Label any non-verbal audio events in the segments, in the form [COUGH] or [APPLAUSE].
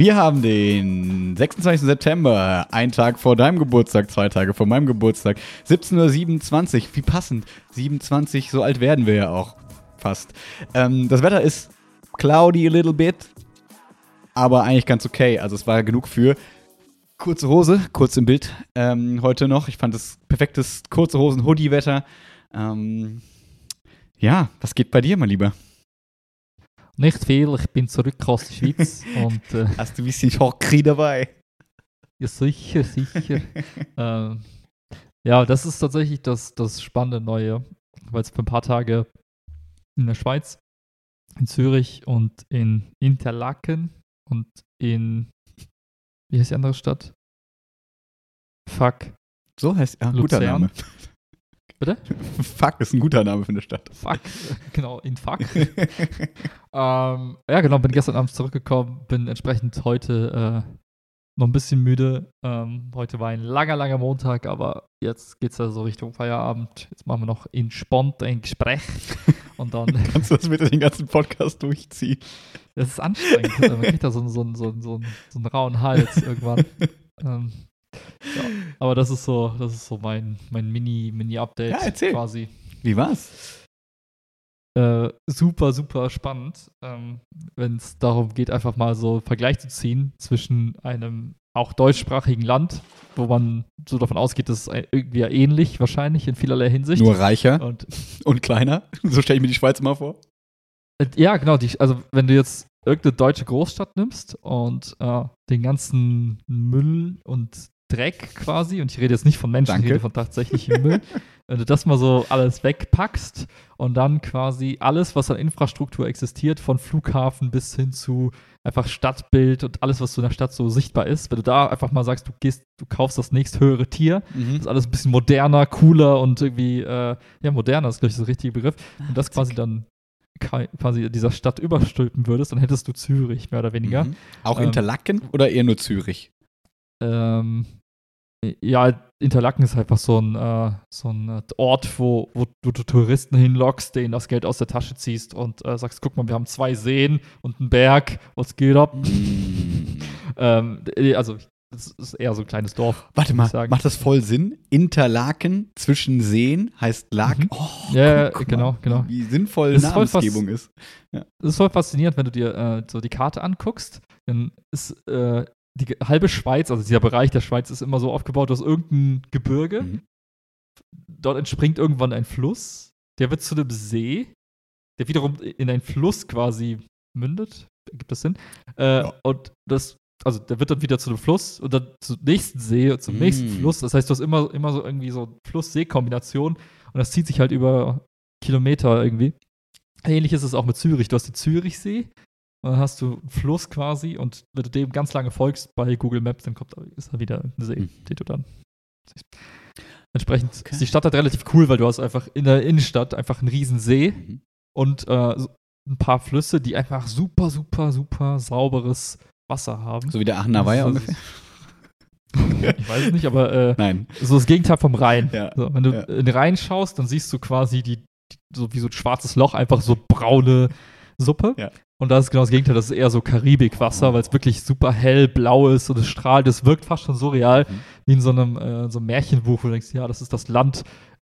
Wir haben den 26. September, ein Tag vor deinem Geburtstag, zwei Tage vor meinem Geburtstag, 17.27 Uhr, wie passend, 27, so alt werden wir ja auch fast. Ähm, das Wetter ist cloudy a little bit, aber eigentlich ganz okay. Also es war genug für kurze Hose, kurz im Bild ähm, heute noch. Ich fand es perfektes kurze Hosen-Hoodie-Wetter. Ähm, ja, was geht bei dir, mein Lieber? Nicht viel, ich bin zurück aus der Schweiz [LAUGHS] und äh, Hast du ein bisschen Schockerie dabei? ja sicher, sicher. [LAUGHS] ähm, ja, das ist tatsächlich das, das spannende Neue, weil es für ein paar Tage in der Schweiz, in Zürich und in Interlaken und in wie heißt die andere Stadt? Fuck. So heißt ja, guter Luzern. Name. Bitte? [LAUGHS] Fuck ist ein guter Name für eine Stadt. Fuck. [LAUGHS] genau, in Fuck. [LAUGHS] Ähm, ja, genau, bin gestern Abend zurückgekommen, bin entsprechend heute äh, noch ein bisschen müde. Ähm, heute war ein langer, langer Montag, aber jetzt geht es ja so Richtung Feierabend. Jetzt machen wir noch entspannt ein Gespräch und dann, Kannst du das bitte den ganzen Podcast durchziehen? das ist anstrengend. Man kriegt da so, einen- so, so, so, einen- so einen rauen Hals irgendwann. Ähm, ja, aber das ist so, das ist so mein, mein Mini, Mini-Update Ja, erzähl. quasi. Wie war's? äh, super, super spannend, ähm, wenn es darum geht, einfach mal so einen Vergleich zu ziehen zwischen einem auch deutschsprachigen Land, wo man so davon ausgeht, das ist ein- irgendwie ähnlich wahrscheinlich in vielerlei Hinsicht. Nur reicher und und kleiner. [LAUGHS] So stelle ich mir die Schweiz immer vor. äh, ja, genau, die, also wenn du jetzt irgendeine deutsche Großstadt nimmst und äh, den ganzen Müll und Dreck quasi, und ich rede jetzt nicht von Menschen, Danke. ich rede von tatsächlichem Müll, [LAUGHS] wenn du das mal so alles wegpackst und dann quasi alles, was an Infrastruktur existiert, von Flughafen bis hin zu einfach Stadtbild und alles, was so in der Stadt so sichtbar ist, wenn du da einfach mal sagst, du gehst, du kaufst das nächsthöhere Tier, Mhm. das ist alles ein bisschen moderner, cooler und irgendwie, äh, ja, moderner ist, glaube ich, der richtige Begriff. Und das quasi dann quasi dieser Stadt überstülpen würdest, dann hättest du Zürich, mehr oder weniger. Mhm. Auch Ähm, Interlaken oder eher nur Zürich? Ähm, ja, Interlaken ist einfach so ein, äh, so ein Ort, wo, wo, du Touristen hinlockst, denen das Geld aus der Tasche ziehst und äh, sagst, guck mal, wir haben zwei Seen und einen Berg, was geht ab? [LAUGHS] Ähm, äh, also, es ist eher so ein kleines Dorf. Warte mal, macht das voll Sinn? Interlaken zwischen Seen heißt Laken. Mhm. Oh, Ja, guck genau, mal, genau. Wie sinnvoll Das Namensgebung ist. Das ist voll faszinierend, wenn du dir äh, so die Karte anguckst. Dann ist äh, die halbe Schweiz, also dieser Bereich der Schweiz, ist immer so aufgebaut aus irgendeinem Gebirge. Mhm. Dort entspringt irgendwann ein Fluss. Der wird zu einem See, der wiederum in einen Fluss quasi mündet. Gibt das Sinn? Äh, Ja. Und das, also der wird dann wieder zu einem Fluss und dann zum nächsten See und zum Mm. nächsten Fluss. Das heißt, du hast immer, immer so irgendwie so Fluss-See-Kombination und das zieht sich halt über Kilometer irgendwie. Ähnlich ist es auch mit Zürich. Du hast den Zürichsee, dann hast du einen Fluss quasi und wenn du dem ganz lange folgst bei Google Maps, dann kommt, da- ist da wieder ein See, Mhm. den du dann siehst. Entsprechend Okay. ist die Stadt halt relativ cool, weil du hast einfach in der Innenstadt einfach einen riesen See Mhm. und äh, ein paar Flüsse, die einfach super, super, super sauberes Wasser haben. So wie der Aachener Weiher ungefähr. [LAUGHS] Ich weiß es nicht, aber äh, Nein. so das Gegenteil vom Rhein. Ja. So, wenn du Ja. in den Rhein schaust, dann siehst du quasi die, die, so wie so ein schwarzes Loch, einfach so braune Suppe. Ja. Und das ist genau das Gegenteil, das ist eher so Karibikwasser, Oh. weil es wirklich super hell, blau ist und es strahlt. Es wirkt fast schon surreal, Mhm. wie in so einem, äh, so einem Märchenbuch, wo du denkst, ja, das ist das Land,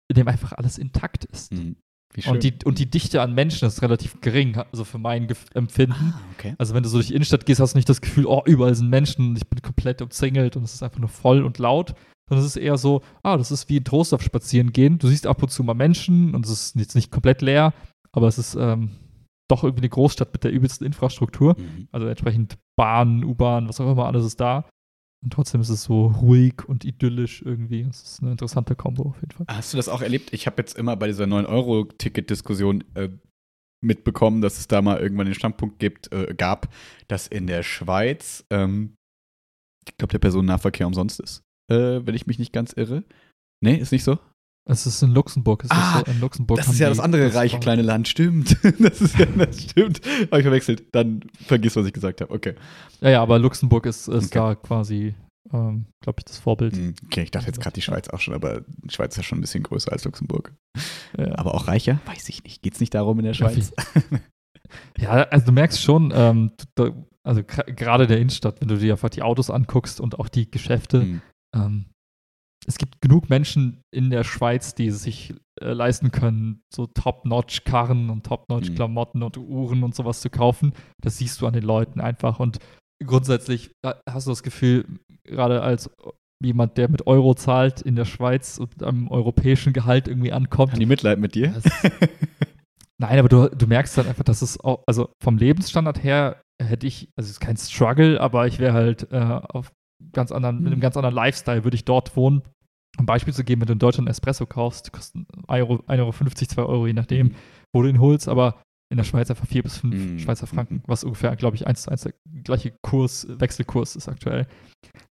in dem einfach alles intakt ist. Mhm. Wie schön. Und die, und die Dichte an Menschen ist relativ gering, also für mein Gef Empfinden. ah, okay. Also wenn du so durch die Innenstadt gehst, hast du nicht das Gefühl, oh, überall sind Menschen und ich bin komplett umzingelt und es ist einfach nur voll und laut. Sondern es ist eher so, ah, das ist wie in Trostorf spazieren gehen. Du siehst ab und zu mal Menschen und es ist jetzt nicht komplett leer, aber es ist ähm, doch irgendwie eine Großstadt mit der übelsten Infrastruktur. Mhm. Also entsprechend Bahn, U-Bahn, was auch immer, alles ist da. Und trotzdem ist es so ruhig und idyllisch irgendwie. Es ist eine interessante Kombo auf jeden Fall. Hast du das auch erlebt? Ich habe jetzt immer bei dieser 9-Euro-Ticket-Diskussion äh, mitbekommen, dass es da mal irgendwann den Standpunkt gibt, äh, gab, dass in der Schweiz, ähm, ich glaube, der Personennahverkehr umsonst ist. Äh, wenn ich mich nicht ganz irre. Nee, ist nicht so? Es ist in Luxemburg. Es Ah, ist so, in Luxemburg Das ist ja das andere reiche kleine Land, stimmt. [LAUGHS] Das ist ja, das stimmt. Habe ich verwechselt. Dann vergiss, was ich gesagt habe. Okay. Ja, ja, aber Luxemburg ist, ist Okay. da quasi, ähm, glaube ich, das Vorbild. Hm, Okay, ich dachte jetzt gerade die Schweiz auch schon, aber die Schweiz ist ja schon ein bisschen größer als Luxemburg. Ja. Aber auch reicher? Weiß ich nicht. Geht es nicht darum in der Schweiz? Ja, also du merkst schon, ähm, da, also gerade der Innenstadt, wenn du dir einfach die Autos anguckst und auch die Geschäfte, Mhm. ähm, es gibt genug Menschen in der Schweiz, die sich äh, leisten können, so Top-Notch-Karren und Mhm. Top-Notch-Klamotten und Uhren und sowas zu kaufen. Das siehst du an den Leuten einfach. Und grundsätzlich äh, hast du das Gefühl, gerade als jemand, der mit Euro zahlt in der Schweiz und am europäischen Gehalt irgendwie ankommt. Haben die Mitleid mit dir? Das, [LAUGHS] nein, aber du, du merkst dann einfach, dass es auch, also vom Lebensstandard her hätte ich, also es ist kein Struggle, aber ich wäre halt äh, auf ganz anderen, mit einem ganz anderen Lifestyle würde ich dort wohnen. Um Beispiel zu geben, wenn du in Deutschland Espresso kaufst, kostet 1,50 Euro, 1,50 Euro 2 Euro, je nachdem, wo du ihn holst, aber in der Schweiz einfach 4 bis 5 Mhm. Schweizer Franken, was ungefähr, glaube ich, eins zu eins der gleiche Kurs, Wechselkurs ist aktuell.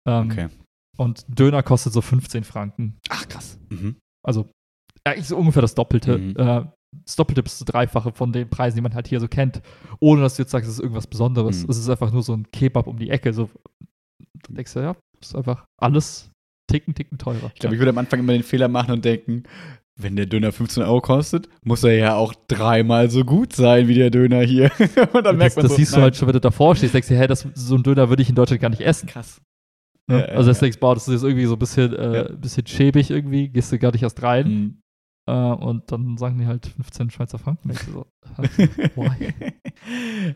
Ähm, Okay. Und Döner kostet so 15 Franken. Ach, krass. Mhm. Also eigentlich so ungefähr das Doppelte. Mhm. Äh, das Doppelte bis zu Dreifache von den Preisen, die man halt hier so kennt, ohne dass du jetzt sagst, es ist irgendwas Besonderes. Mhm. Es ist einfach nur so ein Kebab um die Ecke. So, du denkst du, ja, ist einfach alles ticken, ticken teurer. Ich glaube, ich würde am Anfang immer den Fehler machen und denken, wenn der Döner 15 Euro kostet, muss er ja auch dreimal so gut sein wie der Döner hier. [LAUGHS] und dann merkt das man das so, siehst du nein. halt schon, wenn du davor stehst, denkst du, hey, das, so ein Döner würde ich in Deutschland gar nicht essen. krass. Ne? Ja, ja, also ja. deswegen, boah, das ist jetzt irgendwie so ein bisschen, äh, Ja. bisschen schäbig irgendwie, gehst du gar nicht erst rein. Mhm. Äh, und dann sagen die halt 15 Schweizer Franken. Denkst du so, [LAUGHS] why?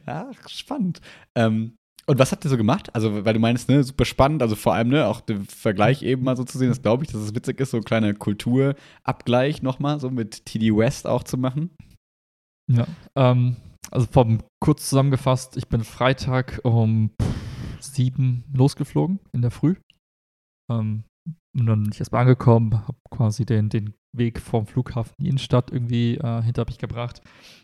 Ach, spannend. Ähm, und was habt ihr so gemacht? Also, weil du meinst, ne, super spannend, also vor allem, ne, auch den Vergleich eben mal so zu sehen, das glaube ich, dass es witzig ist, so ein kleiner Kulturabgleich nochmal, so mit TD West auch zu machen. Ja, ähm, also vom kurz zusammengefasst, ich bin Freitag um sieben losgeflogen in der Früh. Ähm, und dann bin ich erstmal angekommen, habe quasi den, den Weg vom Flughafen in die Innenstadt irgendwie äh, hinter mich gebracht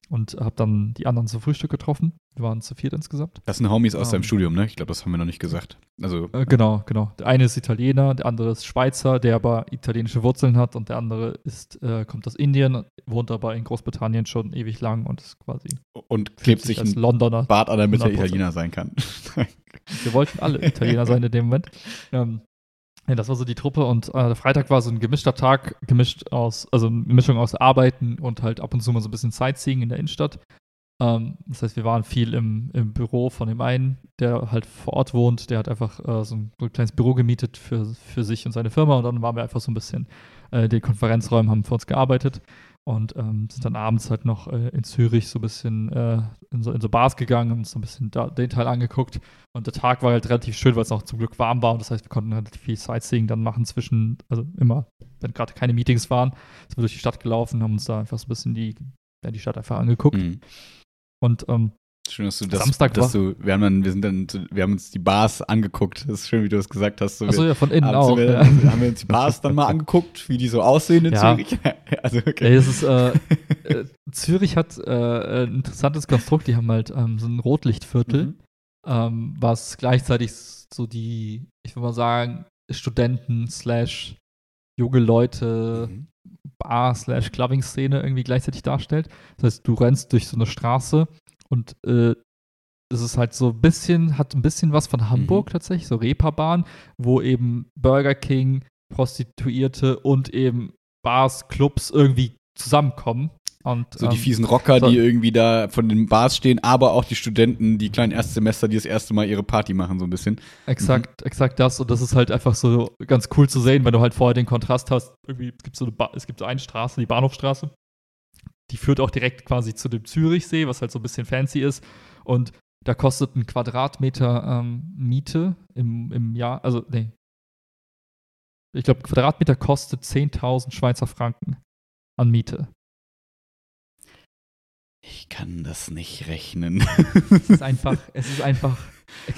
und habe dann die anderen zum Frühstück getroffen. Wir waren zu viert insgesamt. Das sind Homies aus Ähm. deinem Studium, ne? Ich glaube, das haben wir noch nicht gesagt. Also, Äh, genau, genau. Der eine ist Italiener, der andere ist Schweizer, der aber italienische Wurzeln hat und der andere ist, äh, kommt aus Indien, wohnt aber in Großbritannien schon ewig lang und ist quasi und klebt sich als ein Londoner Bart an, damit er 100%. Italiener sein kann. Wir wollten alle [LAUGHS] Italiener sein in dem Moment. Ähm, ja, das war so die Truppe und äh, Freitag war so ein gemischter Tag, gemischt aus, also eine Mischung aus Arbeiten und halt ab und zu mal so ein bisschen Sightseeing in der Innenstadt. Ähm, das heißt, wir waren viel im, im Büro von dem einen, der halt vor Ort wohnt. Der hat einfach äh, so, ein, kleines Büro gemietet für, für sich und seine Firma und dann waren wir einfach so ein bisschen, äh, die Konferenzräume haben für uns gearbeitet und ähm, sind dann abends halt noch äh, in Zürich so ein bisschen äh, in, so, in so Bars gegangen und so ein bisschen da, den Teil angeguckt. Und der Tag war halt relativ schön, weil es auch zum Glück warm war. Und das heißt, wir konnten halt viel Sightseeing dann machen zwischen, also immer, wenn gerade keine Meetings waren, sind wir durch die Stadt gelaufen, haben uns da einfach so ein bisschen die, ja, die Stadt einfach angeguckt. Mhm. Und ähm, Schön, dass du das, Samstag dass du, wir haben dann, wir sind dann, wir haben uns die Bars angeguckt. Das ist schön, wie du das gesagt hast. So, achso, ja, von innen abends auch. wir, ja. [LAUGHS] haben wir uns die Bars dann mal angeguckt, wie die so aussehen in Ja. Zürich. [LAUGHS] also, okay. es ist, äh, äh, Zürich hat äh, ein interessantes Konstrukt. Die haben halt ähm, so ein Rotlichtviertel. Mhm. ähm, was gleichzeitig so die, ich würde mal sagen, Studenten slash junge Leute Mhm. Bar slash Clubbing-Szene irgendwie gleichzeitig darstellt. Das heißt, du rennst durch so eine Straße und äh, es ist halt so ein bisschen, hat ein bisschen was von Hamburg Mhm. tatsächlich, so Reeperbahn, wo eben Burger King, Prostituierte und eben Bars, Clubs irgendwie zusammenkommen. Und, So die ähm, fiesen Rocker, so- die irgendwie da von den Bars stehen, aber auch die Studenten, die kleinen Erstsemester, die das erste Mal ihre Party machen, so ein bisschen. Exakt, exakt das. Und das ist halt einfach so ganz cool zu sehen, wenn du halt vorher den Kontrast hast. Irgendwie, es gibt so eine, ba es gibt so eine Straße, die Bahnhofstraße. Die führt auch direkt quasi zu dem Zürichsee, was halt so ein bisschen fancy ist. Und da kostet ein Quadratmeter ähm, Miete im, im Jahr, also, nee. Ich glaube, Quadratmeter kostet 10.000 Schweizer Franken an Miete. Ich kann das nicht rechnen. Es ist [LAUGHS] einfach, es ist einfach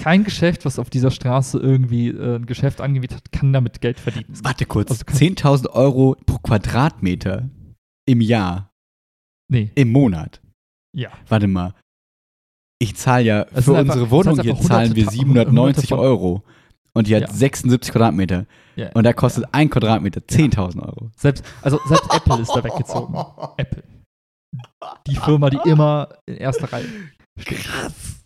kein Geschäft, was auf dieser Straße irgendwie äh, ein Geschäft angemietet hat, kann damit Geld verdienen. Warte kurz, Also du kannst- 10.000 Euro pro Quadratmeter im Jahr, Nee, im Monat. ja. Warte mal. Ich zahle ja, Es für einfach- unsere Wohnung hier zahlen wir hunderte Ta- 790 hunderte von- Euro. Und die hat Ja. 76 Quadratmeter. ja. Und da kostet ein Quadratmeter 10.000 Euro. Selbst, also selbst Apple ist da weggezogen. [LAUGHS] Apple. Die Firma, die immer in erster Reihe. Krass.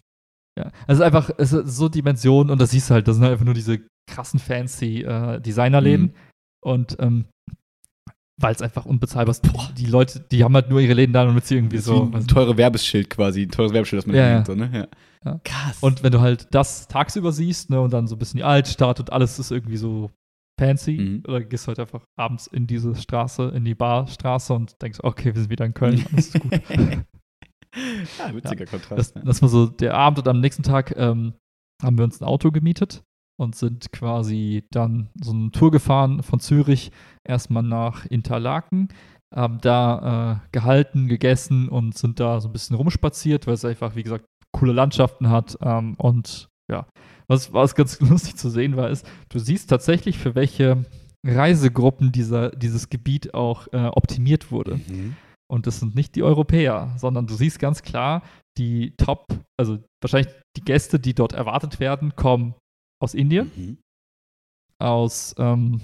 Ja. Also einfach, es ist so Dimensionen und das siehst du halt, das sind halt einfach nur diese krassen fancy äh, Designerläden. Mhm. Und ähm, weil es einfach unbezahlbar ist. Boah. Die Leute, die haben halt nur ihre Läden da, damit sie irgendwie so. Ein teure Werbeschild quasi, ein teures Werbeschild, das man ja, ja. so, ne? Ja. ja. Krass. Und wenn du halt das tagsüber siehst, ne, und dann so ein bisschen die Altstadt und alles ist irgendwie so fancy, mhm. oder gehst halt einfach abends in diese Straße, in die Barstraße und denkst, okay, wir sind wieder in Köln, [LAUGHS] alles ist gut. ja, witziger Kontrast. Das, das, war so der Abend und am nächsten Tag ähm, haben wir uns ein Auto gemietet und sind quasi dann so eine Tour gefahren von Zürich erstmal nach Interlaken, haben da äh, gehalten, gegessen und sind da so ein bisschen rumspaziert, weil es einfach, wie gesagt, coole Landschaften hat. Ähm, und ja, was, was ganz [LAUGHS] lustig zu sehen war, ist, du siehst tatsächlich, für welche Reisegruppen dieser, dieses Gebiet auch äh, optimiert wurde. Mhm. Und das sind nicht die Europäer, sondern du siehst ganz klar, die Top, also wahrscheinlich die Gäste, die dort erwartet werden, kommen aus Indien, mhm. aus ähm,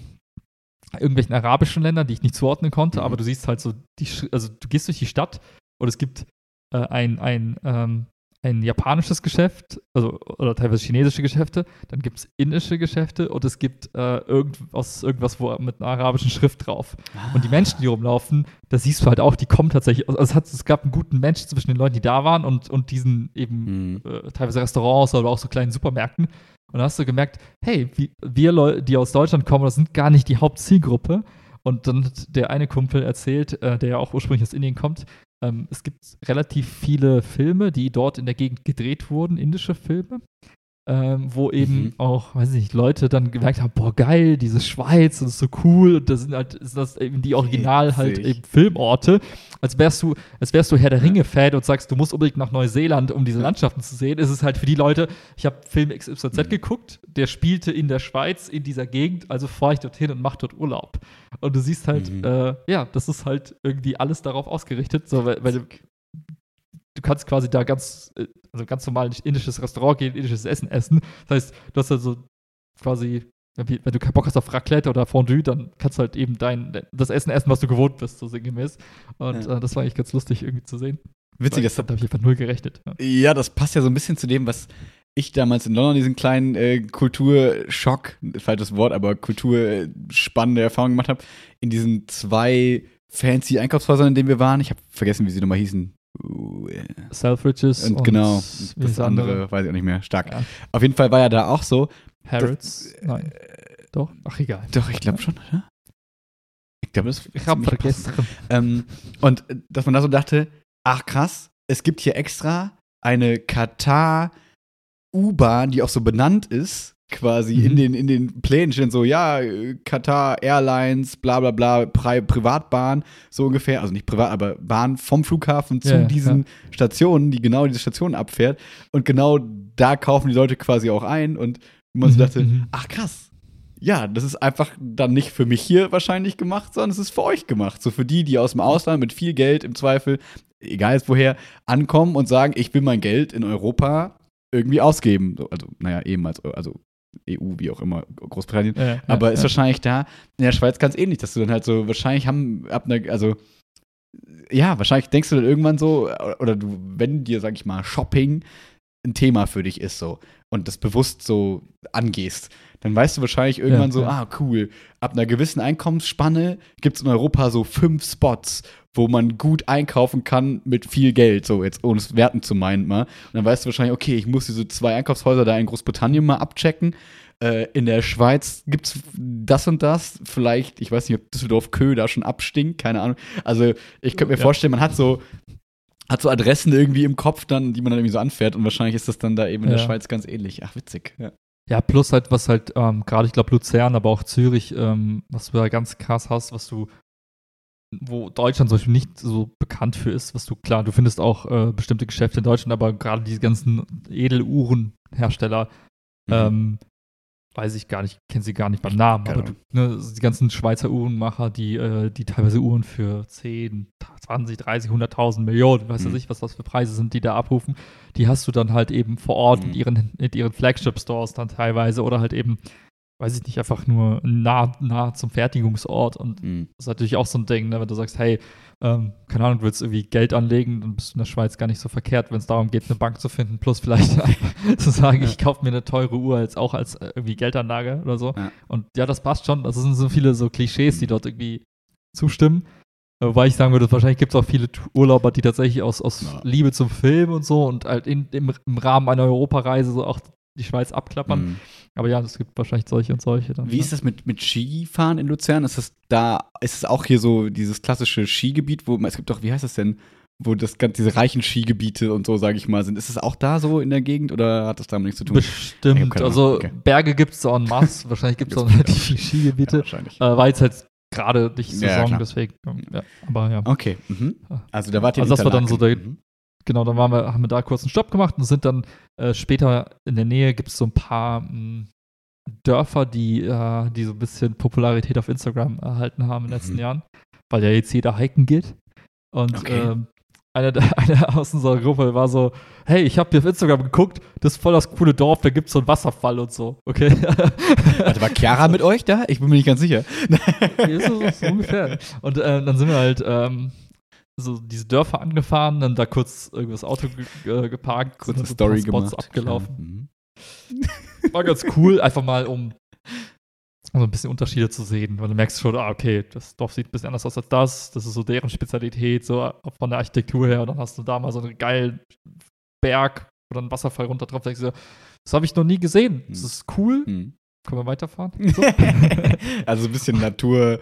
irgendwelchen arabischen Ländern, die ich nicht zuordnen konnte, mhm. aber du siehst halt so, die, also du gehst durch die Stadt und es gibt äh, ein, ein ähm, ein japanisches Geschäft, also oder teilweise chinesische Geschäfte, dann gibt es indische Geschäfte und es gibt äh, irgend, aus irgendwas wo, mit einer arabischen Schrift drauf. Ah. Und die Menschen, die rumlaufen, da siehst du halt auch, die kommen tatsächlich, also es, hat, es gab einen guten Mensch zwischen den Leuten, die da waren und, und diesen eben mhm. äh, teilweise Restaurants oder auch so kleinen Supermärkten. Und da hast du gemerkt, hey, wir Leute, die aus Deutschland kommen, das sind gar nicht die Hauptzielgruppe. Und dann hat der eine Kumpel erzählt, äh, der ja auch ursprünglich aus Indien kommt, ähm, es gibt relativ viele Filme, die dort in der Gegend gedreht wurden, indische Filme ähm, wo eben mhm. auch, weiß ich nicht, Leute dann gemerkt haben, boah, geil, diese Schweiz, das ist so cool, und da sind halt, sind das eben die Original halt eben Filmorte, als wärst du, als wärst du Herr der Ringe-Fan und sagst, du musst unbedingt nach Neuseeland, um diese Landschaften zu sehen, ist es halt für die Leute, ich habe Film XYZ mhm. geguckt, der spielte in der Schweiz, in dieser Gegend, also fahre ich dorthin und mache dort Urlaub. Und du siehst halt, mhm. äh, ja, das ist halt irgendwie alles darauf ausgerichtet, so, weil, weil du kannst quasi da ganz, äh, also ganz normal in indisches Restaurant gehen, indisches Essen essen. Das heißt, du hast also quasi, wenn du keinen Bock hast auf Raclette oder Fondue, dann kannst du halt eben dein, das Essen essen, was du gewohnt bist, so sinngemäß. Und ja. äh, das war eigentlich ganz lustig irgendwie zu sehen. Witzig, das habe ich einfach null gerechnet. Ja. ja. das passt ja so ein bisschen zu dem, was ich damals in London diesen kleinen äh, Kulturschock, falsches Wort, aber kulturspannende Erfahrung gemacht habe, in diesen zwei fancy Einkaufshäusern, in denen wir waren. Ich habe vergessen, wie sie nochmal hießen. Selfridges und, und genau, das, das andere, andere, weiß ich auch nicht mehr, stark. Ja. Auf jeden Fall war ja da auch so. Harrods? Das, Nein. Äh, doch? Ach, egal. Doch, ich glaube schon, oder? Ich glaube, das Ich habe vergessen. Ähm, und äh, dass man da so dachte, ach krass, es gibt hier extra eine Katar U-Bahn, die auch so benannt ist, quasi mhm. in, den, in den Plänen stehen so, ja, Qatar Airlines, bla bla bla, Pri Privatbahn, so ungefähr, also nicht privat, aber Bahn vom Flughafen zu ja, diesen ja. Stationen, die genau diese Stationen abfährt. Und genau da kaufen die Leute quasi auch ein und man so mhm, dachte, mhm. ach krass, ja, das ist einfach dann nicht für mich hier wahrscheinlich gemacht, sondern es ist für euch gemacht. So für die, die aus dem Ausland mit viel Geld im Zweifel, egal jetzt woher, ankommen und sagen, ich will mein Geld in Europa irgendwie ausgeben. Also, naja, eben als, also EU, wie auch immer, Großbritannien. Ja, aber ist wahrscheinlich da in der Schweiz ganz ähnlich, dass du dann halt so, wahrscheinlich haben ab einer, also ja, wahrscheinlich denkst du dann irgendwann so, oder du, wenn dir, sag ich mal, Shopping ein Thema für dich ist so und das bewusst so angehst, dann weißt du wahrscheinlich irgendwann ja, so, ja. ah, cool, ab einer gewissen Einkommensspanne gibt es in Europa so fünf Spots, wo man gut einkaufen kann mit viel Geld, so jetzt ohne es werten zu meinen mal. Und dann weißt du wahrscheinlich, okay, ich muss diese zwei Einkaufshäuser da in Großbritannien mal abchecken. Äh, in der Schweiz gibt es das und das. Vielleicht, ich weiß nicht, ob Düsseldorf Kö da schon abstinkt, keine Ahnung. Also ich könnte mir ja. vorstellen, man hat so hat so Adressen irgendwie im Kopf dann, die man dann irgendwie so anfährt und wahrscheinlich ist das dann da eben in ja. der Schweiz ganz ähnlich. Ach, witzig. Ja. Ja, plus halt, was halt, ähm, gerade ich glaube Luzern, aber auch Zürich, ähm, was du da ganz krass hast, was du wo Deutschland zum Beispiel nicht so bekannt für ist, was du, klar, du findest auch äh, bestimmte Geschäfte in Deutschland, aber gerade diese ganzen Edeluhrenhersteller, mhm. ähm, weiß ich gar nicht, kenne sie gar nicht beim Namen, aber du, ne, die ganzen Schweizer Uhrenmacher, die, äh, die teilweise Uhren für 10, 20, 30, 100.000 Millionen, weiß mhm. ich was das für Preise sind, die da abrufen, die hast du dann halt eben vor Ort mhm. in ihren, in ihren Flagship-Stores dann teilweise oder halt eben weiß ich nicht, einfach nur nah, nah zum Fertigungsort. Und mhm. das ist natürlich auch so ein Ding, ne? wenn du sagst, hey, ähm, keine Ahnung, du willst irgendwie Geld anlegen, dann bist du in der Schweiz gar nicht so verkehrt, wenn es darum geht, eine Bank zu finden, plus vielleicht [LAUGHS] [LAUGHS] zu sagen, ja. ich kaufe mir eine teure Uhr als auch als äh, irgendwie Geldanlage oder so. Ja. Und ja, das passt schon. Das sind so viele so Klischees, die dort irgendwie zustimmen. Äh, Wobei ich sagen würde, wahrscheinlich gibt es auch viele Urlauber, die tatsächlich aus, aus Ja. Liebe zum Film und so und halt in, im, im Rahmen einer Europareise so auch die Schweiz abklappern. Mhm. Aber ja, es gibt wahrscheinlich solche und solche dann. Wie ist das mit, mit Skifahren in Luzern? Ist das da, ist es auch hier so dieses klassische Skigebiet, wo es gibt doch, wie heißt das denn, wo das ganz, diese reichen Skigebiete und so, sage ich mal, sind. Ist es auch da so in der Gegend oder hat das damit nichts zu tun? Bestimmt. Also okay. Berge gibt es en [LAUGHS] masse. Wahrscheinlich gibt es auch Gibt's die Skigebiete. wahrscheinlich. äh, war jetzt halt gerade nicht Ja, Saison, klar. deswegen. Ja, aber ja. Okay. Mhm. Also da wart ihr Also das war dann so der- Mhm. Genau, dann wir, haben wir da kurz einen Stopp gemacht und sind dann äh, später in der Nähe gibt es so ein paar mh, Dörfer, die, äh, die so ein bisschen Popularität auf Instagram erhalten haben in den letzten Mhm. Jahren, weil ja jetzt jeder hiken geht. Und Okay. ähm, einer, [LAUGHS] einer aus unserer Gruppe war so, hey, ich habe hier auf Instagram geguckt, das ist voll das coole Dorf, da gibt es so einen Wasserfall und so. Okay. [LAUGHS] Warte, war Chiara mit euch da? Ich bin mir nicht ganz sicher. [LAUGHS] So, so ungefähr. Und äh, dann sind wir halt ähm, so diese Dörfer angefahren, dann da kurz irgendwas Auto ge geparkt, Kurze dann so Story Spots gemacht. abgelaufen. Mhm. War ganz cool, einfach mal um so ein bisschen Unterschiede zu sehen, weil du merkst schon, ah, okay, das Dorf sieht ein bisschen anders aus als das, das ist so deren Spezialität, so von der Architektur her, und dann hast du da mal so einen geilen Berg oder einen Wasserfall runter drauf, denkst du, das habe ich noch nie gesehen, das Hm. ist cool, Mhm. können wir weiterfahren? [LAUGHS] also ein bisschen Natur,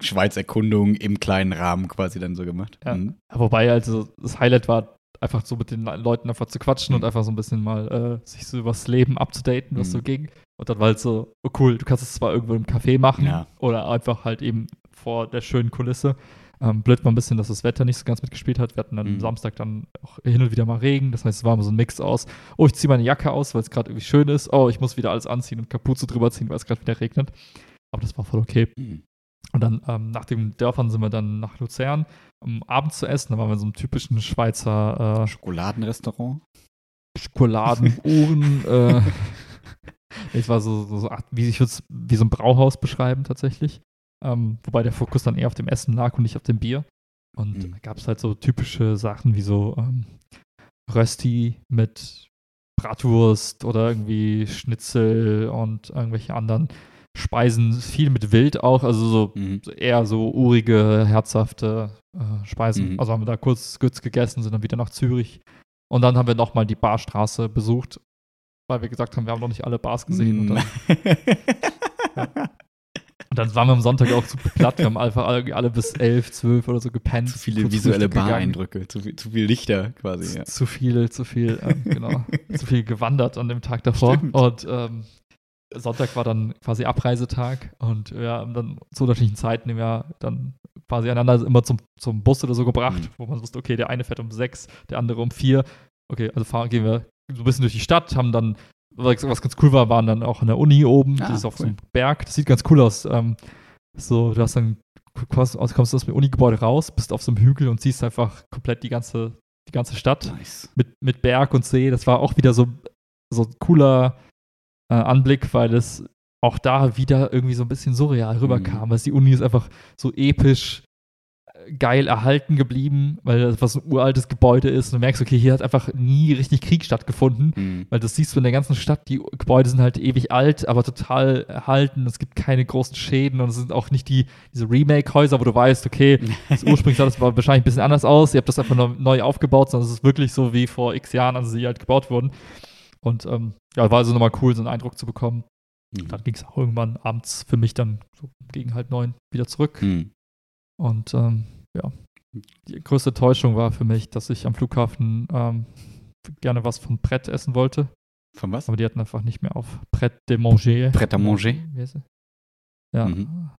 Schweizerkundung im kleinen Rahmen quasi dann so gemacht. Ja. Mhm. Wobei, also das Highlight war, einfach so mit den Le- Leuten einfach zu quatschen Mhm. und einfach so ein bisschen mal äh, sich so übers Leben abzudaten, was Mhm. so ging. Und dann war halt so, oh cool, du kannst es zwar irgendwo im Café machen Ja. oder einfach halt eben vor der schönen Kulisse. Ähm, blöd war ein bisschen, dass das Wetter nicht so ganz mitgespielt hat. Wir hatten dann Mhm. Samstag dann auch hin und wieder mal Regen. Das heißt, es war immer so ein Mix aus, oh, ich ziehe meine Jacke aus, weil es gerade irgendwie schön ist. Oh, ich muss wieder alles anziehen und Kapuze drüber ziehen, weil es gerade wieder regnet. Aber das war voll okay. Mhm. Und dann ähm, nach den Dörfern sind wir dann nach Luzern, um abends zu essen. Da waren wir in so einem typischen Schweizer Schokoladenrestaurant. äh, Schokoladenohren. [LAUGHS] äh, es war so, so, so wie ich es wie so ein Brauhaus beschreiben tatsächlich. Ähm, wobei der Fokus dann eher auf dem Essen lag und nicht auf dem Bier. Und Mhm. da gab es halt so typische Sachen wie so ähm, Rösti mit Bratwurst oder irgendwie Schnitzel und irgendwelche anderen Speisen. Viel mit Wild auch, also so Mhm. eher so urige, herzhafte äh, Speisen. Mhm. Also haben wir da kurz, kurz gegessen, sind dann wieder nach Zürich. Und dann haben wir nochmal die Barstraße besucht, weil wir gesagt haben, wir haben noch nicht alle Bars gesehen. Und, dann, und dann waren wir am Sonntag auch super platt. Wir haben einfach alle, alle bis elf, zwölf oder so gepennt. zu viele visuelle. Bareindrücke, zu, viel- zu viel Lichter quasi. Ja. Zu viel, zu viel, ähm, genau. [LAUGHS] zu viel gewandert an dem Tag davor. Stimmt. Und ähm, Sonntag war dann quasi Abreisetag und wir haben dann zu unterschiedlichen Zeiten im Jahr dann quasi einander immer zum, zum Bus oder so gebracht, Mhm. wo man wusste, okay, der eine fährt um sechs, der andere um vier. Okay, also fahren gehen wir so ein bisschen durch die Stadt, haben dann, was ganz cool war, waren dann auch an der Uni oben, Ah, das ist auf so cool. einem Berg, das sieht ganz cool aus. Ähm, so, du hast dann, kommst, kommst aus dem Unigebäude raus, bist auf so einem Hügel und siehst einfach komplett die ganze, die ganze Stadt Nice. mit, mit Berg und See. Das war auch wieder so, so ein cooler äh, Anblick, weil es auch da wieder irgendwie so ein bisschen surreal rüberkam. Mhm. Weil die Uni ist einfach so episch äh, geil erhalten geblieben, weil das was ein uraltes Gebäude ist. Und du merkst, okay, hier hat einfach nie richtig Krieg stattgefunden. Mhm. Weil das siehst du in der ganzen Stadt, die Gebäude sind halt ewig alt, aber total erhalten. Es gibt keine großen Schäden und es sind auch nicht die, diese Remake-Häuser, wo du weißt, okay, [LAUGHS] das ursprünglich sah das war wahrscheinlich ein bisschen anders aus. Ihr habt das einfach neu, neu aufgebaut, sondern es ist wirklich so wie vor x Jahren, als sie halt gebaut wurden. Und ähm, ja, war also nochmal cool, so einen Eindruck zu bekommen. Mhm. Dann ging es auch irgendwann abends für mich dann so gegen halb neun wieder zurück. Mhm. Und ähm, ja, die größte Täuschung war für mich, dass ich am Flughafen ähm, gerne was von Brett essen wollte. Von was? Aber die hatten einfach nicht mehr auf Pret de Manger. Pret à manger? Ja. Mhm.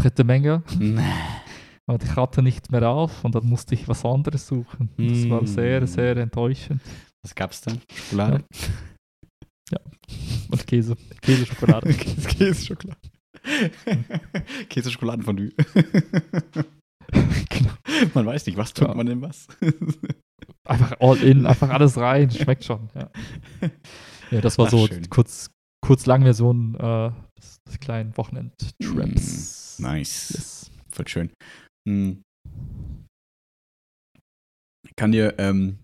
Pret de Menge. Mhm. [LAUGHS] Aber ich hatte nicht mehr auf und dann musste ich was anderes suchen. Das war Mm. sehr, sehr enttäuschend. Was gab's dann? Schokolade? Und Käse. Käseschokolade. [LAUGHS] Käseschokolade. [LAUGHS] Käseschokoladenfondue. genau. Man weiß nicht, was tut Ja. man denn was? [LAUGHS] Einfach all in, einfach alles rein. Schmeckt schon. Ja, ja das war Ach, so schön. kurz, kurz lang Version äh, des, des kleinen Wochenend-Traps. nice. Yes. Voll schön. Hm. Ich kann dir ähm,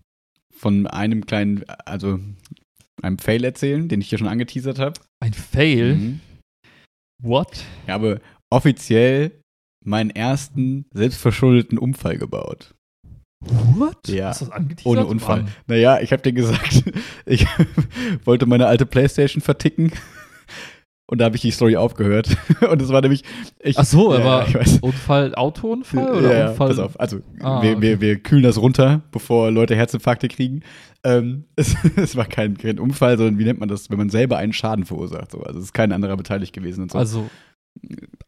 von einem kleinen, also einem Fail erzählen, den ich hier schon angeteasert habe. Ein Fail? Mhm. What? Ich habe offiziell meinen ersten selbstverschuldeten Unfall gebaut. What? Ja, Hast du das angeteasert? Ohne Unfall. Mann. Naja, ich habe dir gesagt, [LAUGHS] ich wollte meine alte Playstation verticken. Und da habe ich die Story aufgehört. [LAUGHS] Und es war nämlich. Ich, Ach so, ja, aber. Unfall, Autounfall oder ja, Unfall? pass auf. Also, Ah, wir, okay. wir, wir kühlen das runter, bevor Leute Herzinfarkte kriegen. Ähm, [LAUGHS] es, es war kein, kein Unfall, sondern wie nennt man das, wenn man selber einen Schaden verursacht. So. Also, es ist kein anderer beteiligt gewesen und so. Also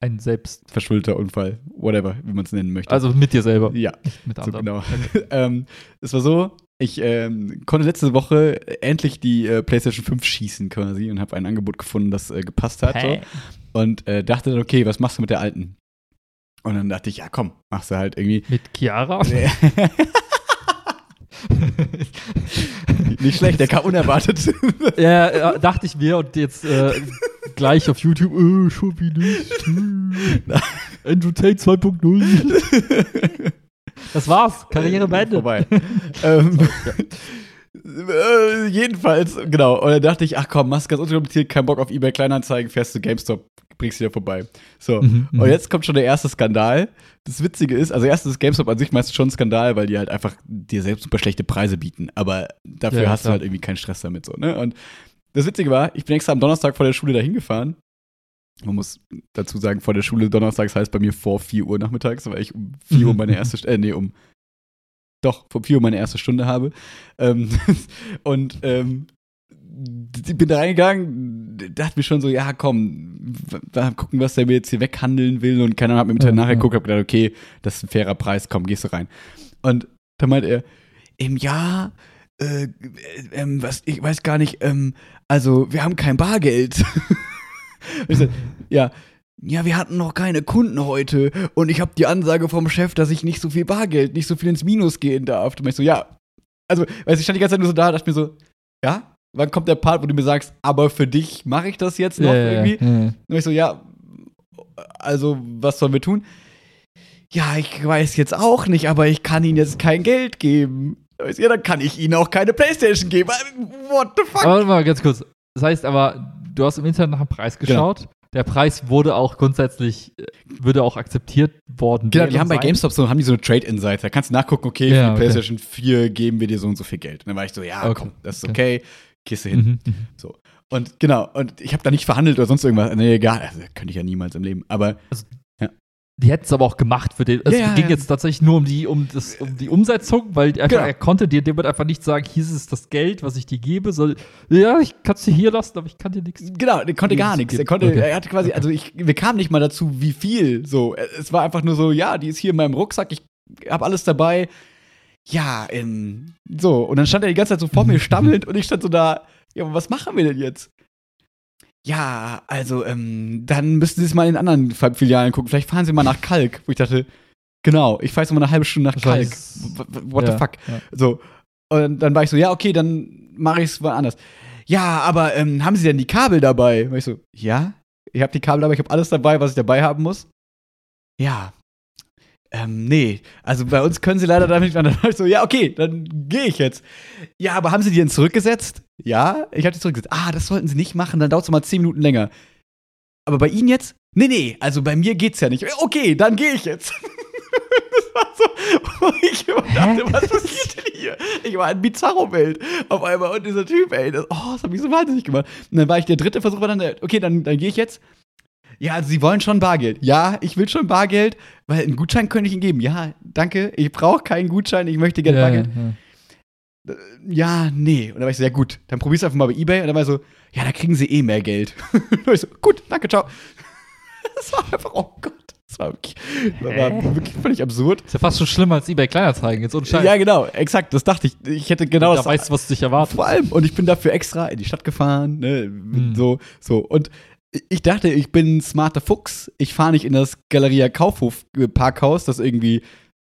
ein Selbst. Verschuldeter Unfall, whatever, wie man es nennen möchte. Also mit dir selber, ja. nicht mit So anderen. genau. [LAUGHS] ähm, es war so, ich ähm, konnte letzte Woche endlich die äh, PlayStation 5 schießen quasi und habe ein Angebot gefunden, das äh, gepasst hat. Hä? So. Und äh, dachte dann, okay, was machst du mit der alten? Und dann dachte ich, ja komm, machst du halt irgendwie. Mit Chiara? [LAUGHS] Nicht schlecht, der kam unerwartet. ja, dachte ich mir und jetzt äh, gleich auf YouTube, äh, schon wie nicht. äh, Andrew Tate 2.0. Das war's. Karriere beendet. Vorbei. ähm, [LAUGHS] äh, jedenfalls, genau. Und dann dachte ich, ach komm, machst ganz unkompliziert, kein Bock auf eBay Kleinanzeigen, fährst zu GameStop, bringst wieder vorbei. So. Mhm, mhm. Und jetzt kommt schon der erste Skandal. Das Witzige ist, also erstens ist GameStop an sich meistens schon ein Skandal, weil die halt einfach dir selbst super schlechte Preise bieten. Aber dafür Ja, hast du klar. halt irgendwie keinen Stress damit so, ne? Und das Witzige war, ich bin extra am Donnerstag vor der Schule dahin gefahren. Man muss dazu sagen, vor der Schule donnerstags heißt bei mir vor 4 Uhr nachmittags, weil ich um 4 Uhr meine erste, St- äh, nee, um, doch, vor 4 Uhr meine erste Stunde habe. Ähm, [LAUGHS] und ähm, ich bin da reingegangen, dachte mir schon so, ja, komm, gucken, was der mir jetzt hier weghandeln will. Und keiner hat mir Internet Ja, nachgeguckt, hab gedacht, okay, das ist ein fairer Preis, komm, gehst du rein. Und dann meint er, im Jahr, äh, äh, ähm, was, ich weiß gar nicht, ähm, also wir haben kein Bargeld. [LAUGHS] [LAUGHS] Ich so, ja, ja, wir hatten noch keine Kunden heute und ich habe die Ansage vom Chef, dass ich nicht so viel Bargeld, nicht so viel ins Minus gehen darf. Und ich so, ja. Also, weißt du, ich stand die ganze Zeit nur so da, dachte mir so, ja, wann kommt der Part, wo du mir sagst, aber für dich mache ich das jetzt noch Ja, irgendwie? ja. Und ich so, ja, also, was sollen wir tun? Ja, ich weiß jetzt auch nicht, aber ich kann Ihnen jetzt kein Geld geben. Ja, dann kann ich Ihnen auch keine Playstation geben. What the fuck? Aber warte mal ganz kurz. Das heißt aber, du hast im Internet nach dem Preis Genau. geschaut. Der Preis wurde auch grundsätzlich, äh, würde auch akzeptiert worden. Genau, die haben bei sein. GameStop so, haben die so eine Trade-In-Seite. Da kannst du nachgucken, okay, für Ja, die okay. PlayStation 4 geben wir dir so und so viel Geld. Und dann war ich so, ja, Okay. komm, das ist Okay. okay, du hin. Mhm. mhm. Und genau, und ich habe da nicht verhandelt oder sonst irgendwas. Nee, egal, also, könnte ich ja niemals im Leben. Aber Die hätten es aber auch gemacht für den. Es Ja, ging ja. jetzt tatsächlich nur um die, um das, um die Umsetzung, weil einfach, Genau. er konnte dir dem einfach nicht sagen, hier ist es das Geld, was ich dir gebe. Soll, ja, ich kann es dir hier lassen, aber ich kann dir nichts. genau, der konnte gar nichts. Er konnte, Okay. er hatte quasi, also ich, wir kamen nicht mal dazu, wie viel. So, es war einfach nur so, ja, die ist hier in meinem Rucksack, ich habe alles dabei. Ja, ähm, so. Und dann stand er die ganze Zeit so vor mir [LAUGHS] stammelnd und ich stand so da, ja, aber was machen wir denn jetzt? Ja, also, ähm, dann müssen Sie es mal in anderen Filialen gucken. Vielleicht fahren Sie mal nach Kalk. Wo ich dachte, genau, ich fahre jetzt mal eine halbe Stunde nach Das Kalk. heißt- What ja, the fuck? Ja. So. Und dann war ich so, ja, okay, dann mache ich es mal anders. Ja, aber ähm, haben Sie denn die Kabel dabei? Und ich so, ja, ich habe die Kabel dabei, ich habe alles dabei, was ich dabei haben muss. Ja. Ähm, nee, also bei uns können Sie leider damit nicht. Dann [LAUGHS] war ich so, ja, okay, dann gehe ich jetzt. Ja, aber haben Sie die denn zurückgesetzt? Ja, ich die zurückgesetzt. Ah, das sollten Sie nicht machen, dann dauert es mal zehn Minuten länger. Aber bei Ihnen jetzt? Nee, nee, also bei mir geht's ja nicht. Okay, dann gehe ich jetzt. [LAUGHS] das war so, wo ich immer dachte, was passiert denn hier? Ich war in Bizarro-Welt auf einmal und dieser Typ, ey, das, oh, das hat mich so wahnsinnig gemacht. Und dann war ich der dritte Versuch, war dann, der, okay, dann, dann gehe ich jetzt. Ja, also Sie wollen schon Bargeld. Ja, ich will schon Bargeld, weil einen Gutschein könnte ich Ihnen geben. Ja, danke, ich brauche keinen Gutschein, ich möchte gerne Ja, Bargeld. ja. Ja, nee. Und dann war ich so, ja gut, dann probier's einfach mal bei Ebay. Und dann war ich so, ja, da kriegen sie eh mehr Geld. [LAUGHS] und ich so, gut, danke, ciao. [LAUGHS] Das war einfach, oh Gott, das war wirklich, das war wirklich völlig absurd. Ist ja fast schon schlimmer als eBay Kleinanzeigen, jetzt ohne Scheiß. Ja, genau, exakt, das dachte ich. Ich hätte genau da das. weißt du, was dich erwartet. Vor allem, und ich bin dafür extra in die Stadt gefahren, ne, Hm. so, so. Und ich dachte, ich bin ein smarter Fuchs. Ich fahre nicht in das Galeria Kaufhof äh, Parkhaus, das irgendwie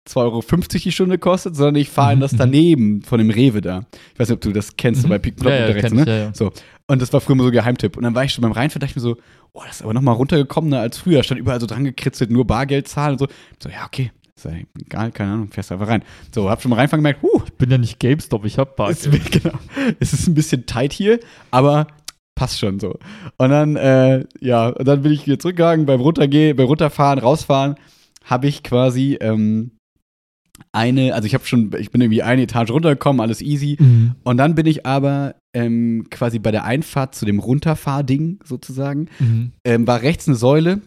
2,50 Euro die Stunde kostet, sondern ich fahre in das Mhm. [LAUGHS] daneben von dem Rewe da. Ich weiß nicht, ob du das kennst, so Mhm. bei Pick Plop Ja, ja, rechts, ne? ja, ja. So. Und das war früher immer so ein Geheimtipp. Und dann war ich schon beim Reinfahren, dachte ich mir so, oh, das ist aber noch mal runtergekommener als früher. Stand überall so dran gekritzelt, nur Bargeld zahlen und so. So, ja, okay. Ist ja egal, keine Ahnung, fährst einfach rein. So, hab schon mal reinfahren gemerkt, huh, Ich bin ja nicht GameStop, ich hab Bargeld. [LAUGHS] genau, es ist ein bisschen tight hier, aber passt schon so. Und dann, äh, ja, und dann bin ich wieder zurückgegangen, beim Runtergehen, beim Runterfahren, rausfahren, habe ich quasi ähm, eine, also ich habe schon, ich bin irgendwie eine Etage runtergekommen, alles easy. Mhm. Und dann bin ich aber ähm, quasi bei der Einfahrt zu dem Runterfahrding sozusagen, Mhm. ähm, war rechts eine Säule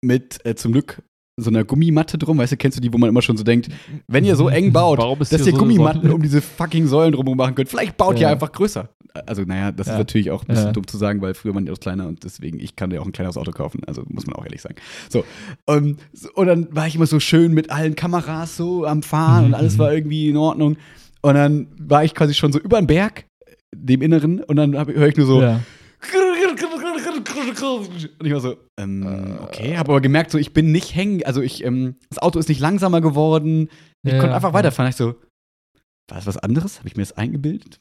mit äh, zum Glück so einer Gummimatte drum, weißt du, kennst du die, wo man immer schon so denkt, wenn ihr so eng [LAUGHS] baut, Warum ist dass ihr so Gummimatten Säule? um diese fucking Säulen drumherum machen könnt, vielleicht baut ihr Ja. einfach größer. Also, naja, das Ja. ist natürlich auch ein bisschen Ja. dumm zu sagen, weil früher waren die auch kleiner und deswegen, ich kann dir auch ein kleineres Auto kaufen, also muss man auch ehrlich sagen. So, ähm, so und dann war ich immer so schön mit allen Kameras so am Fahren und Mhm, alles mhm. war irgendwie in Ordnung. Und dann war ich quasi schon so über den Berg, dem Inneren, und dann höre ich nur so, Ja. Und ich war so, ähm, okay, habe aber gemerkt, so ich bin nicht hängen, also ich, ähm, das Auto ist nicht langsamer geworden. Ich Ja, konnte einfach ja. weiterfahren. Ich so, war das was anderes? Habe ich mir das eingebildet?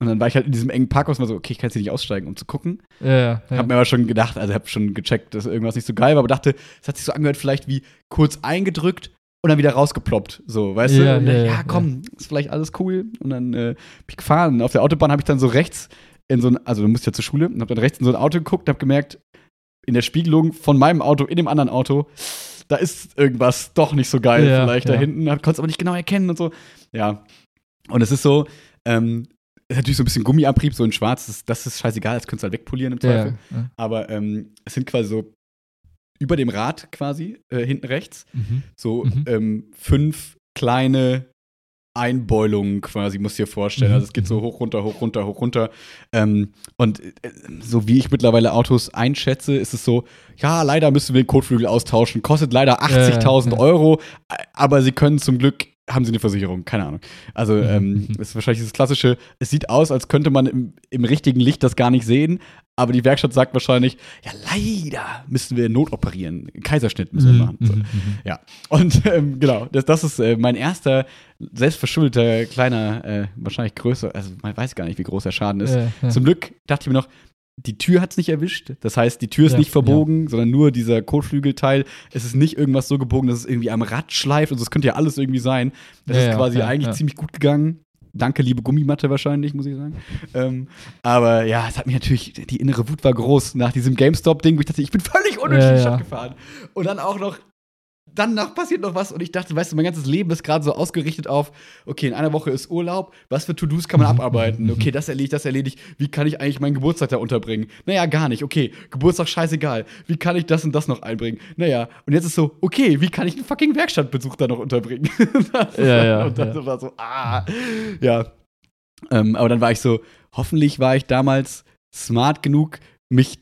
Und dann war ich halt in diesem engen Parkhaus und war so, okay, ich kann jetzt hier nicht aussteigen, um zu gucken. Ja, ja. Hab mir aber schon gedacht, also hab schon gecheckt, dass irgendwas nicht so geil war, aber dachte, es hat sich so angehört, vielleicht wie kurz eingedrückt und dann wieder rausgeploppt. So, weißt Ja, du? Ja, ja, ja, komm, ist vielleicht alles cool. Und dann äh, bin ich gefahren. Auf der Autobahn habe ich dann so rechts in so ein, also du musst ja zur Schule, und hab dann rechts in so ein Auto geguckt und hab gemerkt, in der Spiegelung von meinem Auto in dem anderen Auto, da ist irgendwas doch nicht so geil Ja, vielleicht da ja. hinten. Konnte es aber nicht genau erkennen und so. Ja. Und es ist so, ähm, ist natürlich so ein bisschen Gummiabrieb, so in schwarz, das, das ist scheißegal, das könntest du halt wegpolieren im Zweifel. Ja. Aber ähm, es sind quasi so über dem Rad quasi, äh, hinten rechts, Mhm. so Mhm. ähm, fünf kleine Einbeulungen quasi, musst du dir vorstellen. Mhm. Also es geht so hoch, runter, hoch, runter, hoch, runter. Ähm, und äh, so wie ich mittlerweile Autos einschätze, ist es so, ja, leider müssen wir den Kotflügel austauschen, kostet leider 80.000 ja. Euro, aber sie können zum Glück, haben sie eine Versicherung, keine Ahnung. Also Mhm. ähm, [LAUGHS] ist wahrscheinlich das klassische, es sieht aus, als könnte man im, im richtigen Licht das gar nicht sehen, aber die Werkstatt sagt wahrscheinlich, ja, leider müssen wir notoperieren, Kaiserschnitt müssen wir machen. So. Mhm. Ja, und [LAUGHS] ähm, genau, das, das ist äh, mein erster selbstverschuldeter kleiner, äh, wahrscheinlich größer, also man weiß gar nicht, wie groß der Schaden ist. Ja, ja. Zum Glück dachte ich mir noch, die Tür hat es nicht erwischt. Das heißt, die Tür ist Ja, nicht verbogen, sondern nur dieser Kotflügelteil. Es ist nicht irgendwas so gebogen, dass es irgendwie am Rad schleift. Also es könnte ja alles irgendwie sein. Das Ja, ist ja, quasi ja, eigentlich ja. ziemlich gut gegangen. Danke, liebe Gummimatte wahrscheinlich, muss ich sagen. Ähm, aber ja, es hat mich natürlich, die innere Wut war groß nach diesem GameStop-Ding, wo ich dachte, ich bin völlig unnötig Ja, in die ja. Gefahren. Und dann auch noch, danach passiert noch was und ich dachte, weißt du, mein ganzes Leben ist gerade so ausgerichtet auf, okay, in einer Woche ist Urlaub, was für To-Dos kann man abarbeiten? Okay, das erledigt, das erledigt. Wie kann ich eigentlich meinen Geburtstag da unterbringen? Naja, gar nicht. Okay, Geburtstag scheißegal. Wie kann ich das und das noch einbringen? Naja, und jetzt ist so, okay, wie kann ich einen fucking Werkstattbesuch da noch unterbringen? [LAUGHS] Ja, ja, und das ja. war so, ah, ja. Ähm, aber dann war ich so, hoffentlich war ich damals smart genug, mich,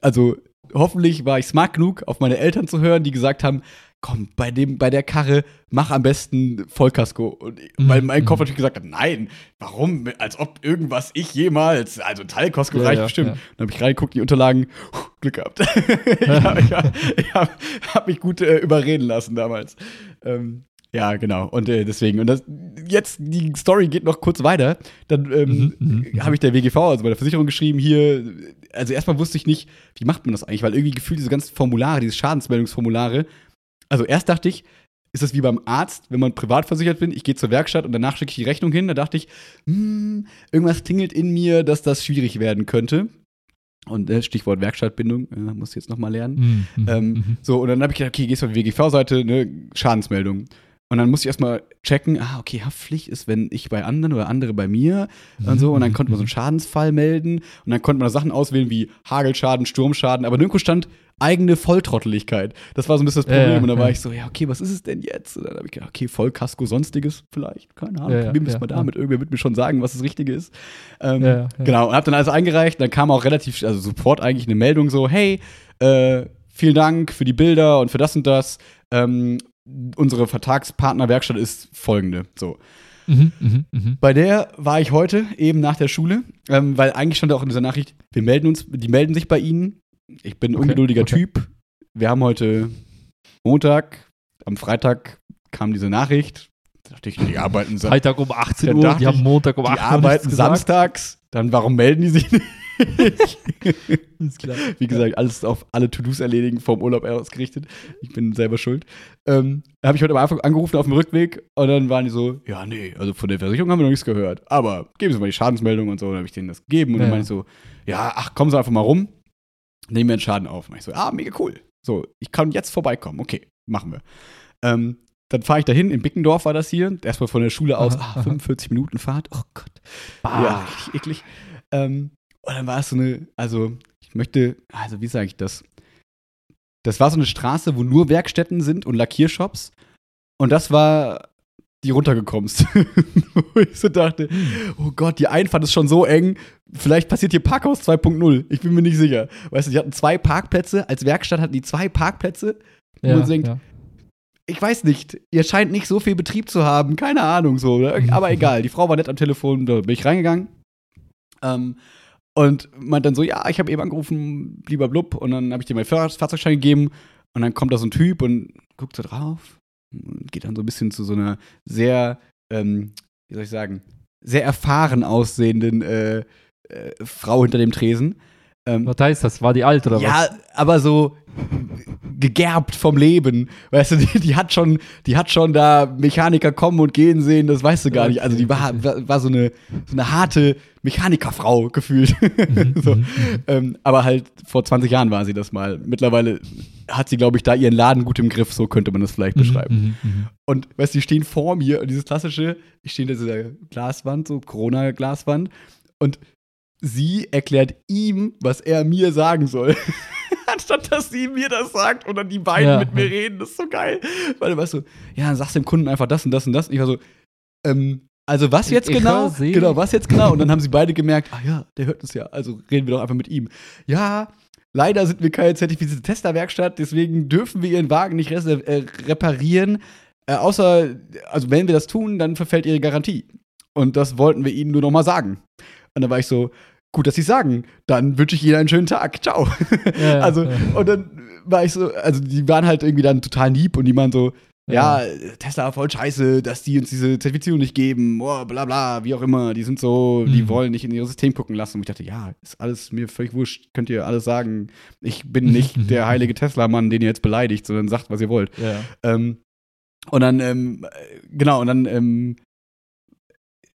also hoffentlich war ich smart genug, auf meine Eltern zu hören, die gesagt haben, komm, bei dem, bei der Karre, mach am besten Vollkasko. Und, Mhm, Weil mein Kopf mhm. natürlich gesagt hat, nein, warum? Als ob irgendwas ich jemals, also Teilkasko Ja, reicht ja, bestimmt. ja. Dann habe ich reingeguckt, die Unterlagen, puh, Glück gehabt. [LAUGHS] ich habe hab, hab mich gut äh, überreden lassen damals. Ähm, ja, genau. Und äh, deswegen, und das, jetzt, die Story geht noch kurz weiter. Dann ähm, Mhm, mhm, mhm. habe ich der WGV, also bei der Versicherung geschrieben, hier, also erstmal wusste ich nicht, wie macht man das eigentlich, weil irgendwie gefühlt diese ganzen Formulare, diese Schadensmeldungsformulare, also erst dachte ich, ist das wie beim Arzt, wenn man privat versichert bin, ich gehe zur Werkstatt und danach schicke ich die Rechnung hin, da dachte ich, hm, irgendwas klingelt in mir, dass das schwierig werden könnte. Und äh, Stichwort Werkstattbindung, äh, muss ich jetzt nochmal lernen. Mhm. Ähm, Mhm. So, und dann habe ich gedacht, okay, gehst du auf die WGV-Seite, ne, Schadensmeldung. Und dann musste ich erstmal checken, ah, okay, Haftpflicht ist, wenn ich bei anderen oder andere bei mir und so. Und dann konnte man so einen Schadensfall melden. Und dann konnte man da Sachen auswählen wie Hagelschaden, Sturmschaden. Aber nirgendwo stand eigene Volltrotteligkeit. Das war so ein bisschen das Problem. ja, und dann war ja. ich so, ja, okay, was ist es denn jetzt? Und dann habe ich gedacht, okay, Vollkasko, sonstiges vielleicht. Keine Ahnung. Ja, Probieren wir es mal damit. Irgendwer wird mir schon sagen, was das Richtige ist. Ähm. Genau, und habe dann alles eingereicht. Dann kam auch relativ, also sofort eigentlich eine Meldung so, hey, äh, vielen Dank für die Bilder und für das und das. Ähm, unsere Vertragspartnerwerkstatt ist folgende. So. Mhm. Mhm. Mhm. Bei der war ich heute eben nach der Schule, ähm, weil eigentlich stand auch in dieser Nachricht, wir melden uns, die melden sich bei Ihnen. Ich bin ein Okay, ungeduldiger okay. Typ. Wir haben heute Montag, am Freitag kam diese Nachricht. Da dachte ich, die arbeiten, Freitag um 18 Dann Uhr, die haben Montag um die 8 Uhr arbeiten nichts gesagt. samstags. Dann warum melden die sich nicht? [LAUGHS] Ist klar. Wie gesagt, alles auf alle To-Dos erledigen, vom Urlaub ausgerichtet. Ich bin selber schuld. Ähm, habe ich heute am Anfang angerufen auf dem Rückweg und dann waren die so, ja, nee, also von der Versicherung haben wir noch nichts gehört. Aber geben Sie mal die Schadensmeldung und so. Dann habe ich denen das gegeben und dann Ja. meine ich so, ja, ach, kommen Sie einfach mal rum, nehmen wir einen Schaden auf. Und ich so, ah, mega cool. So, ich kann jetzt vorbeikommen, okay. machen wir. Ähm, dann fahre ich dahin, in Bickendorf war das hier, erstmal von der Schule aus, Aha, ah, aha. 45 Minuten Fahrt, oh Gott. Bah. Ja, richtig eklig. Ähm, und dann war es so eine, also ich möchte, also wie sage ich das? Das war so eine Straße, wo nur Werkstätten sind und Lackiershops. Und das war die runtergekommst. [LAUGHS] wo ich so dachte, oh Gott, die Einfahrt ist schon so eng. Vielleicht passiert hier Parkhaus 2.0. Ich bin mir nicht sicher. Weißt du, die hatten zwei Parkplätze. Als Werkstatt hatten die zwei Parkplätze. Ja, man denkt, ja. Ich weiß nicht, ihr scheint nicht so viel Betrieb zu haben, keine Ahnung so. ne? Aber [LAUGHS] egal, die Frau war nett am Telefon, da bin ich reingegangen. Ähm, und meint dann so, ja, ich habe eben angerufen, lieber Blub. Und dann habe ich dir meinen Fahr Fahrzeugschein gegeben. Und dann kommt da so ein Typ und guckt so drauf. Und geht dann so ein bisschen zu so einer sehr, ähm, wie soll ich sagen, sehr erfahren aussehenden äh, äh, Frau hinter dem Tresen. Ähm, Was heißt das? War die alt oder ja, was? aber so gegerbt vom Leben. Weißt du, die, die hat schon, die hat schon da Mechaniker kommen und gehen sehen, das weißt du gar nicht. Also die war, war, so, eine, so eine harte Mechanikerfrau gefühlt. [LAUGHS] so. Mhm, ähm, aber halt vor 20 Jahren war sie das mal. Mittlerweile hat sie, glaube ich, da ihren Laden gut im Griff, so könnte man das vielleicht beschreiben. Mhm, mhm, mhm. Und weißt du, die stehen vor mir und dieses klassische, ich stehe in dieser Glaswand, so Corona-Glaswand, und sie erklärt ihm, was er mir sagen soll. [LAUGHS] Anstatt dass sie mir das sagt dann die beiden Ja. mit mir reden. Das ist so geil. Weil du weißt so, ja, dann sagst du dem Kunden einfach das und das und das. Und ich war so, ähm, also was jetzt Ich genau? Sie. Genau, was jetzt genau? Und dann haben sie beide gemerkt, ah ja, der hört uns ja. Also reden wir doch einfach mit ihm. Ja, leider sind wir keine zertifizierte Testerwerkstatt, deswegen dürfen wir ihren Wagen nicht äh, reparieren. Äh, außer, also wenn wir das tun, dann verfällt ihre Garantie. Und das wollten wir ihnen nur noch mal sagen. Und dann war ich so, gut, dass sie sagen. Dann wünsche ich ihnen einen schönen Tag. Ciao. Ja, [LAUGHS] also, ja. und dann war ich so, also die waren halt irgendwie dann total lieb und die waren so, ja, Tesla voll scheiße, dass die uns diese Zertifizierung nicht geben, oh, bla bla, wie auch immer. Die sind so, die Mhm. wollen nicht in ihr System gucken lassen. Und ich dachte, ja, ist alles mir völlig wurscht, könnt ihr alles sagen. Ich bin nicht [LAUGHS] der heilige Tesla-Mann, den ihr jetzt beleidigt, sondern sagt, was ihr wollt. Ja. Ähm, und dann, ähm, äh, genau, und dann, ähm,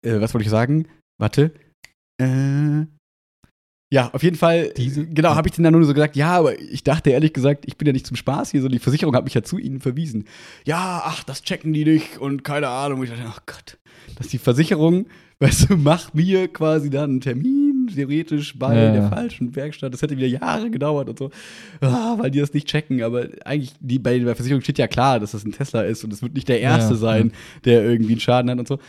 äh, was wollte ich sagen? Warte. Äh, ja, auf jeden Fall, Diese- genau, habe ich denen dann nur so gesagt, ja, aber ich dachte ehrlich gesagt, ich bin ja nicht zum Spaß hier, sondern die Versicherung hat mich ja zu ihnen verwiesen. Ja, ach, das checken die nicht und keine Ahnung. Und ich dachte, ach Gott, dass die Versicherung, [LAUGHS] weißt du, macht mir quasi dann einen Termin, theoretisch bei Ja, der falschen Werkstatt. Das hätte wieder Jahre gedauert und so. Ah, weil die das nicht checken, aber eigentlich, die, bei der Versicherung steht ja klar, dass das ein Tesla ist und es wird nicht der erste Ja, sein, der irgendwie einen Schaden hat und so.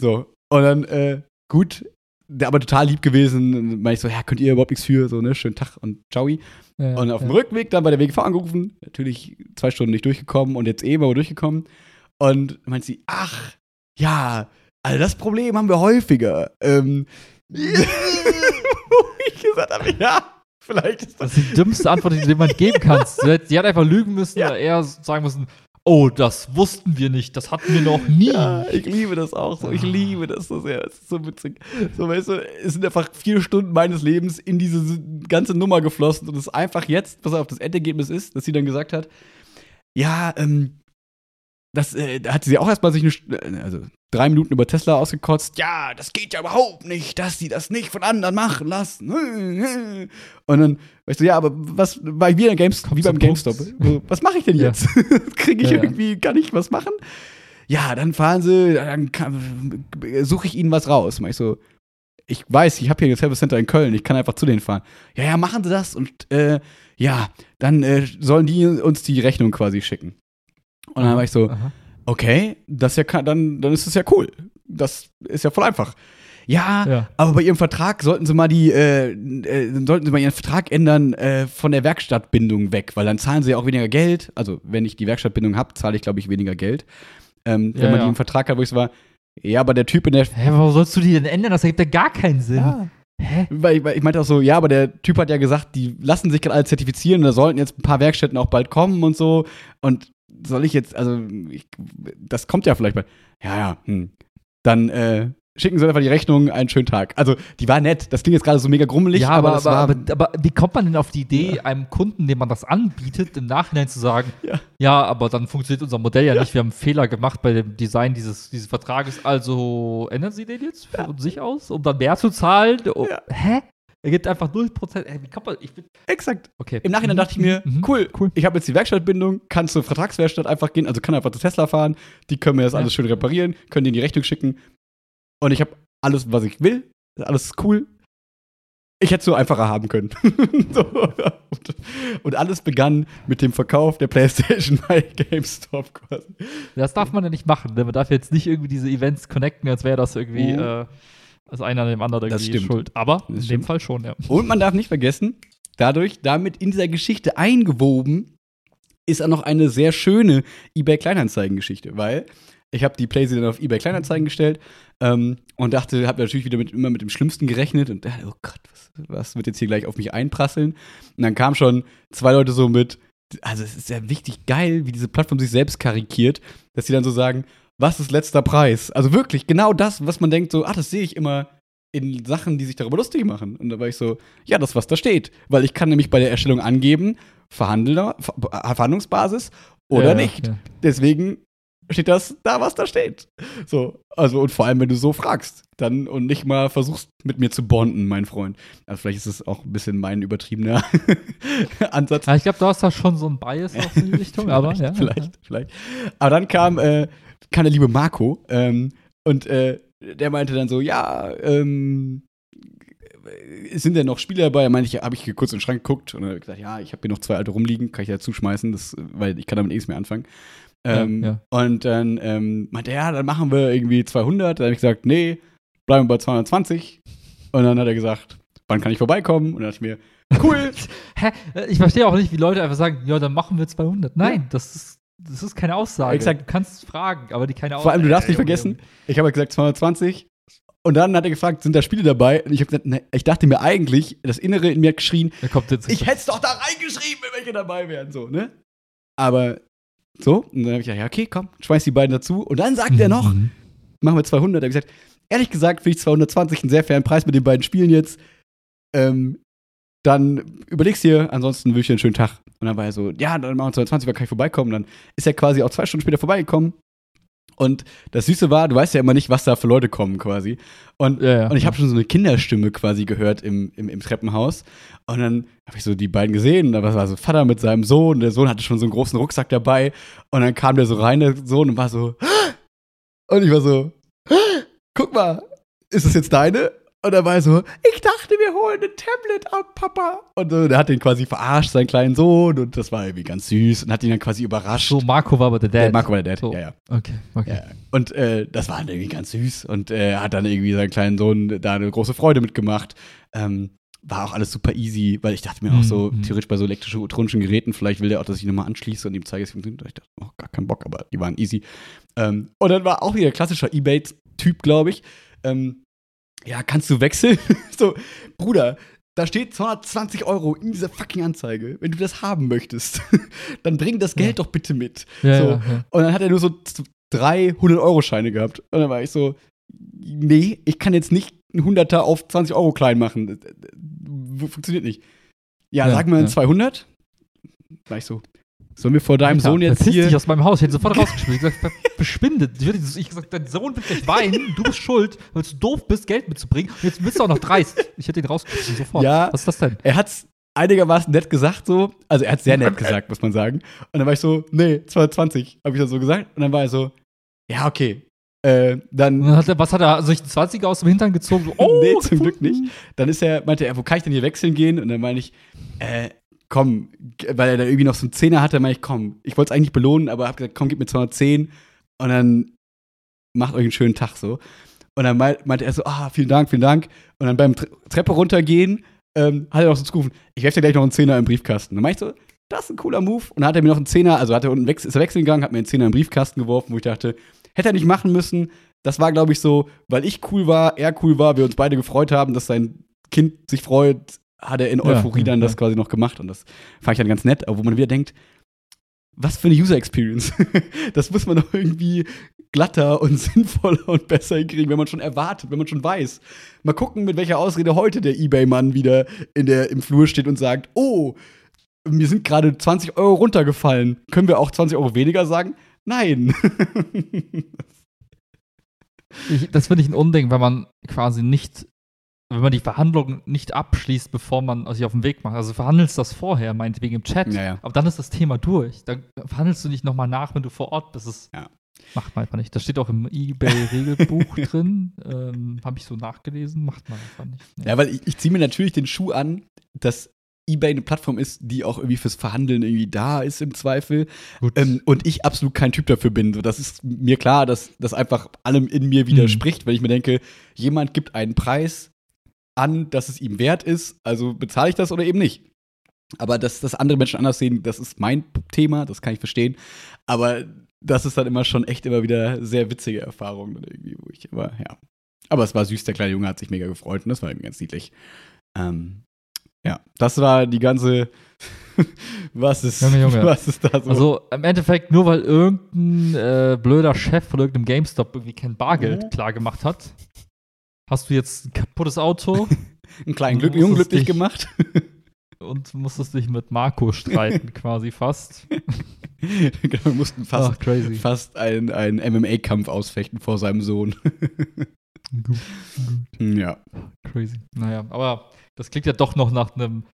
So, und dann, äh, gut, der aber total lieb gewesen. Und meinte ich so, ja, könnt ihr überhaupt nichts für? So, ne, schönen Tag und ciao. Ja, Und auf dem ja. Rückweg dann bei der WGV angerufen, natürlich zwei Stunden nicht durchgekommen und jetzt eben aber durchgekommen. Und meint sie, ach, ja, also das Problem haben wir häufiger. Ähm, [LAUGHS] wo ich gesagt habe, ja, vielleicht ist das. Das ist die dümmste Antwort, die du jemand geben kannst. Sie hat- Sie hat einfach lügen müssen Ja. oder eher sagen müssen, oh, das wussten wir nicht, das hatten wir noch nie. Ja, ich liebe das auch so. Ich liebe das so sehr. Es ist so witzig. So, weißt du, es sind einfach vier Stunden meines Lebens in diese ganze Nummer geflossen und es ist einfach jetzt, pass auf, das Endergebnis ist, dass sie dann gesagt hat, ja, ähm, das, äh, da hat sie auch erstmal sich eine, äh, also drei Minuten über Tesla ausgekotzt. Ja, das geht ja überhaupt nicht, dass die das nicht von anderen machen lassen. Und dann, weißt du, ja, aber was, bei wie, Games, Kommt wie beim GameStop, was mache ich denn Ja. jetzt? [LAUGHS] Kriege ich Ja, ja. irgendwie, kann ich was machen? Ja, dann fahren sie, dann suche ich ihnen was raus. Mach ich so, ich weiß, ich habe hier ein Service Center in Köln, ich kann einfach zu denen fahren. Ja, ja, machen sie das und äh, ja, dann äh, sollen die uns die Rechnung quasi schicken. Und dann war ich so, Aha. okay, das ja kann, dann, dann ist es ja cool. Das ist ja voll einfach. Ja, Ja. aber bei ihrem Vertrag sollten sie mal die, äh, äh, sollten sie mal ihren Vertrag ändern äh, von der Werkstattbindung weg, weil dann zahlen sie ja auch weniger Geld. Also wenn ich die Werkstattbindung habe, zahle ich, glaube ich, weniger Geld. Ähm, wenn Ja, man ja. die im Vertrag hat, wo ich so war, ja, aber der Typ in der Hä, warum sollst du die denn ändern? Das ergibt ja gar keinen Sinn. Ja. Hä? Weil, weil ich meinte auch so, ja, aber der Typ hat ja gesagt, die lassen sich gerade alle zertifizieren und da sollten jetzt ein paar Werkstätten auch bald kommen und so. Und soll ich jetzt, also, ich, das kommt ja vielleicht mal. Ja, ja, hm. Dann äh, schicken sie einfach die Rechnung, einen schönen Tag. Also, die war nett. Das klingt jetzt gerade so mega grummelig, Ja, aber, aber, das war. aber, aber wie kommt man denn auf die Idee, einem Kunden, dem man das anbietet, im Nachhinein zu sagen, Ja. ja, aber dann funktioniert unser Modell ja, nicht, wir haben einen Fehler gemacht bei dem Design dieses, dieses Vertrages, also ändern Sie den jetzt von sich aus, um dann mehr zu zahlen? Oh, Ja. Hä? Er gibt einfach 0%. Ey, wie kann man, ich bin, Exakt. okay. Im Nachhinein dachte ich mir, Mhm, cool, cool. ich habe jetzt die Werkstattbindung, kann zur Vertragswerkstatt einfach gehen, also kann einfach zu Tesla fahren, die können mir das Ja. alles schön reparieren, können die in die Rechnung schicken und ich habe alles, was ich will, alles ist cool. Ich hätte es so einfacher haben können. [LAUGHS] so. und, und alles begann mit dem Verkauf der PlayStation [LAUGHS] bei GameStop quasi. Das darf man ja nicht machen. Ne? Man darf jetzt nicht irgendwie diese Events connecten, als wäre das irgendwie, Mhm. äh, als einer dem anderen Das irgendwie stimmt. schuld. Aber Das in dem stimmt. Fall schon, ja. Und man darf nicht vergessen, dadurch, damit in dieser Geschichte eingewoben, ist auch noch eine sehr schöne eBay Kleinanzeigen-Geschichte, weil ich habe die PlayStation auf eBay Kleinanzeigen gestellt ähm, und dachte, habe natürlich wieder mit, immer mit dem Schlimmsten gerechnet und dachte, oh Gott, was, was wird jetzt hier gleich auf mich einprasseln? Und dann kamen schon zwei Leute so mit, also es ist ja wichtig geil, wie diese Plattform sich selbst karikiert, dass sie dann so sagen, was ist letzter Preis? Also wirklich genau das, was man denkt, so, ach, das sehe ich immer in Sachen, die sich darüber lustig machen. Und da war ich so, ja, das, was da steht. Weil ich kann nämlich bei der Erstellung angeben, Verhandler, Ver Verhandlungsbasis oder Ja, nicht. ja. Deswegen steht das da, was da steht. So, also und vor allem, wenn du so fragst, dann und nicht mal versuchst, mit mir zu bonden, mein Freund. Also vielleicht ist es auch ein bisschen mein übertriebener [LAUGHS] Ansatz. Ja, ich glaube, du hast da schon so ein Bias aus in die [LAUGHS] Richtung, aber ja. vielleicht, vielleicht. Aber dann kam, äh, kam der liebe Marco ähm, und äh, der meinte dann so, ja, ähm, sind denn noch Spiele dabei? Da meinte ich, habe ich kurz in den Schrank geguckt und dann gesagt, ja, ich habe hier noch zwei alte rumliegen, kann ich da zuschmeißen, das, weil ich kann damit nichts mehr anfangen. Ähm, Ja, Und dann ähm, meinte er, ja, dann machen wir irgendwie 200. Dann habe ich gesagt, nee, bleiben wir bei 220. Und dann hat er gesagt, wann kann ich vorbeikommen? Und dann dachte ich mir, cool. [LAUGHS] Hä? Ich verstehe auch nicht, wie Leute einfach sagen, ja, dann machen wir 200. Nein, das, ist, das ist keine Aussage. Exakt. Du kannst fragen, aber die keine Aussage. Vor allem, du darfst nicht vergessen, ich habe halt gesagt 220. Und dann hat er gefragt, sind da Spiele dabei? Und ich habe gesagt, ne, ich dachte mir eigentlich, das Innere in mir hat geschrien, ich hätte es doch da reingeschrieben, wenn welche dabei wären, so, ne? Aber so, und dann habe ich gesagt, ja, okay, komm, schmeiß die beiden dazu. Und dann sagt er noch, Mhm. machen wir 200. Da habe ich gesagt, ehrlich gesagt finde ich 220 einen sehr fairen Preis mit den beiden Spielen jetzt. Ähm, dann überlegst dir, ansonsten wünsche ich dir einen schönen Tag. Und dann war er so, ja, dann machen wir 220, weil kann ich vorbeikommen. Dann ist er quasi auch zwei Stunden später vorbeigekommen. Und das Süße war, du weißt ja immer nicht, was da für Leute kommen quasi. Und, Ja, ja. und ich habe schon so eine Kinderstimme quasi gehört im, im, im Treppenhaus. Und dann habe ich so die beiden gesehen. Und da war so Vater mit seinem Sohn. Der Sohn hatte schon so einen großen Rucksack dabei. Und dann kam der so rein, der Sohn, und war so, [GASPS] und ich war so, [GASPS] guck mal, ist das jetzt deine? Und er war so, ich dachte, wir holen ein Tablet ab, Papa. Und so, der hat den quasi verarscht, seinen kleinen Sohn. Und das war irgendwie ganz süß. Und hat ihn dann quasi überrascht. So, Marco war aber der Dad. der Marco war der Dad. So. Ja, ja. Okay, okay. ja. Und äh, das war dann irgendwie ganz süß. Und äh, er hat dann irgendwie seinen kleinen Sohn da eine große Freude mitgemacht. Ähm, war auch alles super easy, weil ich dachte mir auch so, Mhm. theoretisch bei so elektronischen Geräten, vielleicht will der auch, dass ich nochmal anschließe und ihm zeige, es funktioniert. Ich dachte, oh, gar keinen Bock, aber die waren easy. Ähm, und dann war auch wieder klassischer Ebay-Typ, glaube ich. Ähm, ja, kannst du wechseln? [LAUGHS] so, Bruder, da steht 220 Euro in dieser fucking Anzeige. Wenn du das haben möchtest, [LAUGHS] dann bring das Geld Ja. doch bitte mit. Ja, so. ja. Und dann hat er nur so z- drei 100-Euro-Scheine gehabt. Und dann war ich so, nee, ich kann jetzt nicht einen Hunderter auf 20 Euro klein machen. Das- das- das Funktioniert nicht. Ja, Ja, sag mal ja. 200. War ich so, sollen wir vor deinem Alter, Sohn jetzt hier... dich aus meinem Haus. Ich hätte sofort rausgeschmissen. Ich gesagt, verschwindet. Ich gesagt, dein Sohn wird gleich weinen. Du bist schuld, weil du doof bist, Geld mitzubringen. Und jetzt bist du auch noch dreist. Ich hätte ihn rausgeschmissen sofort. Ja. Was ist das denn? Er hat's einigermaßen nett gesagt so. Also er hat sehr nett gesagt, muss man sagen. Und dann war ich so, nee, 220, habe ich dann so gesagt. Und dann war er so, ja, okay. Äh, dann dann hat er, was hat er, sich einen 20er aus dem Hintern gezogen? So, [LAUGHS] oh, Nee, zum Glück nicht. Dann ist er, meinte er, wo kann ich denn hier wechseln gehen? Und dann meine ich, äh, komm, weil er da irgendwie noch so einen Zehner hatte, meinte ich, komm, ich wollte es eigentlich belohnen, aber hab gesagt, komm, gib mir 210 und dann macht euch einen schönen Tag so. Und dann mei- meinte er so, ah, vielen Dank, vielen Dank. Und dann beim Tre Treppe runtergehen, ähm, hat er noch so zugerufen, ich werfe dir gleich noch einen Zehner im Briefkasten. Dann meinte ich so, das ist ein cooler Move. Und dann hat er mir noch einen Zehner, also hat er unten wechs ist er wechseln gegangen, hat mir einen Zehner im Briefkasten geworfen, wo ich dachte, hätte er nicht machen müssen. Das war, glaube ich, so, weil ich cool war, er cool war, wir uns beide gefreut haben, dass sein Kind sich freut, hat er in Ja, Euphorie dann ja. das quasi noch gemacht. Und das fand ich dann ganz nett, aber wo man wieder denkt, was für eine User Experience. [LAUGHS] das muss man doch irgendwie glatter und [LAUGHS] sinnvoller und besser hinkriegen, wenn man schon erwartet, wenn man schon weiß. Mal gucken, mit welcher Ausrede heute der Ebay-Mann wieder in der, im Flur steht und sagt, oh, mir sind gerade 20 Euro runtergefallen. Können wir auch 20 Euro weniger sagen? Nein. [LAUGHS] Ich, das finde ich ein Unding, wenn man quasi nicht wenn man die Verhandlung nicht abschließt, bevor man sich auf den Weg macht. Also verhandelst das vorher, meinetwegen im Chat, Ja, ja. aber dann ist das Thema durch. Dann verhandelst du nicht nochmal nach, wenn du vor Ort bist. Das Ja. macht man einfach nicht. Das steht auch im eBay-Regelbuch [LAUGHS] drin. Ähm, Habe ich so nachgelesen. Macht man einfach nicht. Nee. Ja, weil ich, ich ziehe mir natürlich den Schuh an, dass eBay eine Plattform ist, die auch irgendwie fürs Verhandeln irgendwie da ist im Zweifel. Gut. Ähm, und ich absolut kein Typ dafür bin. So, das ist mir klar, dass das einfach allem in mir widerspricht, wenn ich mir denke, jemand gibt einen Preis an, dass es ihm wert ist, also bezahle ich das oder eben nicht. Aber dass das andere Menschen anders sehen, das ist mein Thema, das kann ich verstehen. Aber das ist dann immer schon echt immer wieder sehr witzige Erfahrungen irgendwie, wo ich aber, ja. Aber es war süß, der kleine Junge hat sich mega gefreut und das war irgendwie ganz niedlich. Ähm, ja, das war die ganze. [LAUGHS] was ist, Junge, Junge. was ist da so? Also im Endeffekt, nur weil irgendein äh, blöder Chef von irgendeinem GameStop irgendwie kein Bargeld Mhm. klar gemacht hat, hast du jetzt ein kaputtes Auto [LAUGHS] einen kleinen Glück, Jungen musstest glücklich dich- gemacht. [LAUGHS] und musstest dich mit Marco streiten, [LAUGHS] quasi fast. genau, wir mussten fast, Ach, crazy. fast einen, einen MMA-Kampf ausfechten vor seinem Sohn. Gut, gut. ja. Crazy. Naja, aber das klingt ja doch noch nach einem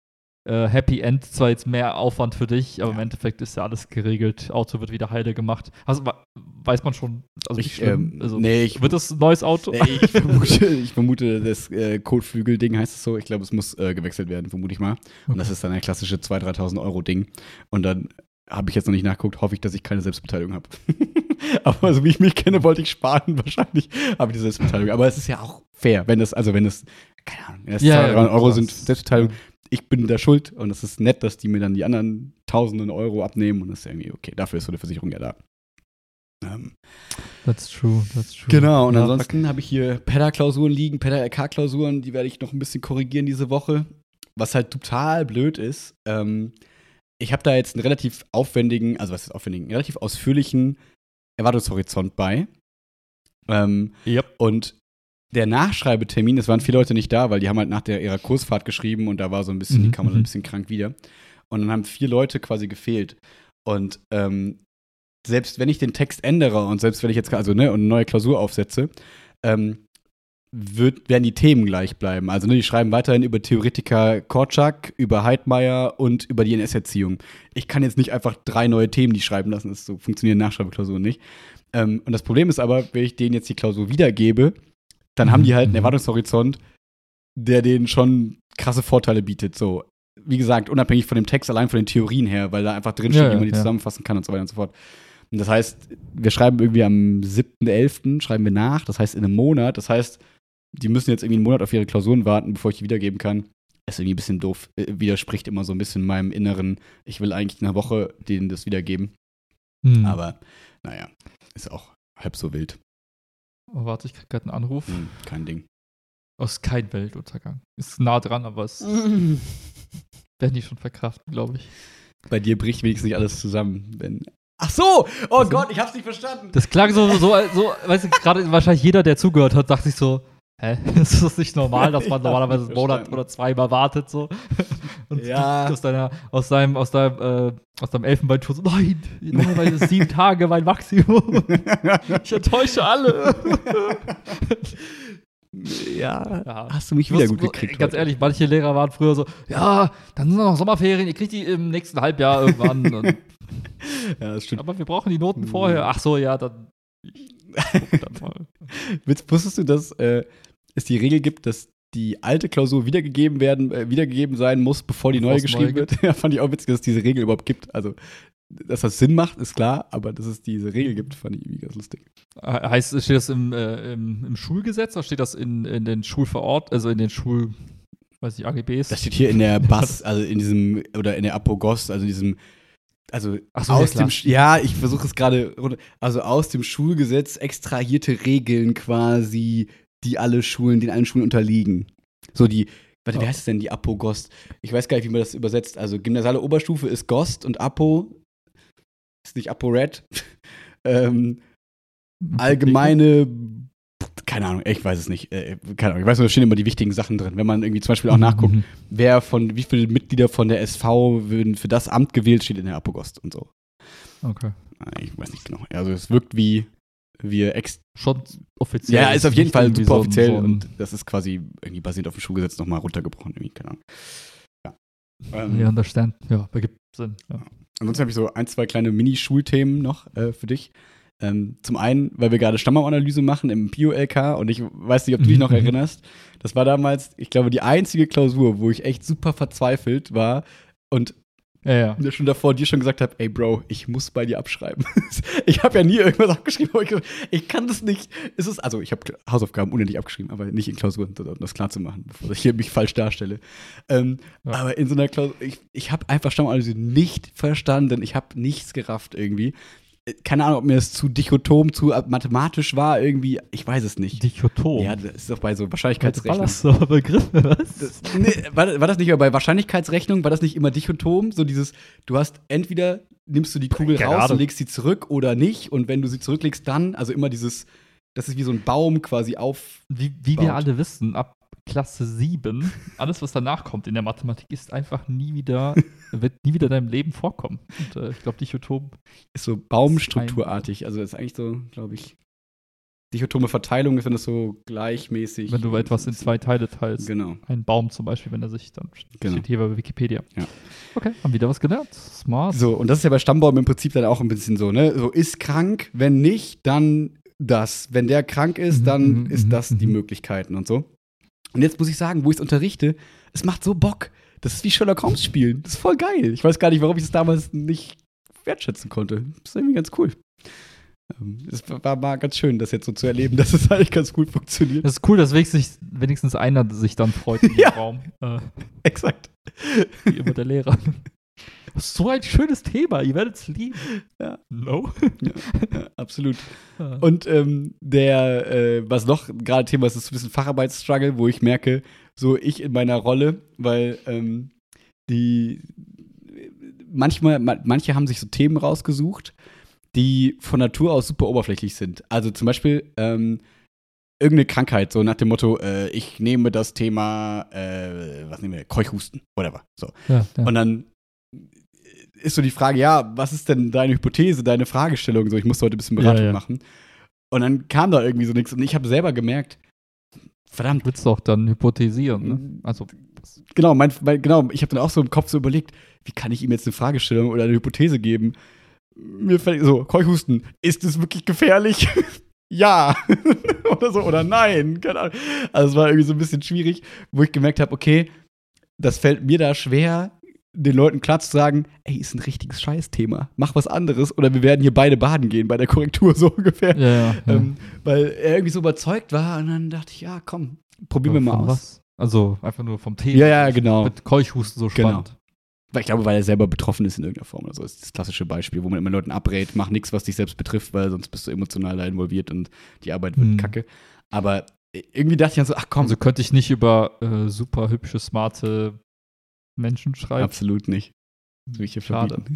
äh, Happy End. Zwar jetzt mehr Aufwand für dich, aber im Ja. Endeffekt ist ja alles geregelt. Auto wird wieder heile gemacht. Also, wa- weiß man schon, also Ich, ähm, also, nee, ich, wird das ein neues Auto? nee, ich vermute, ich vermute, das äh, Kotflügel-Ding heißt es so. Ich glaube, es muss äh, gewechselt werden, vermute ich mal. Und das ist dann ein klassische 2.000, 3.000 Euro Ding. Und dann habe ich jetzt noch nicht nachgeguckt, hoffe ich, dass ich keine Selbstbeteiligung habe. [LAUGHS] Aber so wie ich mich kenne, wollte ich sparen. [LAUGHS] Wahrscheinlich habe ich die Selbstbeteiligung. Aber es ist ja auch fair, wenn das, also wenn es, keine Ahnung, wenn das Ja, 200, ja, 300 Euro das- sind, Selbstbeteiligung. Ich bin da schuld und es ist nett, dass die mir dann die anderen Tausenden Euro abnehmen und das ist irgendwie okay. Dafür ist so eine Versicherung ja da. Ähm, That's true, that's true. Genau, und Ja, ansonsten habe ich hier PEDA-Klausuren liegen, PEDA-LK-Klausuren, die werde ich noch ein bisschen korrigieren diese Woche. Was halt total blöd ist, ähm, ich habe da jetzt einen relativ aufwendigen, also was ist aufwendigen, einen relativ ausführlichen Erwartungshorizont bei. Ähm, Yep. und der Nachschreibetermin, es waren viele Leute nicht da, weil die haben halt nach der, ihrer Kursfahrt geschrieben und da war so ein bisschen, die Mhm, kam so ein mhm. bisschen krank wieder. Und dann haben vier Leute quasi gefehlt. Und ähm, selbst wenn ich den Text ändere und selbst wenn ich jetzt also ne, und eine neue Klausur aufsetze, ähm, wird, werden die Themen gleich bleiben. Also ne, die schreiben weiterhin über Theoretiker Korczak, über Heidmeier und über die NS-Erziehung. Ich kann jetzt nicht einfach drei neue Themen die schreiben lassen, das so funktionieren Nachschreibeklausuren nicht. Ähm, und das Problem ist aber, wenn ich denen jetzt die Klausur wiedergebe, dann haben die halt einen Mhm. Erwartungshorizont, der denen schon krasse Vorteile bietet. So, wie gesagt, unabhängig von dem Text, allein von den Theorien her, weil da einfach drinsteht, Ja, wie man die ja. zusammenfassen kann und so weiter und so fort. Und das heißt, wir schreiben irgendwie am 7.11. schreiben wir nach, das heißt in einem Monat. Das heißt, die müssen jetzt irgendwie einen Monat auf ihre Klausuren warten, bevor ich die wiedergeben kann. Ist irgendwie ein bisschen doof. Äh, Widerspricht immer so ein bisschen meinem Inneren, ich will eigentlich in einer Woche denen das wiedergeben. Hm. Aber naja, ist auch halb so wild. Oh, warte, ich krieg gerade einen Anruf. Hm, kein Ding. Aus kein Weltuntergang. Ist nah dran, aber es [LAUGHS] werden die schon verkraften, glaube ich. Bei dir bricht wenigstens nicht alles zusammen, wenn. Ach so! Oh Also- Gott, ich hab's nicht verstanden. Das klang so, so, so weißt du, gerade wahrscheinlich jeder, der zugehört hat, dachte sich so, hä, [LAUGHS] ist das nicht normal, dass [LAUGHS] man normalerweise einen Monat oder zweimal wartet, so. [LAUGHS] Und Ja. aus deiner, aus deinem, aus deinem, äh, aus deinem Elfenbeinturm so, nein, normalerweise sieben Tage mein Maximum. Ich enttäusche alle. Ja, Ja. hast du mich Ich wieder gut gekriegt. Ganz heute. ehrlich, manche Lehrer waren früher so, ja, dann sind noch Sommerferien, ihr kriegt die im nächsten Halbjahr irgendwann. [LAUGHS] Ja, das stimmt. aber wir brauchen die Noten vorher. Ach so, ja, dann. [LAUGHS] Witz- Wusstest du, dass äh, es die Regel gibt, dass die alte Klausur wiedergegeben werden, äh, wiedergegeben sein muss, bevor die Bevor neue es geschrieben neue wird? [LAUGHS] Ja, fand ich auch witzig, dass es diese Regel überhaupt gibt. Also, dass das Sinn macht, ist klar, aber dass es diese Regel gibt, fand ich irgendwie ganz lustig. He- Heißt, steht das im, äh, im, im Schulgesetz oder steht das in, in den Schulverort, also in den Schul, weiß ich, AGBs? Das steht hier in der Bass, also in diesem, oder in der Apogos, also in diesem, also so, aus dem, ja, ich versuche es gerade, runter- also aus dem Schulgesetz extrahierte Regeln quasi, die alle Schulen, den allen Schulen unterliegen. So die, warte, wie heißt es denn, die Apogost? Ich weiß gar nicht, wie man das übersetzt. Also gymnasiale Oberstufe ist Gost und Apo ist nicht Apo-Red. [LAUGHS] ähm, allgemeine, keine Ahnung, ich weiß es nicht. Äh, keine Ahnung, ich weiß nur, da stehen immer die wichtigen Sachen drin. Wenn man irgendwie zum Beispiel auch nachguckt, Mhm. wer von, wie viele Mitglieder von der SV würden für das Amt gewählt, steht in der Apogost und so. Okay. Ah, Ich weiß nicht genau. Also es wirkt wie wir ex Schon offiziell. ja, ist auf jeden Fall super so offiziell so und das ist quasi irgendwie basiert auf dem Schulgesetz nochmal runtergebrochen, irgendwie, keine Ahnung. Ja. Ähm, Ja, understand. Ja, Sinn. Ja. Ansonsten habe ich so ein, zwei kleine Mini-Schulthemen noch äh, für dich. Ähm, zum einen, weil wir gerade Stammbaumanalyse machen im Bio-LK und ich weiß nicht, ob du dich noch [LAUGHS] erinnerst. Das war damals, ich glaube, die einzige Klausur, wo ich echt super verzweifelt war und Ja, ja. schon davor dir schon gesagt habe, ey Bro, ich muss bei dir abschreiben. [LAUGHS] ich habe ja nie irgendwas abgeschrieben, aber ich, ich kann das nicht. Es ist, also ich habe Hausaufgaben unendlich abgeschrieben, aber nicht in Klausuren, um das klar zu machen, bevor ich hier mich falsch darstelle. Ähm, Ja. Aber in so einer Klausur, ich, ich habe einfach Stammanalyse nicht verstanden. Ich habe nichts gerafft irgendwie. Keine Ahnung, ob mir das zu dichotom, zu mathematisch war irgendwie. Ich weiß es nicht. Dichotom. Ja, das ist doch bei so Wahrscheinlichkeitsrechnung. ballerst du aber Begriffe, was? Das, nee, war, war das nicht aber bei Wahrscheinlichkeitsrechnung? War das nicht immer dichotom? So dieses, du hast entweder nimmst du die Kugel Keine raus und legst sie zurück oder nicht. Und wenn du sie zurücklegst, dann, also immer dieses, das ist wie so ein Baum quasi auf. Wie, wie wir alle wissen, ab Klasse 7, alles, was danach kommt in der Mathematik, ist einfach nie wieder, [LAUGHS] wird nie wieder in deinem Leben vorkommen. Und äh, ich glaube, Dichotom Ist so baumstrukturartig. Also ist eigentlich so, glaube ich, dichotome Verteilung ist, wenn das so gleichmäßig. wenn du etwas in zwei Teile teilst. Genau. Ein Baum zum Beispiel, wenn er sich dann Genau. steht hier bei Wikipedia. Ja. Okay, haben wieder was gelernt. Smart. So, und das ist ja bei Stammbaum im Prinzip dann auch ein bisschen so, ne? So, ist krank, wenn nicht, dann das. Wenn der krank ist, Mhm, dann mhm, ist mhm, das die. Möglichkeiten und so. Und jetzt muss ich sagen, wo ich es unterrichte, es macht so Bock. Das ist wie Sherlock Holmes spielen. Das ist voll geil. Ich weiß gar nicht, warum ich es damals nicht wertschätzen konnte. Das ist irgendwie ganz cool. Ähm, Es war mal ganz schön, das jetzt so zu erleben, [LAUGHS] dass es eigentlich ganz gut funktioniert. Das ist cool, dass wenigstens, wenigstens einer sich dann freut dem Ja. Raum. Äh, [LAUGHS] Exakt. wie immer der Lehrer. [LAUGHS] Das ist so ein schönes Thema, ihr werdet es lieben. Ja. No? Ja, absolut. Ja. [LAUGHS] Und ähm, der, äh, was noch gerade Thema ist, ist ein bisschen Facharbeitsstruggle, wo ich merke, so ich in meiner Rolle, weil ähm, die manchmal, ma- manche haben sich so Themen rausgesucht, die von Natur aus super oberflächlich sind. Also zum Beispiel ähm, irgendeine Krankheit, so nach dem Motto, äh, ich nehme das Thema, äh, was nehmen wir, Keuchhusten, whatever. So. ja, ja. Und dann ist so die Frage, ja, was ist denn deine Hypothese, deine Fragestellung? So, ich musste heute ein bisschen Ja, Beratung ja. machen. Und dann kam da irgendwie so nichts. Und ich habe selber gemerkt, verdammt, willst du auch dann hypothesieren, ne? Also, genau, mein, mein, genau, ich habe dann auch so im Kopf so überlegt, wie kann ich ihm jetzt eine Fragestellung oder eine Hypothese geben? Mir fällt so, Keuchhusten, ist es wirklich gefährlich? [LAUGHS] ja. [LAUGHS] oder so, oder nein. Keine Ahnung. Also es war irgendwie so ein bisschen schwierig, wo ich gemerkt habe, okay, das fällt mir da schwer, den Leuten klar zu sagen, ey, ist ein richtiges Scheißthema. Mach was anderes oder wir werden hier beide baden gehen bei der Korrektur, [LAUGHS] so ungefähr. ja, ja. ja. Ähm, weil er irgendwie so überzeugt war und dann dachte ich, ja, komm, probieren wir mal aus. was? Also, einfach nur vom Thema. Ja, ja, genau. Mit Keuchhusten so Genau. spannend. Weil ich glaube, weil er selber betroffen ist in irgendeiner Form oder so. Das ist das klassische Beispiel, wo man immer Leuten abrät, mach nichts, was dich selbst betrifft, weil sonst bist du emotional da involviert und die Arbeit wird Hm. kacke. Aber irgendwie dachte ich dann so, ach komm, Also könnte ich nicht über äh, super hübsche, smarte Menschen schreiben. absolut nicht. Das will ich hier Schade. [LAUGHS]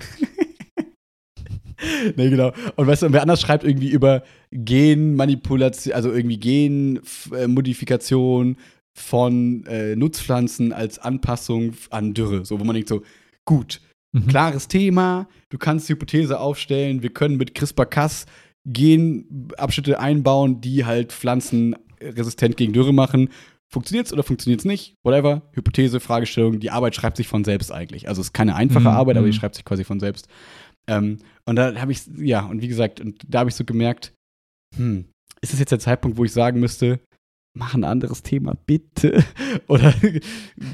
nee, genau. Und weißt du, wer anders schreibt irgendwie über Genmanipulation, also irgendwie Genmodifikation von äh, Nutzpflanzen als Anpassung an Dürre. So, wo man denkt so, gut, Mhm. klares Thema, du kannst die Hypothese aufstellen, wir können mit CRISPR-Cas Genabschnitte einbauen, die halt Pflanzen resistent gegen Dürre machen. Funktioniert's oder funktioniert's nicht? Whatever. Hypothese, Fragestellung, die Arbeit schreibt sich von selbst eigentlich. Also es ist keine einfache Mhm, Arbeit, aber die mhm. schreibt sich quasi von selbst. Ähm, und da habe ich, ja, und wie gesagt, und da habe ich so gemerkt, hm, ist es jetzt der Zeitpunkt, wo ich sagen müsste, mach ein anderes Thema, bitte? [LAUGHS] Oder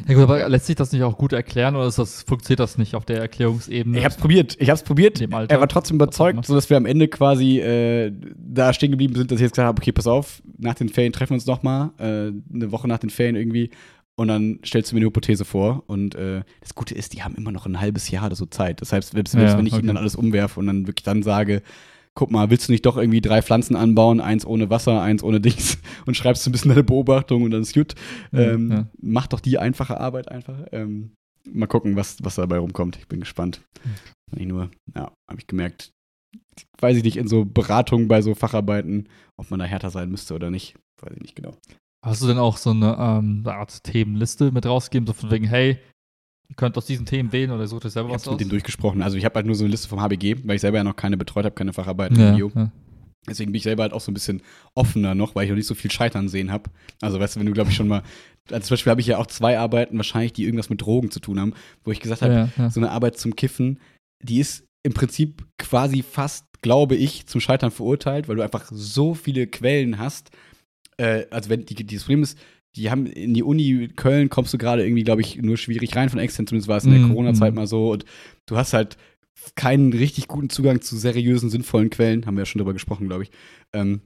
Ja, gut, aber lässt sich das nicht auch gut erklären oder ist das, funktioniert das nicht auf der Erklärungsebene? Ich hab's probiert. Ich hab's probiert. Er war trotzdem überzeugt, sodass wir am Ende quasi äh, da stehen geblieben sind, dass ich jetzt gesagt habe, okay, pass auf, nach den Ferien treffen wir uns nochmal, äh, eine Woche nach den Ferien irgendwie. Und dann stellst du mir eine Hypothese vor. Und äh, das Gute ist, die haben immer noch ein halbes Jahr oder so Zeit. Das heißt, selbst, selbst Ja, wenn ich okay. ihnen dann alles umwerfe und dann wirklich dann sage, guck mal, willst du nicht doch irgendwie drei Pflanzen anbauen, eins ohne Wasser, eins ohne Dings [LAUGHS] und schreibst ein bisschen deine Beobachtung und dann ist gut. Ähm, ja. Mach doch die einfache Arbeit einfach. Ähm, mal gucken, was, was dabei rumkommt. Ich bin gespannt. Kann ich nur, ja, habe ich gemerkt, weiß ich nicht, in so Beratungen bei so Facharbeiten, ob man da härter sein müsste oder nicht. Weiß ich nicht genau. Hast du denn auch so eine, ähm, eine Art Themenliste mit rausgegeben, so von wegen, hey, ihr könnt aus diesen Themen wählen oder sucht euch selber Ich was habe mit aus? denen durchgesprochen. Also ich habe halt nur so eine Liste vom HBG, weil ich selber ja noch keine betreut habe, keine Facharbeiten ja, im Bio. ja. Deswegen bin ich selber halt auch so ein bisschen offener noch, weil ich noch nicht so viel Scheitern sehen habe. Also, weißt du, wenn du, glaube ich, schon mal. Also zum Beispiel habe ich ja auch zwei Arbeiten, wahrscheinlich, die irgendwas mit Drogen zu tun haben, wo ich gesagt habe, Ja, so eine Arbeit zum Kiffen, die ist im Prinzip quasi fast, glaube ich, zum Scheitern verurteilt, weil du einfach so viele Quellen hast. Äh, also, wenn die, dieses Problem ist, die haben in die Uni Köln kommst du gerade irgendwie, glaube ich, nur schwierig rein von extern, zumindest war es in der Mhm, Corona-Zeit mhm. mal so. Und du hast halt keinen richtig guten Zugang zu seriösen, sinnvollen Quellen, haben wir ja schon drüber gesprochen, glaube ich. Ähm,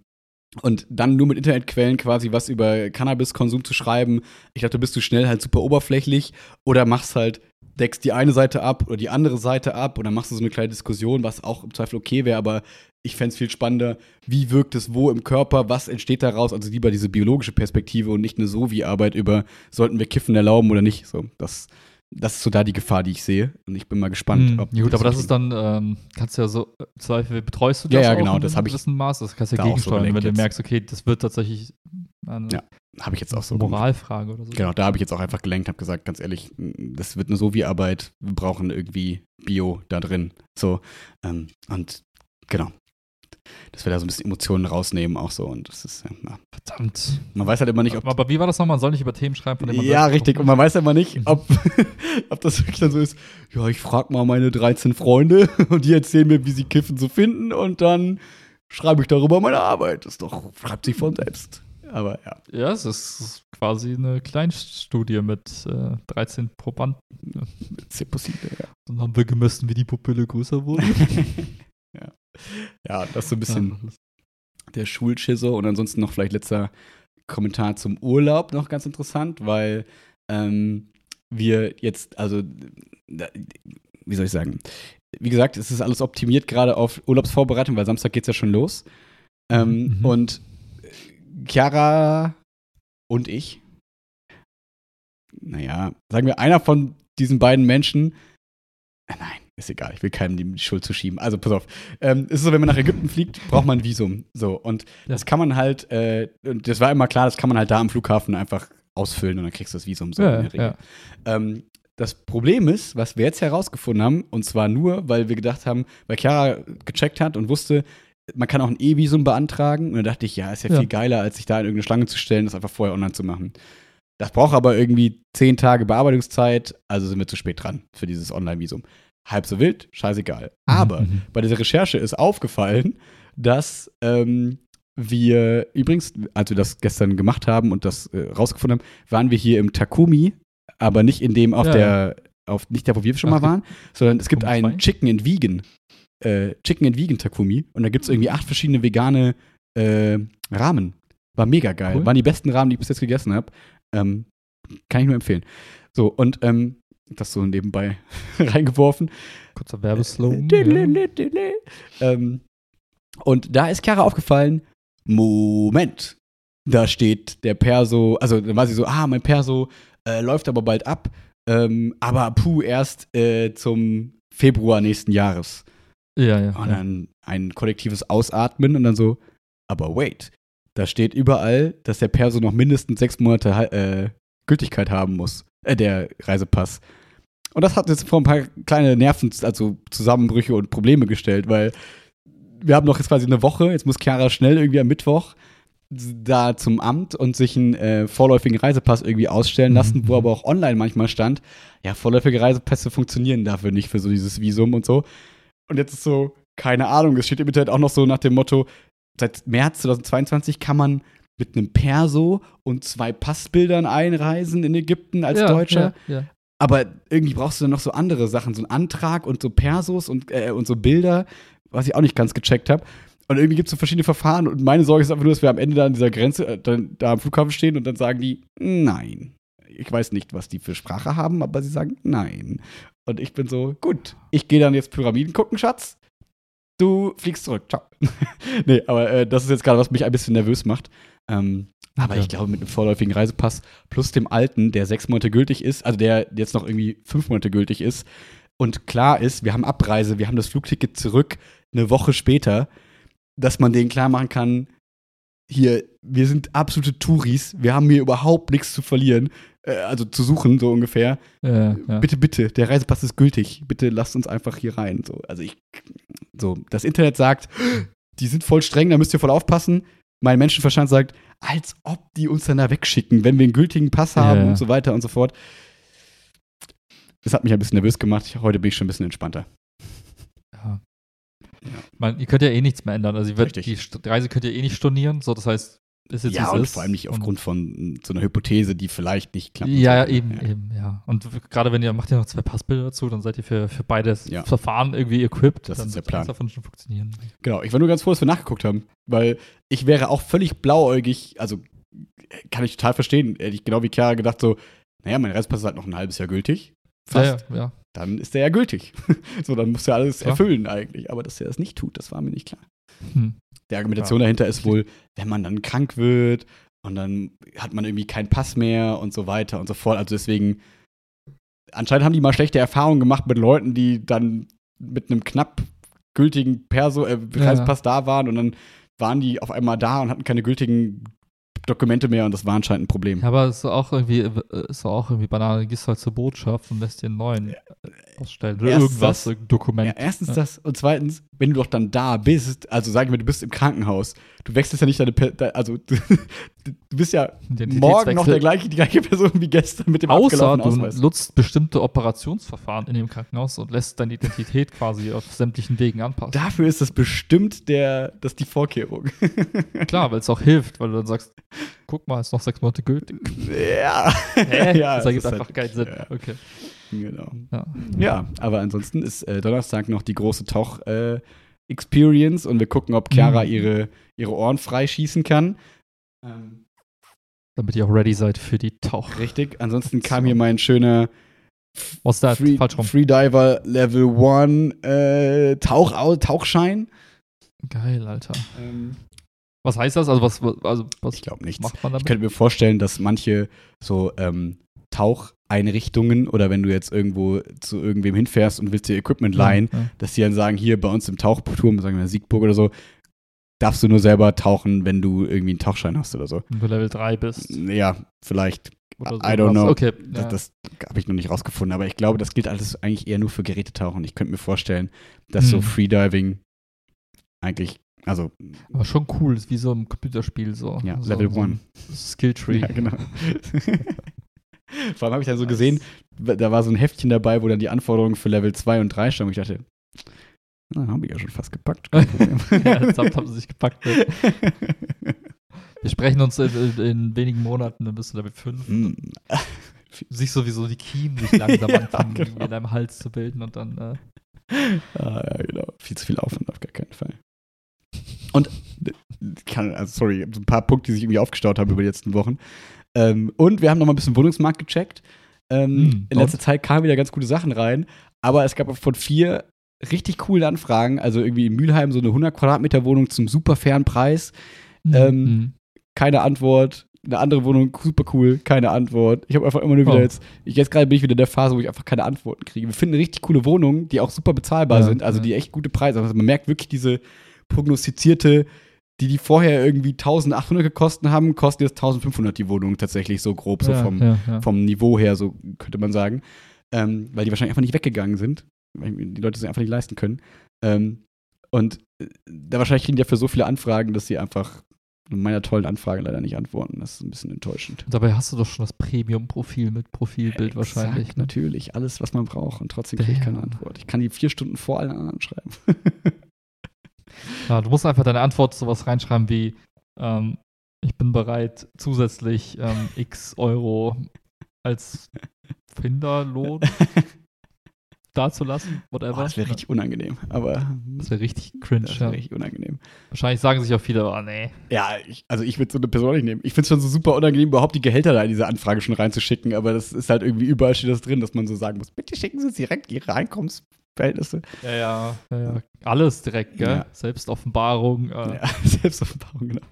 und dann nur mit Internetquellen quasi was über Cannabiskonsum zu schreiben, ich glaube, da bist du schnell halt super oberflächlich oder machst halt, deckst die eine Seite ab oder die andere Seite ab oder machst du so eine kleine Diskussion, was auch im Zweifel okay wäre, aber ich fände es viel spannender, wie wirkt es wo im Körper, was entsteht daraus, also lieber diese biologische Perspektive und nicht eine So-wie-Arbeit über, sollten wir Kiffen erlauben oder nicht, so, das, das ist so da die Gefahr, die ich sehe und ich bin mal gespannt, Mhm. ob ja, gut, aber das ist dann, ähm, kannst du ja so, äh, Zweifel betreust du Ja, das ja, auch genau, in das einem hab ich gewissen Maß, das kannst du ja auch so gegensteuern, wenn du jetzt. merkst, okay, das wird tatsächlich eine Ja, habe ich jetzt auch so. Moralfrage oder so. Genau, da habe ich jetzt auch einfach gelenkt, habe gesagt, ganz ehrlich, das wird eine so wie Arbeit, wir brauchen irgendwie Bio da drin. So, ähm, und genau. Dass wir da so ein bisschen Emotionen rausnehmen, auch so. Und das ist, ja, Verdammt. man weiß halt immer nicht, ob. aber, aber wie war das nochmal? Man soll nicht über Themen schreiben, von denen man Ja, richtig. Und man weiß ja immer nicht, ob, [LAUGHS] ob das wirklich dann so ist. Ja, ich frage mal meine 13 Freunde [LAUGHS] und die erzählen mir, wie sie Kiffen so finden und dann schreibe ich darüber meine Arbeit. Das ist doch, schreibt sich von selbst. Aber ja. Ja, es ist quasi eine Kleinstudie mit äh, 13 Probanden. C'est possible, ja. Dann haben wir gemessen, wie die Pupille größer wurde. [LAUGHS] ja. das ist so ein bisschen der Schulschisse und ansonsten noch vielleicht letzter Kommentar zum Urlaub noch ganz interessant, weil ähm, wir jetzt, also, wie soll ich sagen, wie gesagt, es ist alles optimiert gerade auf Urlaubsvorbereitung, weil Samstag geht es ja schon los. Ähm, Mhm. Und Chiara und ich, naja, sagen wir, einer von diesen beiden Menschen, äh, nein, ist egal, ich will keinem die Schuld zuschieben. Also pass auf, ähm, es ist so, wenn man nach Ägypten [LAUGHS] fliegt, braucht man ein Visum. So, und Ja. das kann man halt, äh, und das war immer klar, das kann man halt da am Flughafen einfach ausfüllen und dann kriegst du das Visum so in ja, der Regel. ja. Ähm, das Problem ist, was wir jetzt herausgefunden haben, und zwar nur, weil wir gedacht haben, weil Chiara gecheckt hat und wusste, man kann auch ein E-Visum beantragen. Und dann dachte ich, ja, ist ja, Ja. viel geiler, als sich da in irgendeine Schlange zu stellen, das einfach vorher online zu machen. Das braucht aber irgendwie zehn Tage Bearbeitungszeit, also sind wir zu spät dran für dieses Online-Visum. Halb so wild, scheißegal. Aber Mhm. bei dieser Recherche ist aufgefallen, dass ähm, wir, übrigens, als wir das gestern gemacht haben und das äh, rausgefunden haben, waren wir hier im Takumi, aber nicht in dem auf Ja, der, auf nicht da, wo wir schon Ach, mal waren, sondern es gibt Takumi einen zwei? Chicken and Vegan, äh, Chicken and Vegan Takumi und da gibt es irgendwie acht verschiedene vegane äh, Ramen. War mega geil. Cool. Waren die besten Ramen, die ich bis jetzt gegessen habe. Ähm, kann ich nur empfehlen. So, und ähm, das so nebenbei [LAUGHS] reingeworfen. Kurzer Werbeslogan. Diddle-diddle-diddle. Ähm, und da ist Chiara aufgefallen, Moment, da steht der Perso, also dann war sie so, ah, mein Perso äh, läuft aber bald ab, ähm, aber puh, erst äh, zum Februar nächsten Jahres. Ja, ja. Und ja. dann ein kollektives Ausatmen und dann so, aber wait, da steht überall, dass der Perso noch mindestens sechs Monate äh, Gültigkeit haben muss, äh, der Reisepass. Und das hat jetzt vor ein paar kleine Nerven, also Zusammenbrüche und Probleme gestellt, weil wir haben noch jetzt quasi eine Woche, jetzt muss Chiara schnell irgendwie am Mittwoch da zum Amt und sich einen äh, vorläufigen Reisepass irgendwie ausstellen lassen, Mhm. wo aber auch online manchmal stand, ja, vorläufige Reisepässe funktionieren dafür nicht für so dieses Visum und so. Und jetzt ist so, keine Ahnung, es steht im Internet auch noch so nach dem Motto, seit März 2022 kann man mit einem Perso und zwei Passbildern einreisen in Ägypten als ja, Deutscher. Ja, ja. Aber irgendwie brauchst du dann noch so andere Sachen, so einen Antrag und so Persos und, äh, und so Bilder, was ich auch nicht ganz gecheckt habe. Und irgendwie gibt es so verschiedene Verfahren und meine Sorge ist einfach nur, dass wir am Ende da an dieser Grenze, äh, dann, da am Flughafen stehen und dann sagen die, nein. Ich weiß nicht, was die für Sprache haben, aber sie sagen nein. Und ich bin so, gut, ich gehe dann jetzt Pyramiden gucken, Schatz. Du fliegst zurück. Ciao. [LAUGHS] nee, aber äh, das ist jetzt gerade, was mich ein bisschen nervös macht. Ähm, aber Okay. ich glaube, mit einem vorläufigen Reisepass plus dem alten, der sechs Monate gültig ist, also der jetzt noch irgendwie fünf Monate gültig ist, und klar ist, wir haben Abreise, wir haben das Flugticket zurück eine Woche später, dass man denen klar machen kann, hier, wir sind absolute Touris, wir haben hier überhaupt nichts zu verlieren, äh, also zu suchen, so ungefähr. Ja, ja. Bitte, bitte, der Reisepass ist gültig. Bitte lasst uns einfach hier rein. So, also ich, so, das Internet sagt, die sind voll streng, da müsst ihr voll aufpassen. Mein Menschenverstand sagt, als ob die uns dann da wegschicken, wenn wir einen gültigen Pass haben Ja, und so weiter und so fort. Das hat mich ein bisschen nervös gemacht. Ich, heute bin ich schon ein bisschen entspannter. Ja. Man, ihr könnt ja eh nichts mehr ändern. Also Richtig. die Reise könnt ihr eh nicht stornieren. So, das heißt, ist jetzt ja, und ist. vor allem nicht Und- aufgrund von so einer Hypothese, die vielleicht nicht klappt. Ja, ja, sollte. eben, eben, ja. Und gerade wenn ihr macht ihr noch zwei Passbilder dazu, dann seid ihr für, für beides Ja. Verfahren irgendwie equipped. Das dann ist der Plan. davon schon funktionieren. Genau, ich war nur ganz froh, dass wir nachgeguckt haben, weil ich wäre auch völlig blauäugig, also kann ich total verstehen, hätte ich genau wie Chiara gedacht, so, naja, mein Reisepass ist halt noch ein halbes Jahr gültig. Fast. Ja, ja, ja. Dann ist der ja gültig. [LAUGHS] so, dann muss er alles erfüllen eigentlich. Aber dass er das nicht tut, das war mir nicht klar. Hm. Die Argumentation Ja. dahinter ist wohl, wenn man dann krank wird und dann hat man irgendwie keinen Pass mehr und so weiter und so fort. Also deswegen, anscheinend haben die mal schlechte Erfahrungen gemacht mit Leuten, die dann mit einem knapp gültigen Perso äh, Ja. Reisepass da waren und dann waren die auf einmal da und hatten keine gültigen Dokumente mehr und das war anscheinend ein Problem. Ja, aber es ist auch irgendwie, äh, ist auch irgendwie banal. Du gehst halt zur Botschaft und lässt dir einen neuen äh, ausstellen. Oder Erstens irgendwas, das. Dokument. Ja, erstens Ja. das und zweitens, wenn du doch dann da bist, also sagen wir, du bist im Krankenhaus, du wechselst ja nicht deine, de- also [LAUGHS] du, du bist ja morgen noch der gleiche, die gleiche Person wie gestern mit dem Außer du Ausweis. nutzt bestimmte Operationsverfahren in dem Krankenhaus und lässt deine Identität quasi auf sämtlichen Wegen anpassen. Dafür ist das bestimmt der, das die Vorkehrung. [LAUGHS] Klar, weil es auch hilft, weil du dann sagst, guck mal, ist noch sechs Monate gültig. ja. Hä? [LAUGHS] ja, das ergibt ist einfach halt- keinen Sinn. Ja, Okay. Genau. Ja. Ja, aber ansonsten ist äh, Donnerstag noch die große Tauch-Experience und wir gucken, ob Chiara Mhm. ihre, ihre Ohren freischießen kann. Ähm, Damit ihr auch ready seid für die Tauch. richtig. Ansonsten [LAUGHS] kam hier mein schöner Was da? Free, Falsch rum. Freediver Level 1 äh, Tauch, Tauchschein. Geil, Alter. Ähm, Was heißt das? Also was, also was ich glaube nichts. macht man Ich damit? könnte mir vorstellen, dass manche so ähm, Taucheinrichtungen oder wenn du jetzt irgendwo zu irgendwem hinfährst und willst dir Equipment leihen, Ja, ja. dass die dann sagen, hier bei uns im Tauchturm, sagen wir Siegburg oder so, darfst du nur selber tauchen, wenn du irgendwie einen Tauchschein hast oder so. Wenn du Level 3 bist. Ja, vielleicht. So I don't know. Okay. Das, ja. das habe ich noch nicht rausgefunden, aber ich glaube, das gilt alles eigentlich eher nur für Gerätetauchen. Ich könnte mir vorstellen, dass so Hm. Freediving eigentlich, also Aber schon cool, ist wie so ein Computerspiel so. Ja, so, Level so one. ein Skilltree. Ja, genau. [LAUGHS] Vor allem habe ich dann so gesehen, da war so ein Heftchen dabei, wo dann die Anforderungen für Level 2 und 3 standen. Und ich dachte, na, habe ich ja schon fast gepackt. [LAUGHS] Ja, das haben sie sich gepackt. Ne? [LAUGHS] Wir sprechen uns in, in, in wenigen Monaten, dann bist du Level 5. Hm. [LAUGHS] Du siehst sowieso die Kiemen sich langsam Ja, anfangen, genau. in deinem Hals zu bilden und dann. Äh, Ah, ja, genau. Viel zu viel Aufwand auf gar keinen Fall. Und kann, also sorry, so ein paar Punkte, die sich irgendwie aufgestaut haben über die letzten Wochen. Ähm, und wir haben noch mal ein bisschen Wohnungsmarkt gecheckt. Ähm, Hm, in letzter Zeit kamen wieder ganz gute Sachen rein, aber es gab von vier richtig coolen Anfragen. Also irgendwie in Mülheim so eine 100 Quadratmeter Wohnung zum super fairen Preis. Ähm, mhm. Keine Antwort. Eine andere Wohnung, super cool, keine Antwort. Ich habe einfach immer nur wieder Oh. jetzt, ich jetzt gerade bin ich wieder in der Phase, wo ich einfach keine Antworten kriege. Wir finden richtig coole Wohnungen, die auch super bezahlbar Ja, sind, also ja. die echt gute Preise. Also man merkt wirklich diese prognostizierte, die die vorher irgendwie 1800 gekostet haben, kosten jetzt 1500 die Wohnung tatsächlich so grob, so ja, vom, ja, ja. vom Niveau her, so könnte man sagen. Ähm, weil die wahrscheinlich einfach nicht weggegangen sind, weil die Leute sich einfach nicht leisten können. Ähm, und äh, da wahrscheinlich kriegen die ja für so viele Anfragen, dass sie einfach meiner tollen Anfrage leider nicht antworten. Das ist ein bisschen enttäuschend. Dabei hast du doch schon das Premium-Profil mit Profilbild wahrscheinlich. Exakt, Ne? Natürlich, alles, was man braucht. Und trotzdem kriege ich keine. Antwort. Ich kann die vier Stunden vor allen anderen schreiben. [LAUGHS] Ja, du musst einfach deine Antwort sowas reinschreiben wie: ähm, Ich bin bereit, zusätzlich ähm, [LAUGHS] x Euro als Finderlohn [LAUGHS] dazulassen. Whatever. Boah, das wäre richtig unangenehm. Aber Das wäre richtig cringe. das Ja. wäre richtig unangenehm. Wahrscheinlich sagen sich auch viele, oh nee. Ja, ich, also ich würde so eine Person nicht nehmen. Ich finde es schon so super unangenehm, überhaupt die Gehälter da in diese Anfrage schon reinzuschicken. Aber das ist halt irgendwie überall steht das drin, dass man so sagen muss: Bitte schicken Sie direkt Ihre Einkommensverhältnisse. Ja, ja. ja, ja. Alles direkt, gell? Ja. Selbstoffenbarung. Äh, Ja, [LAUGHS] Selbstoffenbarung, genau.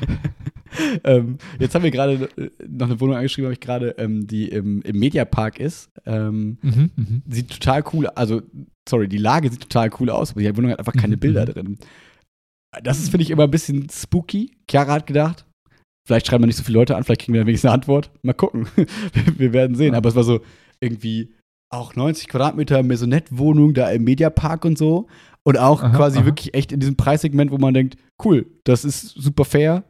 [LAUGHS] ähm, jetzt haben wir gerade äh, noch eine Wohnung angeschrieben, habe ich gerade, ähm, die im, im Mediapark ist. Ähm, Mhm, mhm. sieht total cool, also, sorry, die Lage sieht total cool aus, aber die Wohnung hat einfach keine Mhm, Bilder mhm. drin. Das ist, finde ich, immer ein bisschen spooky. Chiara hat gedacht, vielleicht schreiben wir nicht so viele Leute an, vielleicht kriegen wir dann wenigstens eine Antwort. Mal gucken. [LAUGHS] wir, wir werden sehen. Aber es war so irgendwie auch 90 Quadratmeter Maisonette-Wohnung da im Mediapark und so. Und auch Aha, quasi aha. wirklich echt in diesem Preissegment, wo man denkt, cool, das ist super fair.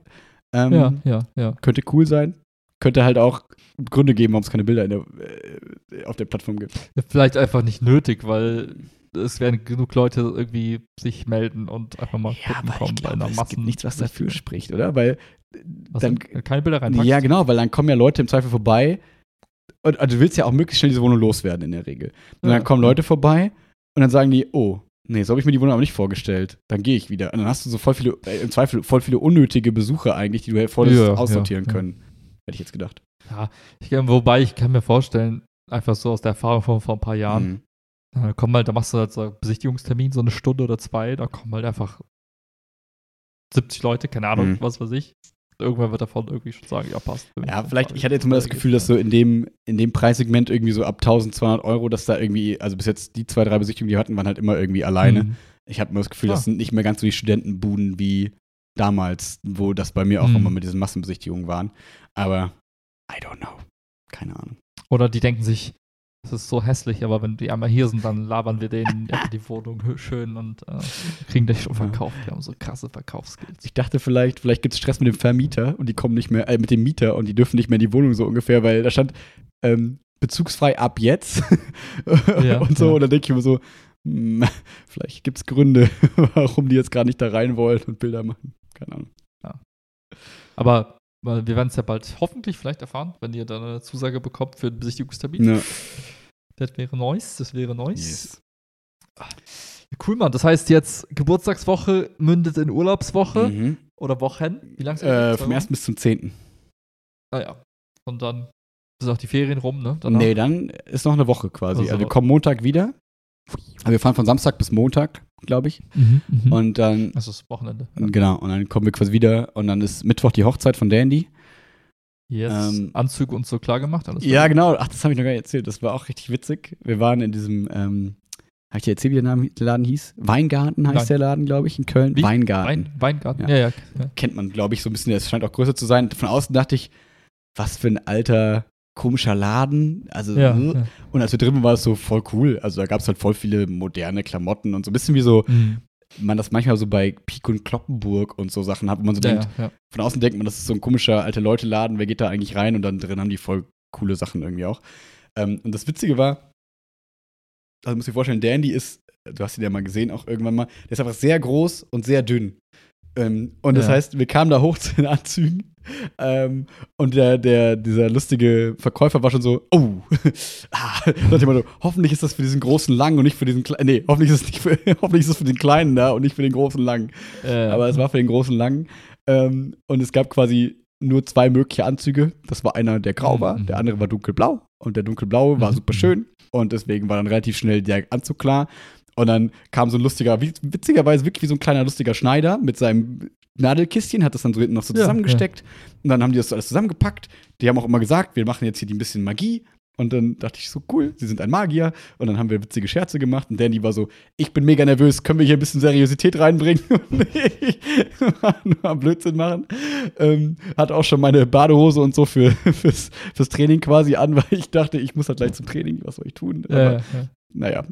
Ähm, Ja, ja, ja. Könnte cool sein. Könnte halt auch Gründe geben, warum es keine Bilder der, äh, auf der Plattform gibt. Vielleicht einfach nicht nötig, weil es werden genug Leute irgendwie sich melden und einfach mal gucken kommen bei einer es Massen. gibt nichts, was dafür spricht, oder? Weil Was dann, keine Bilder reinpackst. ja, genau, weil dann kommen ja Leute im Zweifel vorbei. Und also du willst ja auch möglichst schnell diese Wohnung loswerden in der Regel. Und Ja. dann kommen Leute vorbei und dann sagen die, oh, nee, so habe ich mir die Wohnung aber nicht vorgestellt. Dann gehe ich wieder. Und dann hast du so voll viele, äh, im Zweifel voll viele unnötige Besucher eigentlich, die du voll Ja, aussortieren ja, ja. können. Hätte ich jetzt gedacht. Ich, wobei ich kann mir vorstellen, einfach so aus der Erfahrung von vor ein paar Jahren, Mhm. da kommen halt, da machst du halt so einen Besichtigungstermin, so eine Stunde oder zwei, da kommen halt einfach 70 Leute, keine Ahnung, Mhm. was weiß ich. Irgendwann wird davon irgendwie schon sagen, ja, passt. Ja, vielleicht, ich hatte jetzt immer das Gefühl, dass so in dem, in dem Preissegment irgendwie so ab 1200 Euro, dass da irgendwie, also bis jetzt die zwei, drei Besichtigungen, die wir hatten, waren halt immer irgendwie alleine. Mhm. Ich habe immer das Gefühl, Ah. das sind nicht mehr ganz so die Studentenbuden wie damals, wo das bei mir auch Mhm. immer mit diesen Massenbesichtigungen waren. Aber I don't know. Keine Ahnung. Oder die denken sich, das ist so hässlich, aber wenn die einmal hier sind, dann labern wir denen [LAUGHS] die Wohnung hö- schön und äh, kriegen das schon Ja. verkauft. Wir haben so krasse Verkaufsskills. Ich dachte vielleicht, vielleicht gibt es Stress mit dem Vermieter und die kommen nicht mehr, äh, mit dem Mieter und die dürfen nicht mehr in die Wohnung so ungefähr, weil da stand ähm, bezugsfrei ab jetzt [LAUGHS] Ja, und so. ja. Und dann denke ich mir so, hm, vielleicht gibt es Gründe, [LAUGHS] warum die jetzt gar nicht da rein wollen und Bilder machen. Keine Ahnung. Aber weil wir werden es ja bald hoffentlich vielleicht erfahren, wenn ihr dann eine Zusage bekommt für den Besichtigungstermin. Ja. Das wäre nice, das wäre nice. Yes. Cool, Mann. Das heißt jetzt, Geburtstagswoche mündet in Urlaubswoche Mhm. oder Wochen. Wie lange Äh, vom 1. bis zum 10. Ah ja. Und dann sind auch die Ferien rum, ne? Nee, dann ist noch eine Woche quasi. Also- Also wir kommen Montag wieder. Also wir fahren von Samstag bis Montag, glaube ich. Mhm, mhm. Und dann, also das Wochenende. Ja. genau, und dann kommen wir quasi wieder und dann ist Mittwoch die Hochzeit von Dandy. Yes. Ähm, Anzüge und so klar gemacht. Alles Ja, genau. Ach, das habe ich noch gar nicht erzählt. Das war auch richtig witzig. Wir waren in diesem, ähm, habe ich dir erzählt, wie der, Name, der Laden hieß? Weingarten heißt Nein. der Laden, glaube ich, in Köln. Wie? Weingarten. Wein, Weingarten. Ja. Ja, ja. ja. Kennt man, glaube ich, so ein bisschen. Es scheint auch größer zu sein. Von außen dachte ich, was für ein alter, komischer Laden. Also, ja, äh. ja. und als wir drin waren, war es so voll cool. Also da gab es halt voll viele moderne Klamotten und so ein bisschen wie so, Mhm. man das manchmal so bei Pik und Kloppenburg und so Sachen hat, wo man so Ja, denkt, von außen denkt man, das ist so ein komischer alte Leute-Laden, wer geht da eigentlich rein? Und dann drin haben die voll coole Sachen irgendwie auch. Ähm, und das Witzige war, also muss dir vorstellen, Dandy ist, du hast ihn ja mal gesehen, auch irgendwann mal, der ist einfach sehr groß und sehr dünn. Ähm, und das heißt, wir kamen da hoch zu den Anzügen [LAUGHS] ähm, und der, der, dieser lustige Verkäufer war schon so, oh, [LAUGHS] ah, so, hoffentlich ist das für diesen großen Langen und nicht für diesen kleinen, nee, hoffentlich ist es nicht für, [LAUGHS] hoffentlich ist es für den Kleinen da und nicht für den großen Langen. Äh, Aber es war für den großen Langen. Ähm, und es gab quasi nur zwei mögliche Anzüge. Das war einer, der grau war, Mhm. der andere war dunkelblau. Und der dunkelblaue war Mhm. super schön. Und deswegen war dann relativ schnell der Anzug klar. Und dann kam so ein lustiger, witzigerweise wirklich wie so ein kleiner lustiger Schneider mit seinem Nadelkistchen, hat das dann so hinten noch so Ja, zusammengesteckt. Und dann haben die das so alles zusammengepackt. Die haben auch immer gesagt, wir machen jetzt hier die ein bisschen Magie. Und dann dachte ich so, cool, sie sind ein Magier. Und dann haben wir witzige Scherze gemacht. Und Danny war so, ich bin mega nervös, können wir hier ein bisschen Seriosität reinbringen? [LAUGHS] Und ich [LAUGHS] nur am Blödsinn machen. Ähm, hat auch schon meine Badehose und so für, [LAUGHS] fürs, fürs Training quasi an, weil ich dachte, ich muss halt gleich zum Training, was soll ich tun? ja, Aber, ja, ja. Naja.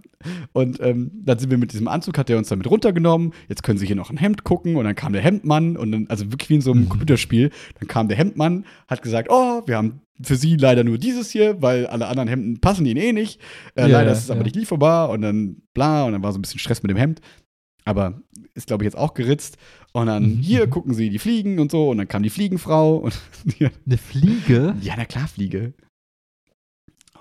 Und ähm, dann sind wir mit diesem Anzug, hat er uns damit runtergenommen. Jetzt können sie hier noch ein Hemd gucken. Und dann kam der Hemdmann und dann, also wirklich wie in so einem Mhm. Computerspiel, dann kam der Hemdmann, hat gesagt, oh, wir haben für sie leider nur dieses hier, weil alle anderen Hemden passen ihnen eh nicht. Äh, Ja, leider ist es aber ja. nicht lieferbar und dann bla und dann war so ein bisschen Stress mit dem Hemd. Aber ist, glaube ich, jetzt auch geritzt. Und dann, Mhm, hier gucken sie die Fliegen und so. Und dann kam die Fliegenfrau. Und [LAUGHS] Eine Fliege? ja, na klar, Fliege.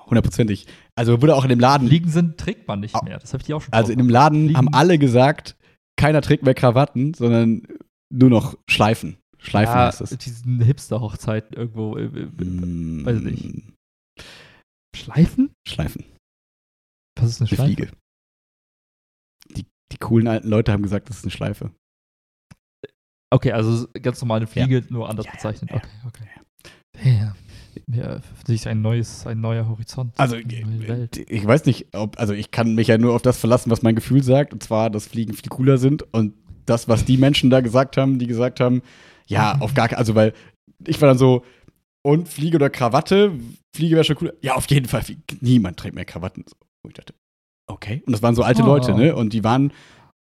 Hundertprozentig. Also wurde auch in dem Laden, Fliegen sind, trägt man nicht mehr. Das habe ich dir auch schon also in dem Laden Fliegen. haben alle gesagt, keiner trägt mehr Krawatten, sondern nur noch Schleifen. Schleifen ja, heißt es. diesen Hipster-Hochzeiten irgendwo. Äh, äh, Mm, weiß ich nicht. Schleifen? Schleifen. Was ist eine Eine Schleife? Fliege. Die, die coolen alten Leute haben gesagt, das ist eine Schleife. Okay, also ganz normale Fliege, nur anders Ja, ja, bezeichnet. ja. Okay, okay. Ja. Ja, für sich ein neues, ein neuer Horizont. Also, Welt. ich weiß nicht, ob, also ich kann mich ja nur auf das verlassen, was mein Gefühl sagt, und zwar, dass Fliegen viel cooler sind und das, was die Menschen da gesagt haben, die gesagt haben, ja, auf gar keinen, also weil ich war dann so, Und Fliege oder Krawatte? Fliege wäre schon cool. Ja, auf jeden Fall. Niemand trägt mehr Krawatten. Und ich dachte, okay. Und das waren so alte Oh. Leute, ne? Und die waren,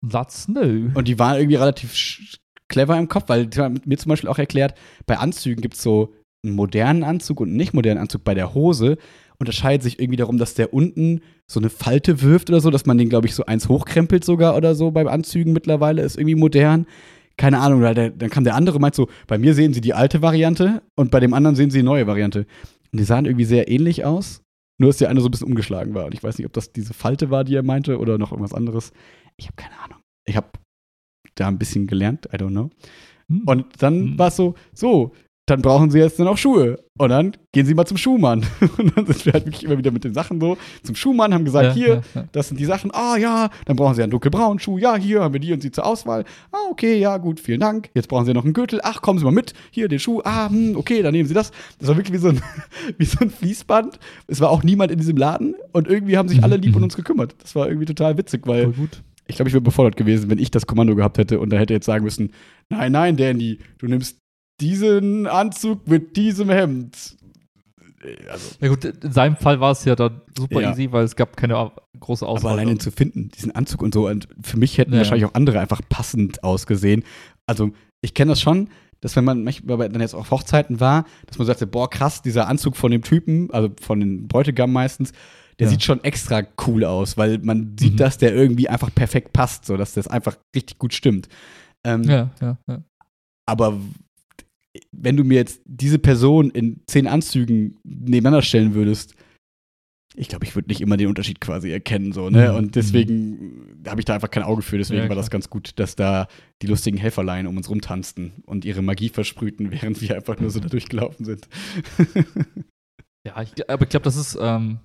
That's new. und die waren irgendwie relativ clever im Kopf, weil die haben mir zum Beispiel auch erklärt, bei Anzügen gibt es so einen modernen Anzug und einen nicht modernen Anzug. Bei der Hose unterscheidet sich irgendwie darum, dass der unten so eine Falte wirft oder so, dass man den, glaube ich, so eins hochkrempelt sogar oder so beim Anzügen mittlerweile, ist irgendwie modern. Keine Ahnung, weil der, dann kam der andere und meint so, bei mir sehen sie die alte Variante und bei dem anderen sehen sie die neue Variante. Und die sahen irgendwie sehr ähnlich aus, nur dass der eine so ein bisschen umgeschlagen war. Und ich weiß nicht, ob das diese Falte war, die er meinte, oder noch irgendwas anderes. Ich habe keine Ahnung. Ich habe da ein bisschen gelernt, I don't know. Hm. Und dann Mhm. war es so, so, dann brauchen sie jetzt dann auch Schuhe. Und dann gehen sie mal zum Schuhmann. [LAUGHS] Und dann sind wir halt wirklich immer wieder mit den Sachen so zum Schuhmann, haben gesagt, Ja, hier, ja, ja. das sind die Sachen. Ah ja, dann brauchen sie einen dunkelbraunen Schuh. Ja, hier haben wir die und die zur Auswahl. Ah, okay, ja, gut, vielen Dank. Jetzt brauchen sie noch einen Gürtel. Ach, kommen Sie mal mit. Hier, den Schuh. Ah, hm, okay, dann nehmen Sie das. Das war wirklich wie so ein, [LAUGHS] wie so ein Fließband. Es war auch niemand in diesem Laden und irgendwie haben sich alle lieb [LAUGHS] um uns gekümmert. Das war irgendwie total witzig, weil ich glaube, ich wäre befordert gewesen, wenn ich das Kommando gehabt hätte und da hätte jetzt sagen müssen: Nein, nein, Danny, du nimmst diesen Anzug mit diesem Hemd. Also, Ja gut, in seinem Fall war es ja dann super Ja. easy, weil es gab keine große Auswahl. aber allein ihn zu finden, diesen Anzug und so. Und für mich hätten Ja. wahrscheinlich auch andere einfach passend ausgesehen. Also, ich kenne das schon, dass wenn man manchmal dann jetzt auf Hochzeiten war, dass man sagte: Boah, krass, dieser Anzug von dem Typen, also von den Bräutigam meistens, der Ja. sieht schon extra cool aus, weil man sieht, Mhm. dass der irgendwie einfach perfekt passt, so dass das einfach richtig gut stimmt. Ähm, ja, ja, ja. Aber wenn du mir jetzt diese Person in zehn Anzügen nebeneinander stellen würdest, ich glaube, ich würde nicht immer den Unterschied quasi erkennen, so, ne? Mhm. Und deswegen habe ich da einfach kein Auge für. Deswegen Ja, war das ganz gut, dass da die lustigen Helferlein um uns rumtanzten und ihre Magie versprühten, [LAUGHS] während wir einfach nur so da durchgelaufen sind. Ja, ich, aber ich glaube, das ist, ähm,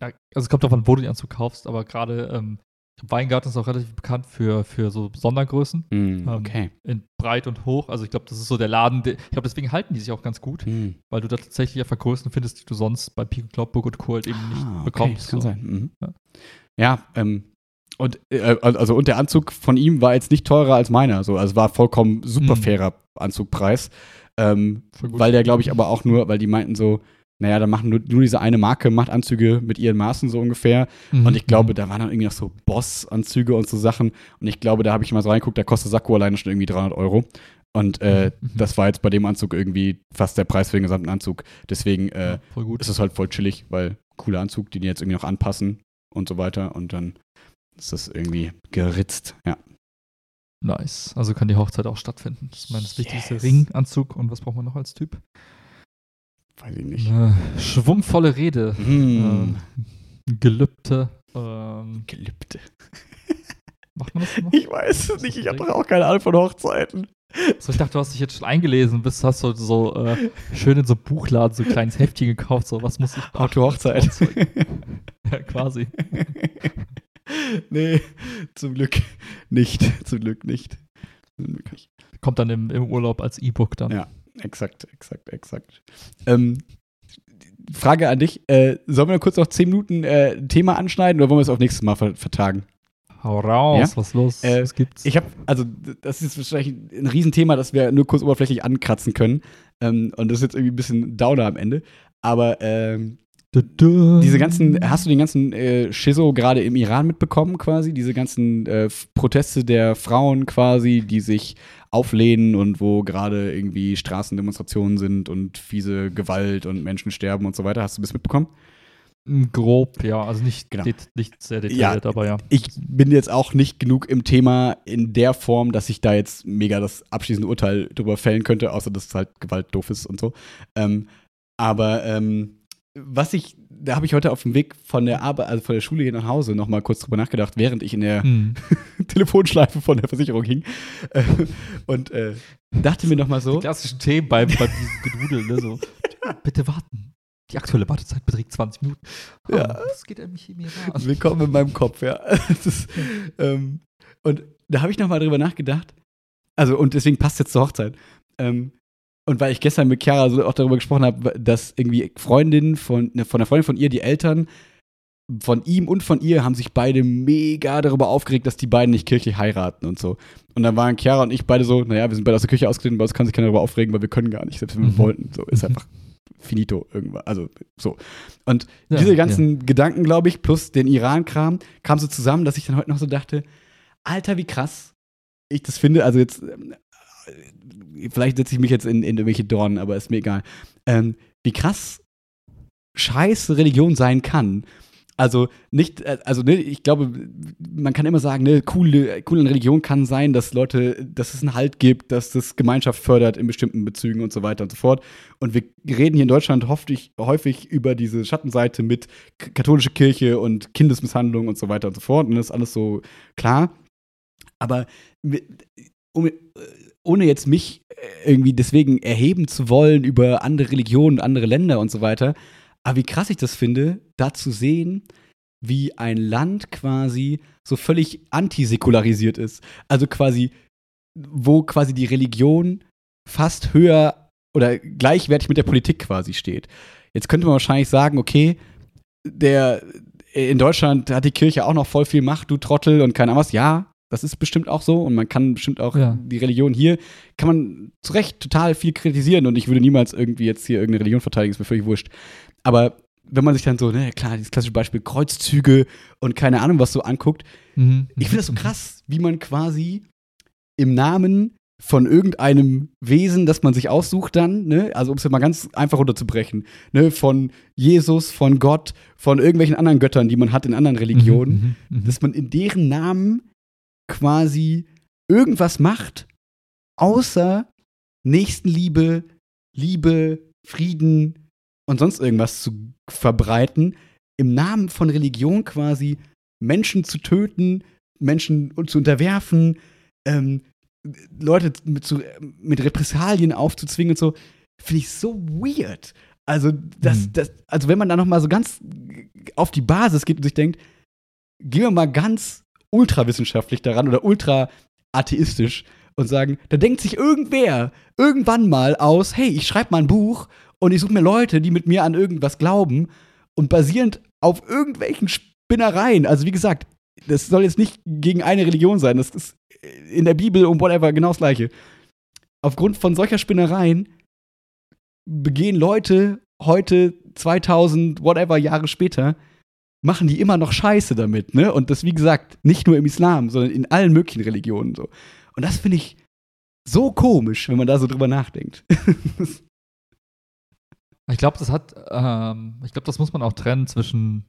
also es kommt davon, wo du den Anzug kaufst, aber gerade ähm, Weingarten ist auch relativ bekannt für, für so Sondergrößen Hm, Ähm, okay. in breit und hoch. Also ich glaube, das ist so der Laden, der, ich glaube, deswegen halten die sich auch ganz gut, Hm. weil du da tatsächlich einfach Größen findest, die du sonst bei Pik und Klopburg und Co. halt eben nicht Ah, okay, bekommst. das kann so. sein. Mhm. Ja. Ja, ähm, und äh, also und der Anzug von ihm war jetzt nicht teurer als meiner, so also es war vollkommen super fairer Anzugpreis, ähm, weil der glaube ich aber auch nur, weil die meinten so, naja, da machen nur, nur diese eine Marke macht Anzüge mit ihren Maßen so ungefähr Mhm. und ich glaube, da waren dann irgendwie noch so Boss-Anzüge und so Sachen und ich glaube, da habe ich mal so reingeguckt, da kostet Sakko alleine schon irgendwie 300 Euro und äh, Mhm. [LAUGHS] das war jetzt bei dem Anzug irgendwie fast der Preis für den gesamten Anzug, deswegen äh, ja, ist es halt voll chillig, weil cooler Anzug, den die jetzt irgendwie noch anpassen und so weiter und dann ist das irgendwie geritzt. Ja. Nice. Also kann die Hochzeit auch stattfinden. Das ist mein das wichtigste Yes. Ringanzug. Und was braucht man noch als Typ? Weiß ich nicht. Äh, schwungvolle Rede. Hm. Ähm, Gelübde. Ähm, Gelübde. [LAUGHS] macht man das noch? Ich weiß es nicht, ich habe doch auch keine Ahnung von Hochzeiten. So, ich dachte, du hast dich jetzt schon eingelesen, bist, hast du so äh, schön in so Buchladen so ein kleines Heftchen gekauft, so was muss ich How to Hochzeit. [LAUGHS] Ja, quasi. [LAUGHS] nee, zum Glück nicht. Zum Glück nicht. Zum Glück nicht. Kommt dann im, im Urlaub als E-Book dann. Ja. Exakt, exakt, exakt. Ähm, Frage an dich: äh, Sollen wir kurz noch 10 Minuten äh, ein Thema anschneiden oder wollen wir es auf nächstes Mal ver vertagen? Hau raus, Ja? was los? Äh, was gibt's? Ich habe, also das ist wahrscheinlich ein Riesenthema, das wir nur kurz oberflächlich ankratzen können. Ähm, und das ist jetzt irgendwie ein bisschen Downer am Ende. Aber ähm, diese ganzen, hast du den ganzen äh, Schizo gerade im Iran mitbekommen quasi? Diese ganzen äh, Proteste der Frauen quasi, die sich auflehnen und wo gerade irgendwie Straßendemonstrationen sind und fiese Gewalt und Menschen sterben und so weiter. Hast du das mitbekommen? Grob, ja. Also nicht, Genau. nicht sehr detailliert, aber ja. ich bin jetzt auch nicht genug im Thema in der Form, dass ich da jetzt mega das abschließende Urteil drüber fällen könnte, außer dass halt Gewalt doof ist und so. Ähm, aber ähm, was ich, da habe ich heute auf dem Weg von der Arbeit, also von der Schule hier nach Hause noch mal kurz drüber nachgedacht, während ich in der Hm. [LAUGHS] Telefonschleife von der Versicherung hing äh, und äh, dachte mir noch mal so, Die klassischen Themen beim, beim diesem Gedudel, ne? So, bitte warten. Die aktuelle Wartezeit beträgt 20 Minuten. Oh, Ja. Das geht nämlich im Iran. Willkommen in meinem Kopf, ja. [LAUGHS] Ist, ähm, und da habe ich nochmal drüber nachgedacht. Also, und deswegen passt jetzt zur Hochzeit. Ähm, und weil ich gestern mit Chiara so auch darüber gesprochen habe, dass irgendwie Freundinnen von, ne, von einer Freundin von ihr, die Eltern von ihm und von ihr haben sich beide mega darüber aufgeregt, dass die beiden nicht kirchlich heiraten und so. Und dann waren Chiara und ich beide so, naja, wir sind beide aus der Kirche ausgetreten, bei uns kann sich keiner darüber aufregen, weil wir können gar nicht, selbst wenn wir Mhm. wollten. So, ist einfach finito irgendwann. Also so. Und Ja, diese ganzen Gedanken, glaube ich, plus den Iran-Kram, kam so zusammen, dass ich dann heute noch so dachte, Alter, wie krass ich das finde. Also jetzt, vielleicht setze ich mich jetzt in, in irgendwelche Dornen, aber ist mir egal. Ähm, wie krass scheiße Religion sein kann. Also nicht, äh, also ne, ich glaube, man kann immer sagen, ne, coole, cool in Religion kann sein, dass Leute, dass es einen Halt gibt, dass das Gemeinschaft fördert in bestimmten Bezügen und so weiter und so fort. Und wir reden hier in Deutschland häufig, häufig über diese Schattenseite mit katholische Kirche und Kindesmisshandlung und so weiter und so fort. Und das ist alles so klar. Aber um, ohne jetzt mich irgendwie deswegen erheben zu wollen über andere Religionen, andere Länder und so weiter, aber wie krass ich das finde, da zu sehen, wie ein Land quasi so völlig antisäkularisiert ist. Also quasi, wo quasi die Religion fast höher oder gleichwertig mit der Politik quasi steht. Jetzt könnte man wahrscheinlich sagen, okay, der in Deutschland hat die Kirche auch noch voll viel Macht, du Trottel und keine Ahnung was. Ja, das ist bestimmt auch so und man kann bestimmt auch Ja. die Religion hier, kann man zu Recht total viel kritisieren und ich würde niemals irgendwie jetzt hier irgendeine Religion verteidigen, ist mir völlig wurscht. Aber wenn man sich dann so, ne, klar, dieses klassische Beispiel Kreuzzüge und keine Ahnung was so anguckt, Mhm. ich finde das so krass, wie man quasi im Namen von irgendeinem Wesen, das man sich aussucht dann, ne, also um es jetzt mal ganz einfach runterzubrechen, ne, von Jesus, von Gott, von irgendwelchen anderen Göttern, die man hat in anderen Religionen, Mhm. Mhm. dass man in deren Namen quasi irgendwas macht, außer Nächstenliebe, Liebe, Frieden und sonst irgendwas zu verbreiten, im Namen von Religion quasi Menschen zu töten, Menschen zu unterwerfen, ähm, Leute mit, zu, mit Repressalien aufzuzwingen und so, finde ich so weird. Also, das, Mhm. das, also wenn man da noch mal so ganz auf die Basis geht und sich denkt, gehen wir mal ganz ultrawissenschaftlich daran oder ultra atheistisch und sagen, da denkt sich irgendwer irgendwann mal aus, hey, ich schreibe mal ein Buch und ich suche mir Leute, die mit mir an irgendwas glauben und basierend auf irgendwelchen Spinnereien, also wie gesagt, das soll jetzt nicht gegen eine Religion sein, das ist in der Bibel und whatever genau das gleiche. Aufgrund von solcher Spinnereien begehen Leute heute 2000 whatever Jahre später machen die immer noch Scheiße damit, ne? Und das wie gesagt, nicht nur im Islam, sondern in allen möglichen Religionen so. Und das finde ich so komisch, wenn man da so drüber nachdenkt. [LAUGHS] Ich glaube, das hat, ähm, ich glaube, das muss man auch trennen zwischen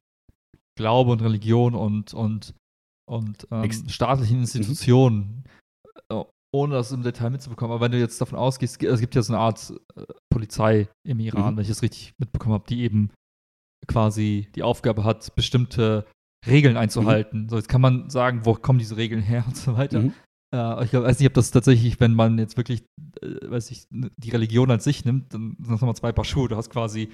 Glaube und Religion und, und, und ähm, staatlichen Institutionen, äh, ohne das im Detail mitzubekommen. Aber wenn du jetzt davon ausgehst, es gibt ja so eine Art äh, Polizei im Iran, Mhm. wenn ich das richtig mitbekommen habe, die eben quasi die Aufgabe hat, bestimmte Regeln einzuhalten. So, jetzt kann man sagen, wo kommen diese Regeln her und so weiter. Mhm. Äh, ich glaub, weiß nicht, ob das tatsächlich, wenn man jetzt wirklich, äh, weiß ich, die Religion an sich nimmt, dann sind das nochmal zwei Paar Schuhe. Du hast quasi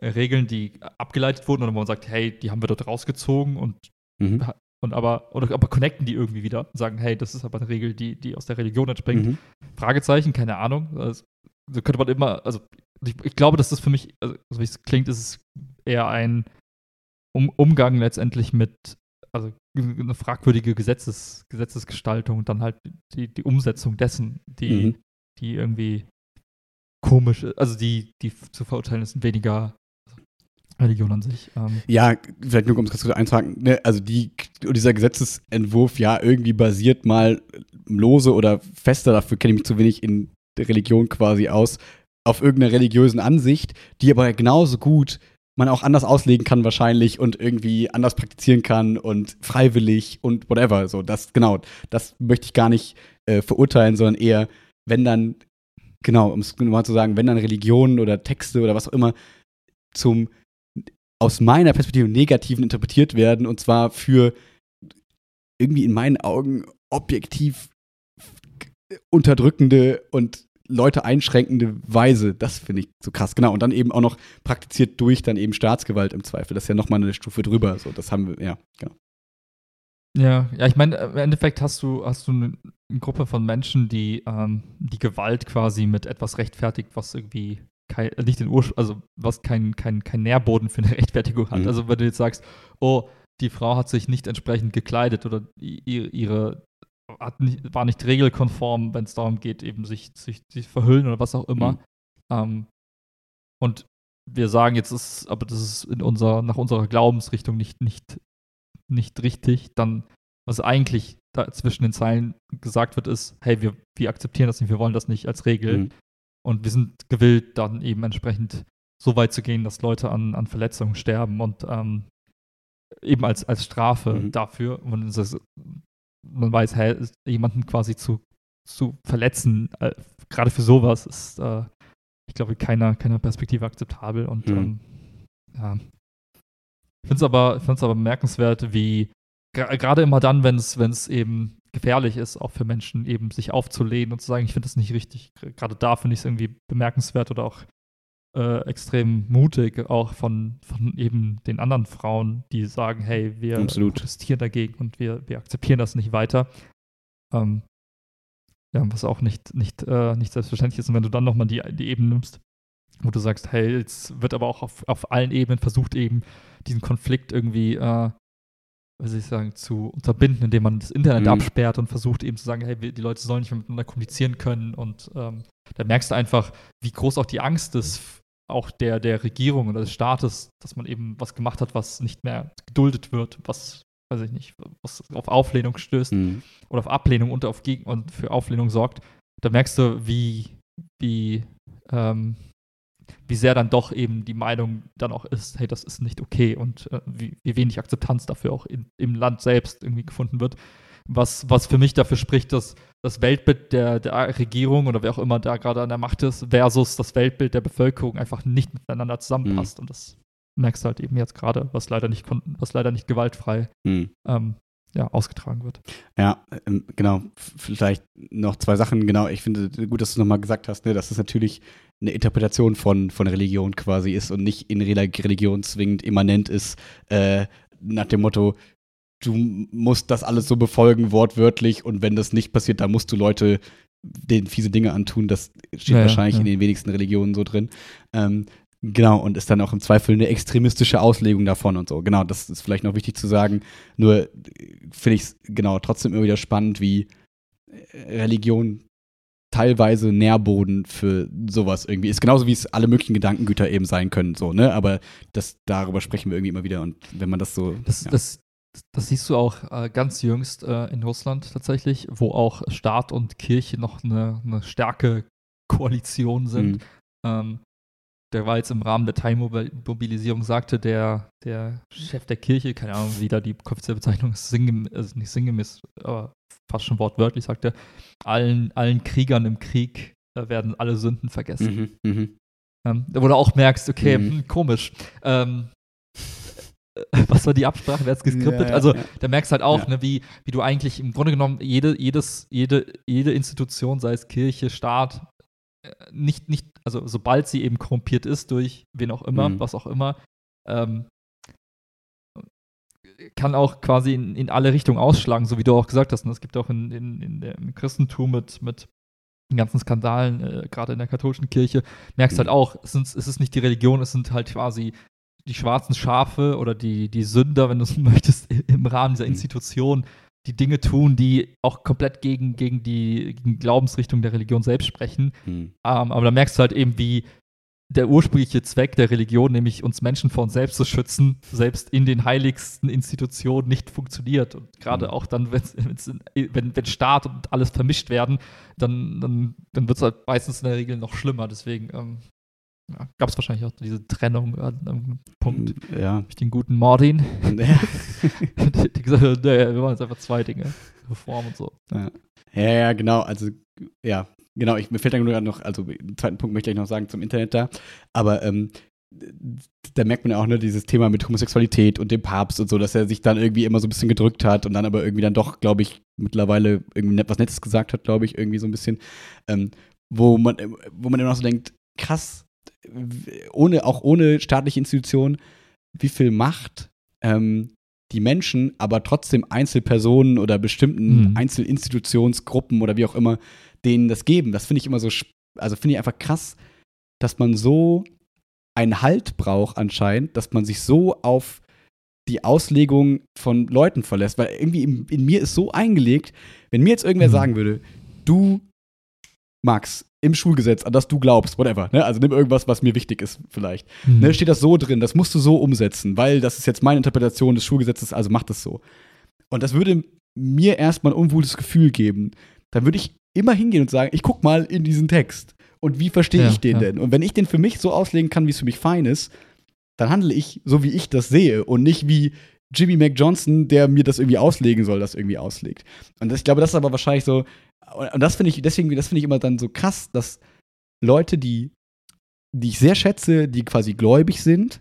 äh, Regeln, die abgeleitet wurden und wo man sagt, hey, die haben wir dort rausgezogen und, Mhm. und aber, oder aber connecten die irgendwie wieder und sagen, hey, das ist aber eine Regel, die, die aus der Religion entspringt. Mhm. Fragezeichen, keine Ahnung. Also, so könnte man immer, also ich, ich glaube, dass das für mich, also so wie es klingt, ist es eher ein um Umgang letztendlich mit, also eine fragwürdige Gesetzes, Gesetzesgestaltung und dann halt die, die Umsetzung dessen, die, Mhm. die irgendwie komisch, also die, die zu verurteilen ist weniger Religion an sich. Ähm, Ja, vielleicht nur um es ganz kurz einzuhaken, ne? also die, dieser Gesetzesentwurf ja irgendwie basiert mal lose oder fester, dafür kenne ich mich zu wenig in der Religion quasi aus, auf irgendeiner religiösen Ansicht, die aber genauso gut man auch anders auslegen kann wahrscheinlich und irgendwie anders praktizieren kann und freiwillig und whatever. So, das, genau, das möchte ich gar nicht äh, verurteilen, sondern eher, wenn dann, genau, um es mal zu sagen, wenn dann Religionen oder Texte oder was auch immer zum aus meiner Perspektive negativen interpretiert werden und zwar für irgendwie in meinen Augen objektiv unterdrückende und Leute einschränkende Weise. Das finde ich so krass. Genau. Und dann eben auch noch praktiziert durch dann eben Staatsgewalt im Zweifel. Das ist ja nochmal eine Stufe drüber. So, das haben wir, ja, genau. Ja, ja, ich meine, im Endeffekt hast du, hast du eine, Gruppe von Menschen, die ähm, die Gewalt quasi mit etwas rechtfertigt, was irgendwie kein, nicht den Ursprung, also was kein, kein, kein Nährboden für eine [LAUGHS] Rechtfertigung hat. Mhm. Also wenn du jetzt sagst, oh, die Frau hat sich nicht entsprechend gekleidet oder ihre, nicht, war nicht regelkonform, wenn es darum geht, eben sich, sich, sich verhüllen oder was auch immer. Mhm. Ähm, und wir sagen jetzt ist, aber das ist in unserer, nach unserer Glaubensrichtung nicht, nicht, nicht richtig, dann, was eigentlich da zwischen den Zeilen gesagt wird, ist, hey, wir, wir akzeptieren das nicht, wir wollen das nicht als Regel. Mhm. Und wir sind gewillt, dann eben entsprechend so weit zu gehen, dass Leute an, an Verletzungen sterben und ähm, eben als, als Strafe Mhm. dafür. Und es ist, man weiß, hey, jemanden quasi zu, zu verletzen, äh, gerade für sowas, ist, äh, ich glaube, keiner, keiner Perspektive akzeptabel. Und Mhm. ähm, ja. Ich finde es aber, find's aber bemerkenswert, wie gerade immer dann, wenn es eben gefährlich ist, auch für Menschen eben sich aufzulehnen und zu sagen, ich finde das nicht richtig. Gerade da finde ich es irgendwie bemerkenswert oder auch äh, extrem mutig, auch von, von eben den anderen Frauen, die sagen, hey, wir Absolut. protestieren dagegen und wir, wir akzeptieren das nicht weiter. Ähm, ja, was auch nicht, nicht, äh, nicht selbstverständlich ist. Und wenn du dann nochmal die, die Ebene nimmst, wo du sagst, hey, jetzt wird aber auch auf, auf allen Ebenen versucht, eben diesen Konflikt irgendwie, äh, soll ich sagen, zu unterbinden, indem man das Internet Mhm. absperrt und versucht eben zu sagen, hey, die Leute sollen nicht mehr miteinander kommunizieren können. Und ähm, da merkst du einfach, wie groß auch die Angst ist, auch der, der Regierung oder des Staates, dass man eben was gemacht hat, was nicht mehr geduldet wird, was, weiß ich nicht, was auf Auflehnung stößt Mhm. oder auf Ablehnung und auf Gegen und für Auflehnung sorgt, da merkst du, wie, wie, ähm, wie sehr dann doch eben die Meinung dann auch ist, hey, das ist nicht okay und äh, wie, wie wenig Akzeptanz dafür auch in, im Land selbst irgendwie gefunden wird. Was, was für mich dafür spricht, dass das Weltbild der, der Regierung oder wer auch immer da gerade an der Macht ist, versus das Weltbild der Bevölkerung einfach nicht miteinander zusammenpasst. Und das merkst du halt eben jetzt gerade, was leider nicht was leider nicht gewaltfrei Mhm. ähm, ja, ausgetragen wird. Ja, ähm, genau. Vielleicht noch zwei Sachen. Genau, ich finde gut, dass du nochmal gesagt hast, ne, dass es natürlich eine Interpretation von, von Religion quasi ist und nicht in Reli- Religion zwingend immanent ist, äh, nach dem Motto, du musst das alles so befolgen, wortwörtlich, und wenn das nicht passiert, dann musst du Leute denen fiese Dinge antun. Das steht Ja, ja, wahrscheinlich ja. in den wenigsten Religionen so drin. Ähm, Genau, und ist dann auch im Zweifel eine extremistische Auslegung davon und so. Genau, das ist vielleicht noch wichtig zu sagen. Nur äh, finde ich es genau trotzdem immer wieder spannend, wie äh, Religion teilweise Nährboden für sowas irgendwie ist. Genauso wie es alle möglichen Gedankengüter eben sein können, so, ne? Aber das, darüber sprechen wir irgendwie immer wieder. Und wenn man das so. Das, ja. das, das siehst du auch äh, ganz jüngst äh, in Russland tatsächlich, wo auch Staat und Kirche noch eine, eine starke Koalition sind. Mhm. Ähm, der war jetzt im Rahmen der Teilmobilisierung, sagte der, der Chef der Kirche, keine Ahnung, wie da die offizielle Bezeichnung ist, sinngemäß, also nicht sinngemäß, aber fast schon wortwörtlich, sagte, allen, allen Kriegern im Krieg äh, werden alle Sünden vergessen. Mhm, mhm. Ähm, wo du auch merkst, okay, Mhm. hm, komisch. Ähm, äh, [LAUGHS] was war die Absprache? Wer hat es geskriptet? Ja, ja, also, ja. da merkst du halt auch, ne, wie, wie du eigentlich im Grunde genommen jede, jedes, jede, jede Institution, sei es Kirche, Staat, äh, nicht, nicht, also sobald sie eben korrumpiert ist durch wen auch immer, Mhm. was auch immer, ähm, kann auch quasi in, in alle Richtungen ausschlagen, so wie du auch gesagt hast. Und es gibt auch in, in, in im Christentum mit, mit den ganzen Skandalen, äh, gerade in der katholischen Kirche, merkst Mhm. halt auch, es, sind, es ist nicht die Religion, es sind halt quasi die schwarzen Schafe oder die, die Sünder, wenn du es [LAUGHS] möchtest, im Rahmen dieser Mhm. Institution, die Dinge tun, die auch komplett gegen, gegen die gegen Glaubensrichtung der Religion selbst sprechen. Mhm. Ähm, aber da merkst du halt eben, wie der ursprüngliche Zweck der Religion, nämlich uns Menschen vor uns selbst zu schützen, selbst in den heiligsten Institutionen nicht funktioniert. Und gerade Mhm. auch dann, wenn's, wenn's, wenn, wenn Staat und alles vermischt werden, dann, dann, dann wird es halt meistens in der Regel noch schlimmer. Deswegen ähm, ja, gab es wahrscheinlich auch diese Trennung an einem Punkt Ja. durch den guten Martin, [LAUGHS] die, [LAUGHS] die gesagt hat, nee, wir machen jetzt einfach zwei Dinge, Reform und so. Ja, ja, genau. Also, ja, genau. Ich, mir fällt dann nur noch, also, den zweiten Punkt möchte ich noch sagen zum Internet da. Aber, ähm, da merkt man ja auch, ne, dieses Thema mit Homosexualität und dem Papst und so, dass er sich dann irgendwie immer so ein bisschen gedrückt hat und dann aber irgendwie dann doch, glaube ich, mittlerweile irgendwie was Nettes gesagt hat, glaube ich, irgendwie so ein bisschen, ähm, wo man, wo man immer noch so denkt, krass, ohne, auch ohne staatliche Institutionen, wie viel Macht ähm, die Menschen, aber trotzdem Einzelpersonen oder bestimmten Mhm. Einzelinstitutionsgruppen oder wie auch immer, denen das geben. Das finde ich immer so, also finde ich einfach krass, dass man so einen Halt braucht anscheinend, dass man sich so auf die Auslegung von Leuten verlässt. Weil irgendwie in, in mir ist so eingelegt, wenn mir jetzt irgendwer Mhm. sagen würde, du, Max, im Schulgesetz, an das du glaubst, whatever, ne? also nimm irgendwas, was mir wichtig ist vielleicht, Mhm. ne? steht das so drin, das musst du so umsetzen, weil das ist jetzt meine Interpretation des Schulgesetzes, also mach das so. Und das würde mir erstmal ein unwohles Gefühl geben. Dann würde ich immer hingehen und sagen, ich guck mal in diesen Text. Und wie verstehe Ja, ich den ja. denn? Und wenn ich den für mich so auslegen kann, wie es für mich fein ist, dann handle ich so, wie ich das sehe und nicht wie Jimmy Mac Johnson, der mir das irgendwie auslegen soll, das irgendwie auslegt. Und das, ich glaube, das ist aber wahrscheinlich so, und das finde ich, deswegen, das finde ich immer dann so krass, dass Leute, die, die ich sehr schätze, die quasi gläubig sind,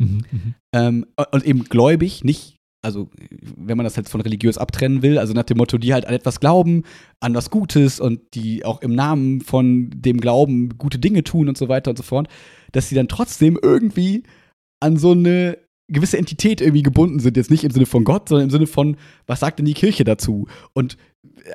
Mhm, mhm. ähm, und eben gläubig, nicht, also wenn man das jetzt von religiös abtrennen will, also nach dem Motto, die halt an etwas glauben, an was Gutes und die auch im Namen von dem Glauben gute Dinge tun und so weiter und so fort, dass sie dann trotzdem irgendwie an so eine gewisse Entität irgendwie gebunden sind. Jetzt nicht im Sinne von Gott, sondern im Sinne von, was sagt denn die Kirche dazu? Und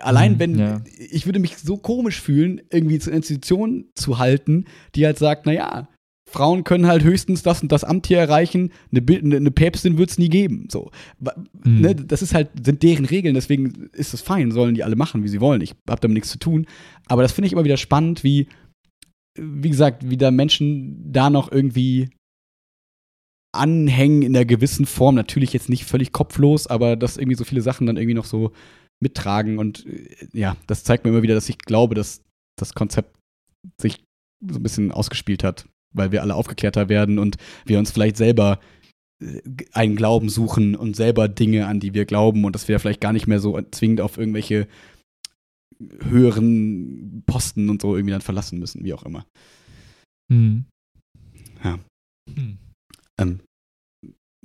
allein Mhm, wenn, ja. ich würde mich so komisch fühlen, irgendwie zur Institution zu halten, die halt sagt, naja, Frauen können halt höchstens das und das Amt hier erreichen, eine, eine, eine Päpstin wird es nie geben. So. Mhm. Ne, das ist halt, sind deren Regeln, deswegen ist es fein, sollen die alle machen, wie sie wollen. Ich habe damit nichts zu tun. Aber das finde ich immer wieder spannend, wie, wie gesagt, wie da Menschen da noch irgendwie anhängen in einer gewissen Form. Natürlich jetzt nicht völlig kopflos, aber dass irgendwie so viele Sachen dann irgendwie noch so mittragen. Und äh, ja, das zeigt mir immer wieder, dass ich glaube, dass das Konzept sich so ein bisschen ausgespielt hat, weil wir alle aufgeklärter werden und wir uns vielleicht selber äh, einen Glauben suchen und selber Dinge, an die wir glauben und dass wir vielleicht gar nicht mehr so zwingend auf irgendwelche höheren Posten und so irgendwie dann verlassen müssen, wie auch immer. Mhm. Ja. Hm. Ähm,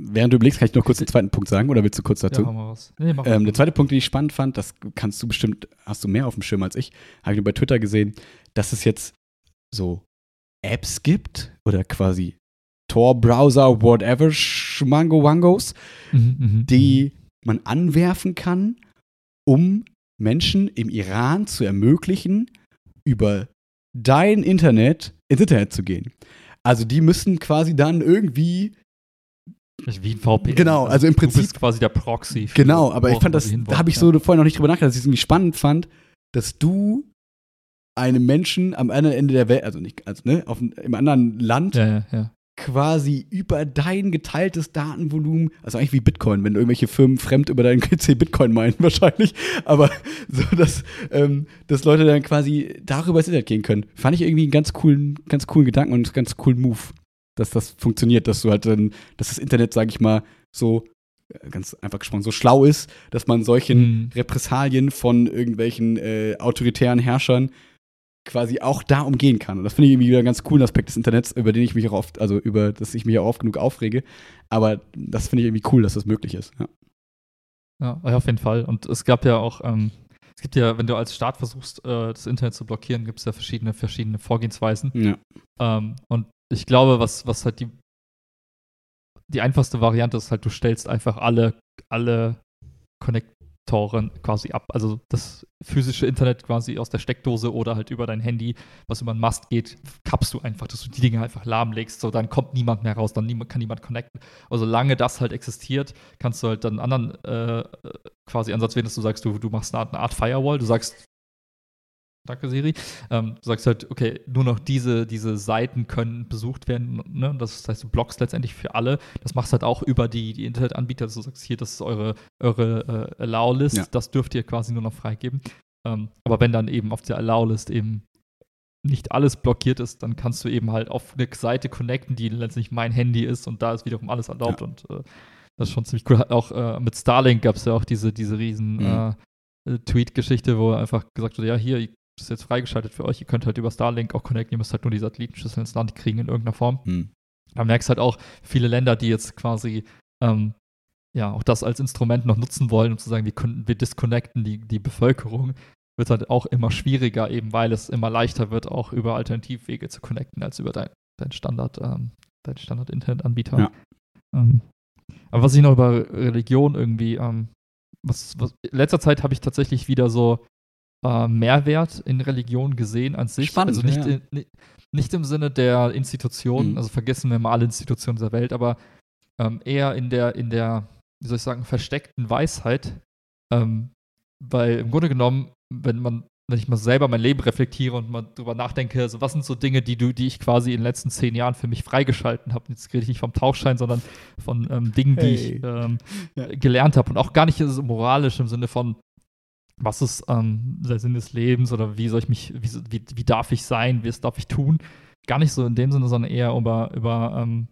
während du überlegst, kann ich noch kurz den zweiten Punkt sagen oder willst du kurz dazu? Ja, mal was. Nee, mach Ähm, der zweite Punkt, den ich spannend fand, das kannst du bestimmt, hast du mehr auf dem Schirm als ich, habe ich nur bei Twitter gesehen, dass es jetzt so Apps gibt oder quasi Tor-Browser, whatever, Schmango-Wangos, Mhm, mhm, die man anwerfen kann, um Menschen im Iran zu ermöglichen, über dein Internet ins Internet zu gehen. Also die müssen quasi dann irgendwie mhm. Wie ein VPN. Genau, also im Du Prinzip- bist quasi der Proxy. für- Genau, aber ich fand das, da habe ich so vorher noch nicht drüber nachgedacht, dass ich es irgendwie spannend fand, dass du einem Menschen am anderen Ende der Welt, also nicht, also ne, auf, im anderen Land Ja, ja, ja. quasi über dein geteiltes Datenvolumen, also eigentlich wie Bitcoin, wenn irgendwelche Firmen fremd über deinen PC [LAUGHS] Bitcoin meinen wahrscheinlich, aber [LAUGHS] so, dass, ähm, dass Leute dann quasi darüber ins Internet gehen können. Fand ich irgendwie einen ganz coolen, ganz coolen Gedanken und einen ganz coolen Move, dass das funktioniert, dass du halt dann, dass das Internet, sage ich mal, so äh, ganz einfach gesprochen, so schlau ist, dass man solchen Mhm. Repressalien von irgendwelchen äh, autoritären Herrschern quasi auch da umgehen kann. Und das finde ich irgendwie wieder einen ganz coolen Aspekt des Internets, über den ich mich auch oft, also über das ich mich auch oft genug aufrege. Aber das finde ich irgendwie cool, dass das möglich ist. Ja. Ja, ja, auf jeden Fall. Und es gab ja auch, ähm, es gibt ja, wenn du als Staat versuchst, äh, das Internet zu blockieren, gibt es ja verschiedene, verschiedene Vorgehensweisen. Ja. Ähm, und ich glaube, was, was halt die, die einfachste Variante ist halt, du stellst einfach alle, alle Konnektoren quasi ab. Also das physische Internet quasi aus der Steckdose oder halt über dein Handy, was über einen Mast geht, kappst du einfach, dass du die Dinge einfach lahmlegst, so dann kommt niemand mehr raus, dann kann niemand connecten. Also solange das halt existiert, kannst du halt dann einen anderen äh, äh, quasi Ansatz wählen, dass du sagst, du, du machst eine Art, eine Art Firewall, du sagst, Danke, Siri. Ähm, du sagst halt, okay, nur noch diese, diese Seiten können besucht werden. Ne? Das heißt, du blockst letztendlich für alle. Das machst halt auch über die, die Internetanbieter, du sagst, hier, das ist eure, eure äh, Allow-List, Ja. das dürft ihr quasi nur noch freigeben. Ähm, aber wenn dann eben auf der Allow-List eben nicht alles blockiert ist, dann kannst du eben halt auf eine Seite connecten, die letztlich mein Handy ist und da ist wiederum alles erlaubt und äh, das ist schon ziemlich cool. Auch äh, mit Starlink gab es ja auch diese, diese riesen Mhm. äh, Tweet-Geschichte, wo einfach gesagt wurde, ja, hier, das ist jetzt freigeschaltet für euch, ihr könnt halt über Starlink auch connecten, ihr müsst halt nur die Satellitenschüssel ins Land kriegen in irgendeiner Form. Hm. Da merkst halt auch viele Länder, die jetzt quasi ähm, ja auch das als Instrument noch nutzen wollen, um zu sagen, wir könnten, wir disconnecten die, die Bevölkerung, wird halt auch immer schwieriger, eben weil es immer leichter wird, auch über Alternativwege zu connecten, als über dein, dein Standard, ähm, dein Standard-Internetanbieter. Ja. Ähm, aber was ich noch über Religion irgendwie, ähm, was, was, in letzter Zeit habe ich tatsächlich wieder so äh, Mehrwert in Religion gesehen an sich. Spannend, also nicht, ja. in, nicht im Sinne der Institutionen, Mhm. also vergessen wir mal alle Institutionen dieser Welt, aber ähm, eher in der, in der, wie soll ich sagen, versteckten Weisheit. Ähm, weil im Grunde genommen, wenn man, wenn ich mal selber mein Leben reflektiere und mal drüber nachdenke, also was sind so Dinge, die du, die ich quasi in den letzten zehn Jahren für mich freigeschalten habe. Jetzt rede ich nicht vom Tauchschein, sondern von ähm, Dingen, die Hey. ich ähm, Ja. gelernt habe. Und auch gar nicht so moralisch im Sinne von, was ist ähm, der Sinn des Lebens oder wie soll ich mich, wie, wie, wie darf ich sein, was darf ich tun? Gar nicht so in dem Sinne, sondern eher über, über, ähm,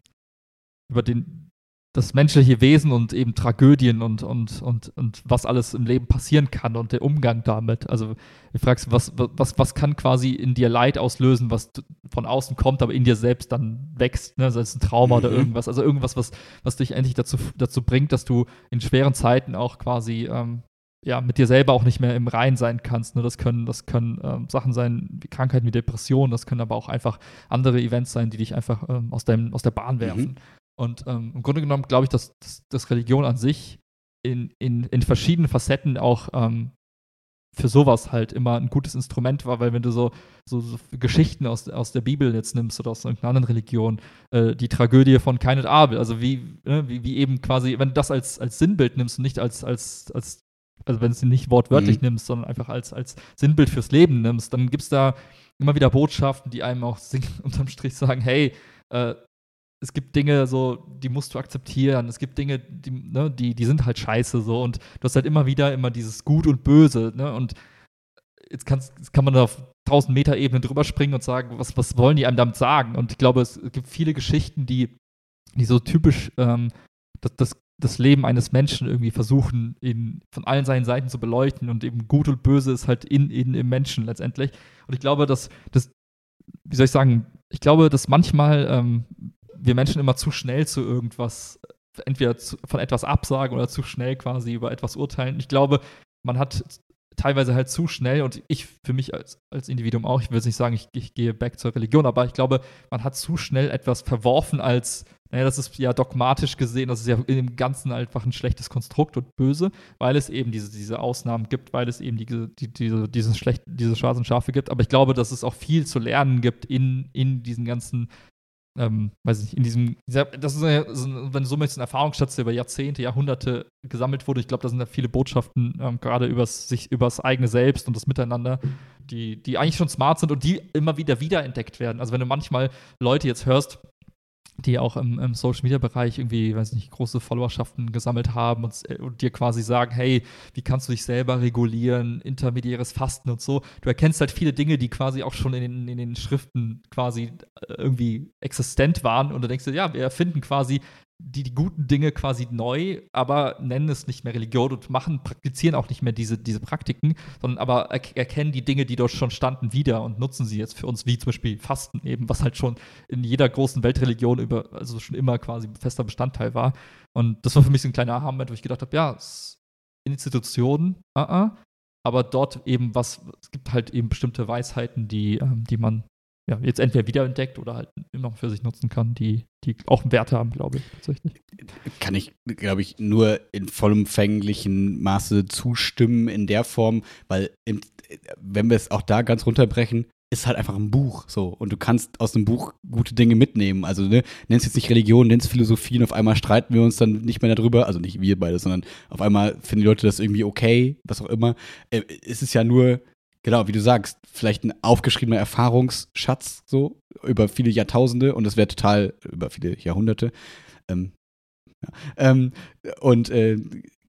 über den, das menschliche Wesen und eben Tragödien und, und, und, und was alles im Leben passieren kann und der Umgang damit. Also du fragst, was, was, was kann quasi in dir Leid auslösen, was von außen kommt, aber in dir selbst dann wächst, ne? sei es ein Trauma oder Mhm. irgendwas. Also irgendwas, was, was dich endlich dazu, dazu bringt, dass du in schweren Zeiten auch quasi ähm, ja, mit dir selber auch nicht mehr im Rein sein kannst. Ne? Das können, das können ähm, Sachen sein wie Krankheiten wie Depressionen, das können aber auch einfach andere Events sein, die dich einfach ähm, aus, deinem, aus der Bahn werfen. Und ähm, im Grunde genommen glaube ich, dass, dass, dass Religion an sich in, in, in verschiedenen Facetten auch ähm, für sowas halt immer ein gutes Instrument war, weil wenn du so, so, so Geschichten aus, aus der Bibel jetzt nimmst oder aus irgendeiner anderen Religion, äh, die Tragödie von Kain und Abel, also wie, ne, wie, wie eben quasi, wenn du das als, als Sinnbild nimmst und nicht als, als, als also wenn du es nicht wortwörtlich Mhm. nimmst, sondern einfach als, als Sinnbild fürs Leben nimmst, dann gibt es da immer wieder Botschaften, die einem auch [LAUGHS] unterm Strich sagen, hey, äh, es gibt Dinge so, die musst du akzeptieren. Es gibt Dinge, die, ne, die, die sind halt scheiße so. Und du hast halt immer wieder immer dieses Gut und Böse, ne? Und jetzt, kannst, jetzt kann man da auf 1000 Meter Ebene drüber springen und sagen, was, was wollen die einem damit sagen? Und ich glaube, es gibt viele Geschichten, die, die so typisch ähm, das, das, das Leben eines Menschen irgendwie versuchen, in, von allen seinen Seiten zu beleuchten. Und eben Gut und Böse ist halt in, in im Menschen letztendlich. Und ich glaube, dass das, wie soll ich sagen, ich glaube, dass manchmal ähm, wir Menschen immer zu schnell zu irgendwas, entweder zu, von etwas absagen oder zu schnell quasi über etwas urteilen. Ich glaube, man hat teilweise halt zu schnell und ich für mich als, als Individuum auch, ich will jetzt nicht sagen, ich, ich gehe back zur Religion, aber ich glaube, man hat zu schnell etwas verworfen als, naja, das ist ja dogmatisch gesehen, das ist ja im Ganzen einfach ein schlechtes Konstrukt und böse, weil es eben diese, diese Ausnahmen gibt, weil es eben diese, die, diese, diesen schlecht, diese schwarzen Schafe gibt. Aber ich glaube, dass es auch viel zu lernen gibt in, in diesen ganzen ähm, weiß ich nicht, in diesem, das ist, ja so ein- wenn du so möchtest, ein Erfahrungsschatz, der über Jahrzehnte, Jahrhunderte gesammelt wurde. Ich glaube, da sind ja viele Botschaften, ähm, gerade übers, sich, übers eigene Selbst und das Miteinander, die, die eigentlich schon smart sind und die immer wieder wiederentdeckt werden. Also wenn du manchmal Leute jetzt hörst, die auch im, im Social Media Bereich irgendwie, weiß nicht, große Followerschaften gesammelt haben und, äh, und dir quasi sagen, hey, wie kannst du dich selber regulieren, intermediäres Fasten und so. Du erkennst halt viele Dinge, die quasi auch schon in den, in den Schriften quasi äh, irgendwie existent waren und du denkst dir, ja, wir erfinden quasi die, die guten Dinge quasi neu, aber nennen es nicht mehr Religion und machen, praktizieren auch nicht mehr diese, diese Praktiken, sondern aber er erkennen die Dinge, die dort schon standen, wieder und nutzen sie jetzt für uns, wie zum Beispiel Fasten eben, was halt schon in jeder großen Weltreligion über, also schon immer quasi fester Bestandteil war. Und das war für mich so ein kleiner Aha-Moment, wo ich gedacht habe, ja, Institutionen, uh -uh, aber dort eben was, es gibt halt eben bestimmte Weisheiten, die, ähm, die man ja, jetzt entweder wiederentdeckt oder halt immer für sich nutzen kann, die, die auch einen Wert haben, glaube ich, tatsächlich. Kann ich, glaube ich, nur in vollumfänglichen Maße zustimmen in der Form, weil wenn wir es auch da ganz runterbrechen, ist halt einfach ein Buch so und du kannst aus dem Buch gute Dinge mitnehmen. Also ne, nennst jetzt nicht Religion, nennst Philosophie und auf einmal streiten wir uns dann nicht mehr darüber, also nicht wir beide, sondern auf einmal finden die Leute das irgendwie okay, was auch immer. Äh, es ist ja nur Genau, wie du sagst, vielleicht ein aufgeschriebener Erfahrungsschatz so über viele Jahrtausende und das wäre total über viele Jahrhunderte. Ähm, ja. ähm, und äh,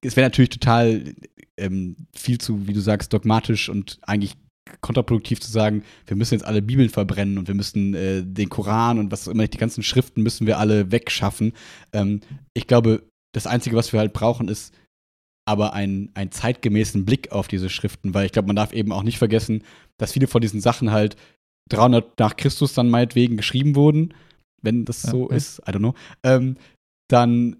es wäre natürlich total ähm, viel zu, wie du sagst, dogmatisch und eigentlich kontraproduktiv zu sagen, wir müssen jetzt alle Bibeln verbrennen und wir müssen äh, den Koran und was auch immer, die ganzen Schriften müssen wir alle wegschaffen. Ähm, ich glaube, das Einzige, was wir halt brauchen, ist aber einen, einen zeitgemäßen Blick auf diese Schriften, weil ich glaube, man darf eben auch nicht vergessen, dass viele von diesen Sachen halt 300 nach Christus dann meinetwegen geschrieben wurden, wenn das Ja, so ja. ist, I don't know, ähm, dann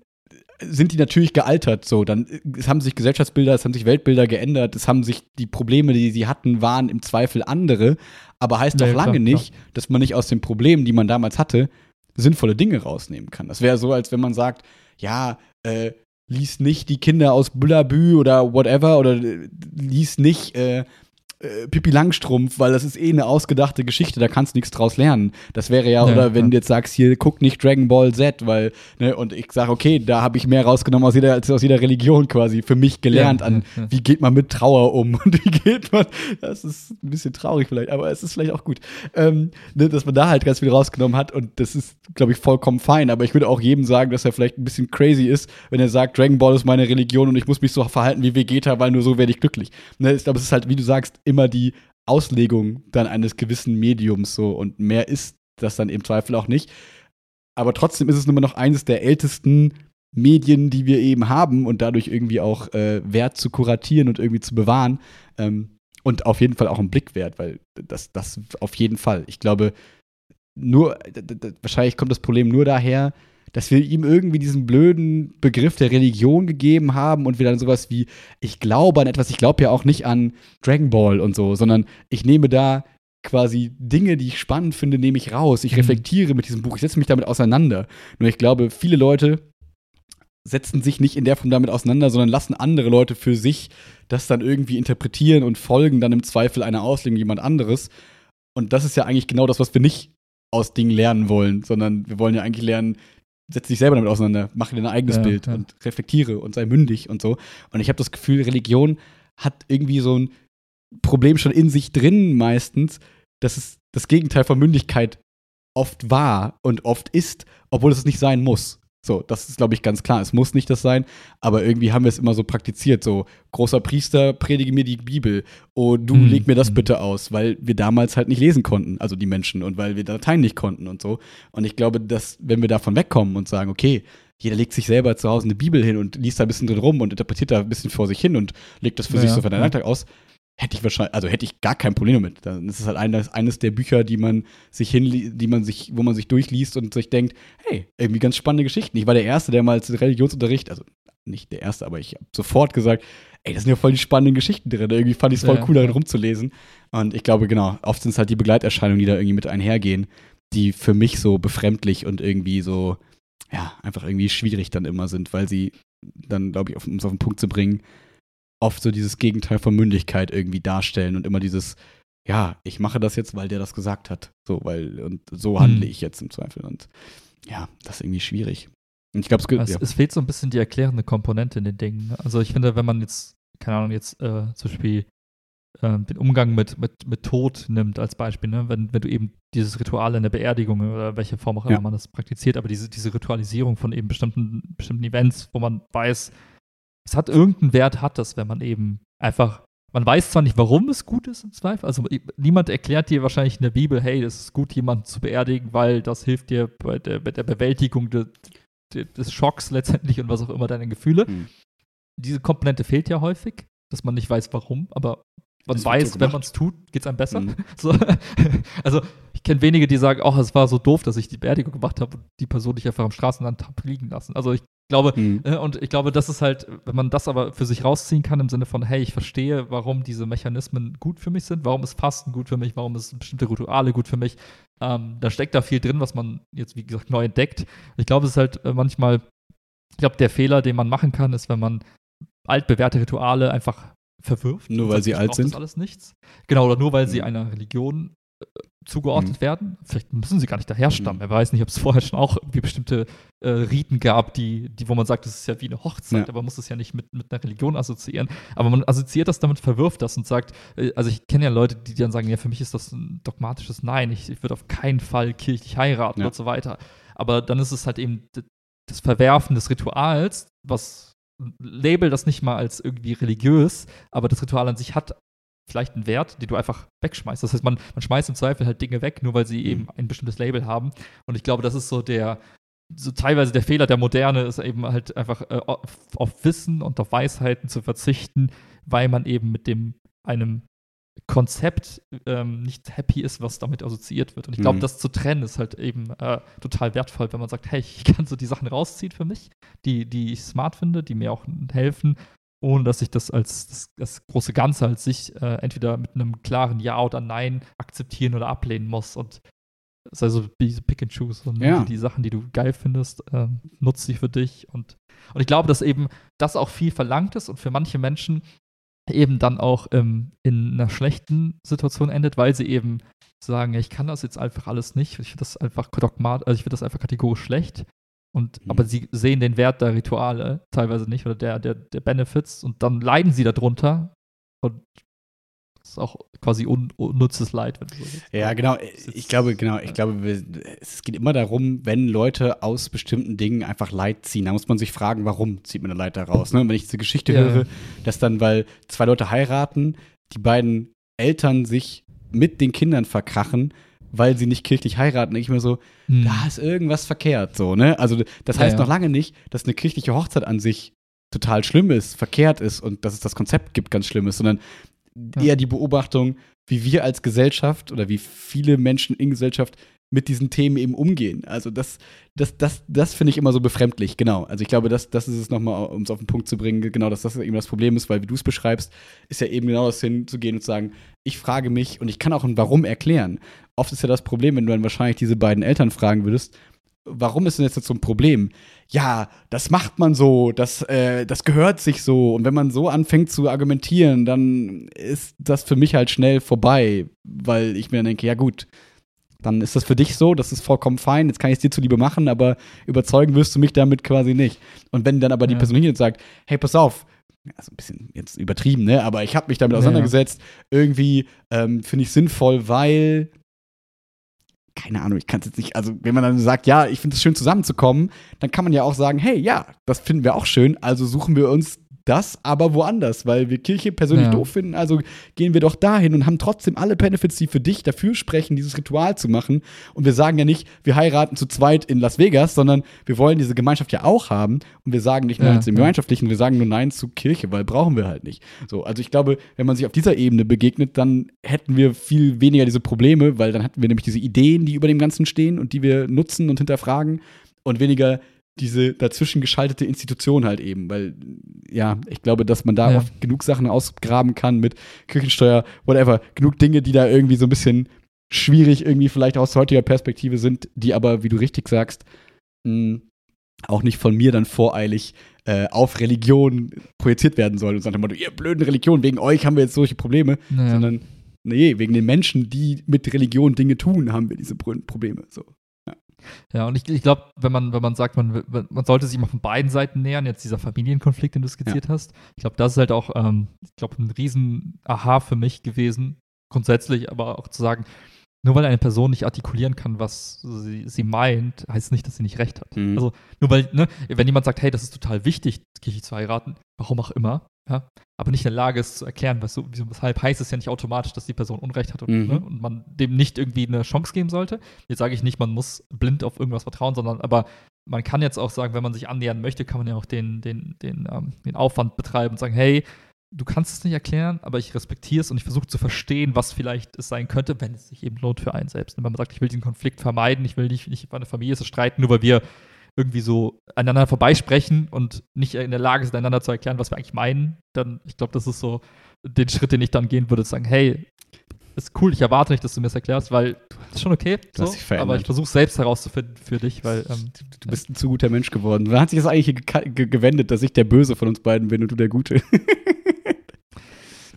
sind die natürlich gealtert so. Dann es haben sich Gesellschaftsbilder, es haben sich Weltbilder geändert, es haben sich die Probleme, die sie hatten, waren im Zweifel andere, aber heißt Ja, doch lange klar, nicht, dass man nicht aus den Problemen, die man damals hatte, sinnvolle Dinge rausnehmen kann. Das wäre so, als wenn man sagt, ja, äh, lies nicht die Kinder aus Bullabü oder whatever oder lies nicht äh, äh, Pippi Langstrumpf, weil das ist eh eine ausgedachte Geschichte, da kannst du nichts draus lernen. Das wäre ja, Ja, oder wenn ja. du jetzt sagst, hier, guck nicht Dragon Ball Z, weil, ne, und ich sage, okay, da habe ich mehr rausgenommen aus jeder, als aus jeder Religion quasi für mich gelernt Ja, an, wie geht man mit Trauer um [LAUGHS] und wie geht man, das ist ein bisschen traurig vielleicht, aber es ist vielleicht auch gut, ähm, ne, dass man da halt ganz viel rausgenommen hat und das ist, glaube ich, vollkommen fein, aber ich würde auch jedem sagen, dass er vielleicht ein bisschen crazy ist, wenn er sagt, Dragon Ball ist meine Religion und ich muss mich so verhalten wie Vegeta, weil nur so werde ich glücklich. Ne, ich glaube, es ist halt, wie du sagst, immer die Auslegung dann eines gewissen Mediums so und mehr ist das dann im Zweifel auch nicht. Aber trotzdem ist es immer noch eines der ältesten Medien, die wir eben haben und dadurch irgendwie auch äh, wert zu kuratieren und irgendwie zu bewahren. Ähm, und auf jeden Fall auch ein Blick wert, weil das, das auf jeden Fall. Ich glaube, nur, wahrscheinlich kommt das Problem nur daher, dass wir ihm irgendwie diesen blöden Begriff der Religion gegeben haben und wir dann sowas wie, ich glaube an etwas, ich glaube ja auch nicht an Dragon Ball und so, sondern ich nehme da quasi Dinge, die ich spannend finde, nehme ich raus. Ich Mhm. reflektiere mit diesem Buch, ich setze mich damit auseinander. Nur ich glaube, viele Leute setzen sich nicht in der Form damit auseinander, sondern lassen andere Leute für sich das dann irgendwie interpretieren und folgen dann im Zweifel einer Auslegung jemand anderes. Und das ist ja eigentlich genau das, was wir nicht aus Dingen lernen wollen, sondern wir wollen ja eigentlich lernen, setz dich selber damit auseinander, mach dir dein eigenes Ja, Bild ja. und reflektiere und sei mündig und so. Und ich habe das Gefühl, Religion hat irgendwie so ein Problem schon in sich drin meistens, dass es das Gegenteil von Mündigkeit oft war und oft ist, obwohl es nicht sein muss. So, das ist, glaube ich, ganz klar. Es muss nicht das sein, aber irgendwie haben wir es immer so praktiziert. So, großer Priester, predige mir die Bibel. Oh, du Mhm. leg mir das Mhm. bitte aus, weil wir damals halt nicht lesen konnten, also die Menschen, und weil wir Dateien nicht konnten und so. Und ich glaube, dass, wenn wir davon wegkommen und sagen, okay, jeder legt sich selber zu Hause eine Bibel hin und liest da ein bisschen drin rum und interpretiert da ein bisschen vor sich hin und legt das für Ja, sich so für den ja. Alltag aus, hätte ich wahrscheinlich, also hätte ich gar kein Problem damit. Dann ist es halt eines, eines der Bücher, die man sich hin, die man sich, wo man sich durchliest und sich denkt, hey, irgendwie ganz spannende Geschichten. Ich war der Erste, der mal als Religionsunterricht, also nicht der Erste, aber ich habe sofort gesagt, ey, das sind ja voll die spannenden Geschichten drin. Irgendwie fand ich es voll Ja, cool, darin rumzulesen. Und ich glaube, genau, oft sind es halt die Begleiterscheinungen, die da irgendwie mit einhergehen, die für mich so befremdlich und irgendwie so, ja, einfach irgendwie schwierig dann immer sind, weil sie dann, glaube ich, um es auf den Punkt zu bringen, oft so dieses Gegenteil von Mündigkeit irgendwie darstellen und immer dieses, ja, ich mache das jetzt, weil der das gesagt hat. So, weil, und so handle Hm. ich jetzt im Zweifel. Und ja, das ist irgendwie schwierig. Und ich glaube, es. Es, Ja. es fehlt so ein bisschen die erklärende Komponente in den Dingen. ne? Also ich finde, wenn man jetzt, keine Ahnung, jetzt äh, zum Beispiel äh, den Umgang mit, mit, mit Tod nimmt als Beispiel, ne? wenn, wenn du eben dieses Ritual in der Beerdigung oder welche Form auch immer Ja. man das praktiziert, aber diese, diese Ritualisierung von eben bestimmten, bestimmten Events, wo man weiß, es hat irgendeinen Wert, hat das, wenn man eben einfach, man weiß zwar nicht, warum es gut ist im Zweifel, also niemand erklärt dir wahrscheinlich in der Bibel, hey, es ist gut, jemanden zu beerdigen, weil das hilft dir bei der, bei der Bewältigung de, de, des Schocks letztendlich und was auch immer deine Gefühle. Hm. Diese Komponente fehlt ja häufig, dass man nicht weiß, warum, aber man wird weiß, so wenn man es tut, geht es einem besser. Mhm. [LAUGHS] So, also ich kenne wenige, die sagen, ach, es war so doof, dass ich die Beerdigung gemacht habe und die Person nicht einfach am Straßenrand hab liegen lassen. Also ich glaube, Hm. äh, Und ich glaube, das ist halt, wenn man das aber für sich rausziehen kann, im Sinne von, hey, ich verstehe, warum diese Mechanismen gut für mich sind, warum ist Fasten gut für mich, warum ist bestimmte Rituale gut für mich, ähm, da steckt da viel drin, was man jetzt, wie gesagt, neu entdeckt. Ich glaube, es ist halt äh, manchmal, ich glaube, der Fehler, den man machen kann, ist, wenn man altbewährte Rituale einfach verwirft. Nur weil sie alt sind? Das alles nichts. Genau, oder nur weil sie Mhm. einer Religion äh, zugeordnet Mhm. werden. Vielleicht müssen sie gar nicht daherstammen. Mhm. Wer weiß nicht, ob es vorher schon auch irgendwie bestimmte äh, Riten gab, die, die, wo man sagt, das ist ja wie eine Hochzeit, Ja. aber man muss es ja nicht mit, mit einer Religion assoziieren. Aber man assoziiert das damit, verwirft das und sagt, äh, also ich kenne ja Leute, die dann sagen, ja, für mich ist das ein dogmatisches Nein, ich, ich würde auf keinen Fall kirchlich heiraten Ja. und so weiter. Aber dann ist es halt eben das Verwerfen des Rituals, was label das nicht mal als irgendwie religiös, aber das Ritual an sich hat vielleicht einen Wert, den du einfach wegschmeißt. Das heißt, man, man schmeißt im Zweifel halt Dinge weg, nur weil sie Mhm. eben ein bestimmtes Label haben. Und ich glaube, das ist so der, so teilweise der Fehler der Moderne ist eben halt einfach äh, auf, auf Wissen und auf Weisheiten zu verzichten, weil man eben mit dem einem Konzept ähm, nicht happy ist, was damit assoziiert wird. Und ich glaube, Mhm. das zu trennen ist halt eben äh, total wertvoll, wenn man sagt, hey, ich [LAUGHS] kann so die Sachen rausziehen für mich, die, die ich smart finde, die mir auch helfen, ohne dass ich das als das, das große Ganze als sich äh, entweder mit einem klaren Ja oder Nein akzeptieren oder ablehnen muss. Und ist also diese Pick and Choose und Ja. die, die Sachen, die du geil findest, äh, nutzt sie für dich. Und, und ich glaube, dass eben das auch viel verlangt ist und für manche Menschen eben dann auch ähm, in einer schlechten Situation endet, weil sie eben sagen, ich kann das jetzt einfach alles nicht, ich finde das einfach dogmat, also ich finde das einfach kategorisch schlecht. Und, mhm. aber sie sehen den Wert der Rituale teilweise nicht oder der, der, der Benefits und dann leiden sie darunter und das ist auch quasi un unnützes Leid, wenn du so willst. Ja, genau. Ich glaube, genau, ich glaube, es geht immer darum, wenn Leute aus bestimmten Dingen einfach Leid ziehen, da muss man sich fragen, warum zieht man Leid daraus. Ne? Wenn ich diese Geschichte ja. höre, dass dann, weil zwei Leute heiraten, die beiden Eltern sich mit den Kindern verkrachen, weil sie nicht kirchlich heiraten, denke ich mir so, hm. da ist irgendwas verkehrt, so, ne? Also, das heißt ja, ja. noch lange nicht, dass eine kirchliche Hochzeit an sich total schlimm ist, verkehrt ist und dass es das Konzept gibt, ganz schlimm ist, sondern ja. eher die Beobachtung, wie wir als Gesellschaft oder wie viele Menschen in Gesellschaft mit diesen Themen eben umgehen. Also das, das, das, das finde ich immer so befremdlich, genau. Also ich glaube, das, das ist es nochmal, um es auf den Punkt zu bringen, genau, dass das eben das Problem ist, weil wie du es beschreibst, ist ja eben genau das hinzugehen und zu sagen, ich frage mich und ich kann auch ein Warum erklären. Oft ist ja das Problem, wenn du dann wahrscheinlich diese beiden Eltern fragen würdest, warum ist denn jetzt so ein Problem? Ja, das macht man so, das, äh, das gehört sich so. Und wenn man so anfängt zu argumentieren, dann ist das für mich halt schnell vorbei, weil ich mir dann denke, ja gut, dann ist das für dich so, das ist vollkommen fein, jetzt kann ich es dir zuliebe machen, aber überzeugen wirst du mich damit quasi nicht. Und wenn dann aber die Person hier sagt, hey, pass auf, also ein bisschen jetzt übertrieben, ne? Aber ich habe mich damit auseinandergesetzt. Ja. Irgendwie ähm, finde ich sinnvoll, weil keine Ahnung, ich kann es jetzt nicht, also wenn man dann sagt, ja, ich finde es schön zusammenzukommen, dann kann man ja auch sagen, hey, ja, das finden wir auch schön, also suchen wir uns das, aber woanders, weil wir Kirche persönlich ja. doof finden. Also gehen wir doch dahin und haben trotzdem alle Benefits, die für dich dafür sprechen, dieses Ritual zu machen. Und wir sagen ja nicht, wir heiraten zu zweit in Las Vegas, sondern wir wollen diese Gemeinschaft ja auch haben. Und wir sagen nicht Nein ja, zum ja. Gemeinschaftlichen, wir sagen nur Nein zu Kirche, weil brauchen wir halt nicht. So, also ich glaube, wenn man sich auf dieser Ebene begegnet, dann hätten wir viel weniger diese Probleme, weil dann hätten wir nämlich diese Ideen, die über dem Ganzen stehen und die wir nutzen und hinterfragen und weniger diese dazwischen geschaltete Institution halt eben, weil ja, ich glaube, dass man da ja. oft genug Sachen ausgraben kann mit Kirchensteuer, whatever, genug Dinge, die da irgendwie so ein bisschen schwierig irgendwie vielleicht aus heutiger Perspektive sind, die aber, wie du richtig sagst, mh, auch nicht von mir dann voreilig äh, auf Religion projiziert werden soll und immer, ihr blöden Religion, wegen euch haben wir jetzt solche Probleme, naja. sondern nee, wegen den Menschen, die mit Religion Dinge tun, haben wir diese Probleme. So. Ja, und ich, ich glaube, wenn man, wenn man sagt, man, man sollte sich mal von beiden Seiten nähern, jetzt dieser Familienkonflikt, den du skizziert ja. hast, ich glaube, das ist halt auch, ähm, ich glaube, ein riesen Aha für mich gewesen, grundsätzlich, aber auch zu sagen, nur weil eine Person nicht artikulieren kann, was sie, sie meint, heißt nicht, dass sie nicht recht hat. Mhm. Also nur weil, ne, wenn jemand sagt, hey, das ist total wichtig, Kirche zu heiraten, warum auch immer, ja, aber nicht in der Lage ist zu erklären, was so, weshalb heißt es ja nicht automatisch, dass die Person Unrecht hat und, mhm. ne, und man dem nicht irgendwie eine Chance geben sollte. Jetzt sage ich nicht, man muss blind auf irgendwas vertrauen, sondern aber man kann jetzt auch sagen, wenn man sich annähern möchte, kann man ja auch den, den, den, ähm, den Aufwand betreiben und sagen, hey, du kannst es nicht erklären, aber ich respektiere es und ich versuche zu verstehen, was vielleicht es sein könnte, wenn es sich eben lohnt für einen selbst. wenn man sagt, ich will diesen Konflikt vermeiden, ich will nicht, nicht meine Familie zu streiten, nur weil wir irgendwie so aneinander vorbeisprechen und nicht in der Lage sind, einander zu erklären, was wir eigentlich meinen, dann, ich glaube, das ist so den Schritt, den ich dann gehen würde, zu sagen, hey, ist cool, ich erwarte nicht, dass du mir das erklärst, weil das ist schon okay, so, aber ich versuche selbst herauszufinden für dich, weil ähm, du bist ein zu guter Mensch geworden. Wann hat sich das eigentlich gewendet, dass ich der Böse von uns beiden bin und du der Gute? [LAUGHS]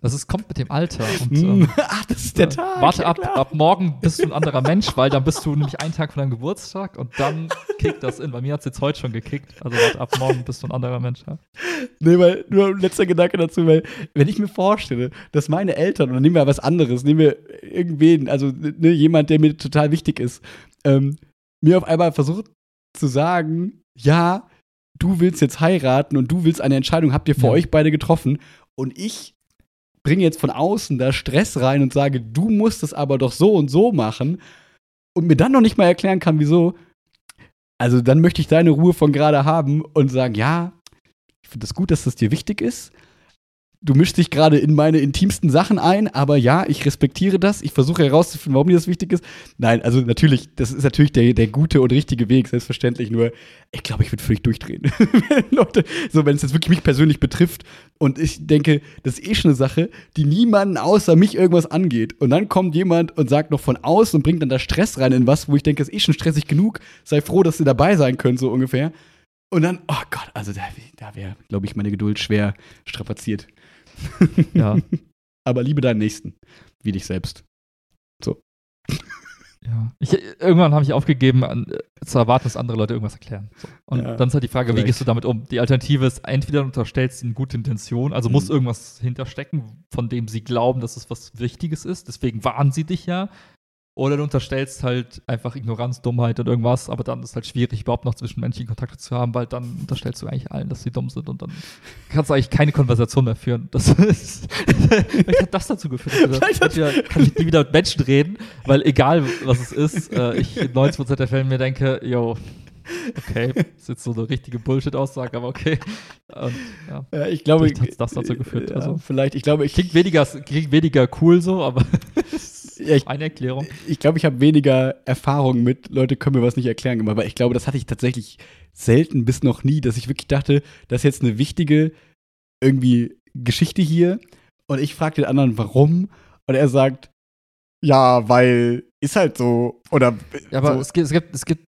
Das ist, kommt mit dem Alter. Und, hm. ähm, [LAUGHS] Ach, das ist der äh, Tag. Warte ja, ab, ab morgen bist du ein anderer Mensch, weil dann bist du nämlich einen Tag von deinem Geburtstag und dann kickt das in. Bei mir hat es jetzt heute schon gekickt. Also warte, ab morgen bist du ein anderer Mensch. Ja. Nee, weil nur ein letzter Gedanke dazu, weil wenn ich mir vorstelle, dass meine Eltern, oder nehmen wir was anderes, nehmen wir irgendwen, also ne, jemand, der mir total wichtig ist, ähm, mir auf einmal versucht zu sagen, ja, du willst jetzt heiraten und du willst eine Entscheidung, habt ihr für ja. euch beide getroffen und ich bringe jetzt von außen da Stress rein und sage, du musst es aber doch so und so machen und mir dann noch nicht mal erklären kann, wieso, also dann möchte ich deine Ruhe von gerade haben und sagen, ja, ich finde es das gut, dass das dir wichtig ist, du mischst dich gerade in meine intimsten Sachen ein, aber ja, ich respektiere das. Ich versuche herauszufinden, warum dir das wichtig ist. Nein, also natürlich, das ist natürlich der, der gute und richtige Weg, selbstverständlich. Nur, ich glaube, ich würde völlig durchdrehen. [LAUGHS] Leute, so, wenn es jetzt wirklich mich persönlich betrifft und ich denke, das ist eh schon eine Sache, die niemanden außer mich irgendwas angeht. Und dann kommt jemand und sagt noch von außen und bringt dann da Stress rein in was, wo ich denke, das ist eh schon stressig genug. Sei froh, dass sie dabei sein können, so ungefähr. Und dann, oh Gott, also da, da wäre, glaube ich, meine Geduld schwer strapaziert. [LAUGHS] Ja. Aber liebe deinen Nächsten, wie dich selbst. Ja. Ich, irgendwann habe ich aufgegeben, an, äh, zu erwarten, dass andere Leute irgendwas erklären. So. Und Ja, dann ist halt die Frage, wie vielleicht. gehst du damit um? Die Alternative ist, entweder du unterstellst ihnen gute Intention, also muss Mhm. irgendwas hinterstecken, von dem sie glauben, dass es was Wichtiges ist, deswegen warnen sie dich ja. Oder du unterstellst halt einfach Ignoranz, Dummheit und irgendwas, aber dann ist halt schwierig, überhaupt noch zwischenmenschliche Kontakte zu haben, weil dann unterstellst du eigentlich allen, dass sie dumm sind und dann kannst du eigentlich keine Konversation mehr führen. Das [LAUGHS] ist, vielleicht hat das dazu geführt. dass Vielleicht hat- ich wieder, kann ich nie wieder mit Menschen reden, weil egal was es ist, äh, ich in 90% der Fälle mir denke, yo, okay, ist jetzt so eine richtige Bullshit-Aussage, aber okay. Und, ja. Ja, ich glaube, Vielleicht hat's das dazu geführt, Ja, also. vielleicht. Ich glaube, ich, Klingt weniger, klingt weniger cool so, aber [LAUGHS] ja, ich, eine Erklärung. ich glaube, ich habe weniger Erfahrung mit Leute können mir was nicht erklären gemacht, aber ich glaube, das hatte ich tatsächlich selten bis noch nie, dass ich wirklich dachte, das ist jetzt eine wichtige irgendwie Geschichte hier und ich frage den anderen, warum und er sagt, ja, weil ist halt so oder Ja, aber so. es gibt, es gibt, es gibt,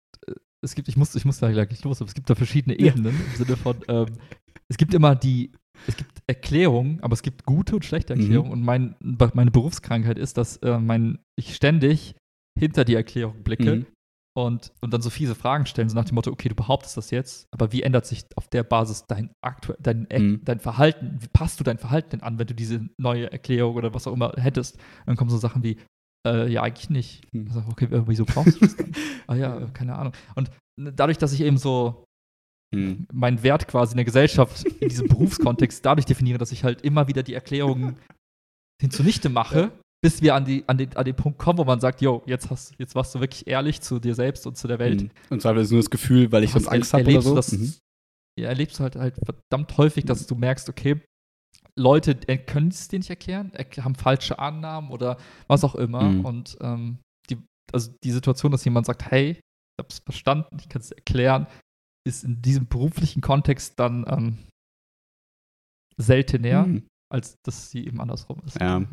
es gibt, ich muss, ich muss da gleich los, aber es gibt da verschiedene Ja. Ebenen im Sinne von, ähm, es gibt immer die, es gibt Erklärungen, aber es gibt gute und schlechte Mhm. Erklärungen. Und mein, meine Berufskrankheit ist, dass äh, mein, ich ständig hinter die Erklärung blicke Mhm. und, und dann so fiese Fragen stellen, so nach dem Motto, okay, du behauptest das jetzt, aber wie ändert sich auf der Basis dein aktuell, dein, Mhm. dein Verhalten, wie passt du dein Verhalten denn an, wenn du diese neue Erklärung oder was auch immer hättest? dann kommen so Sachen wie, äh, ja, eigentlich nicht. Hm. Also, okay, wieso brauchst du das dann? [LAUGHS] ah ja, äh, keine Ahnung. Und dadurch, dass ich eben so Mhm. meinen Wert quasi in der Gesellschaft, in diesem Berufskontext dadurch definiere, dass ich halt immer wieder die Erklärungen hinzunichte mache, bis wir an, die, an, den, an den Punkt kommen, wo man sagt, yo, jetzt, hast, jetzt warst du wirklich ehrlich zu dir selbst und zu der Welt. Mhm. Und zwar ist es nur das Gefühl, weil ich sonst Angst habe oder erlebst so. du das, Mhm. ja, erlebst du halt, halt verdammt häufig, dass du merkst, okay, Leute können es dir nicht erklären, erk- haben falsche Annahmen oder was auch immer. Mhm. Und ähm, die, also die Situation, dass jemand sagt, hey, ich hab's verstanden, ich kann es erklären, ist in diesem beruflichen Kontext dann ähm, seltener, Mhm. als dass sie eben andersrum ist. Ja.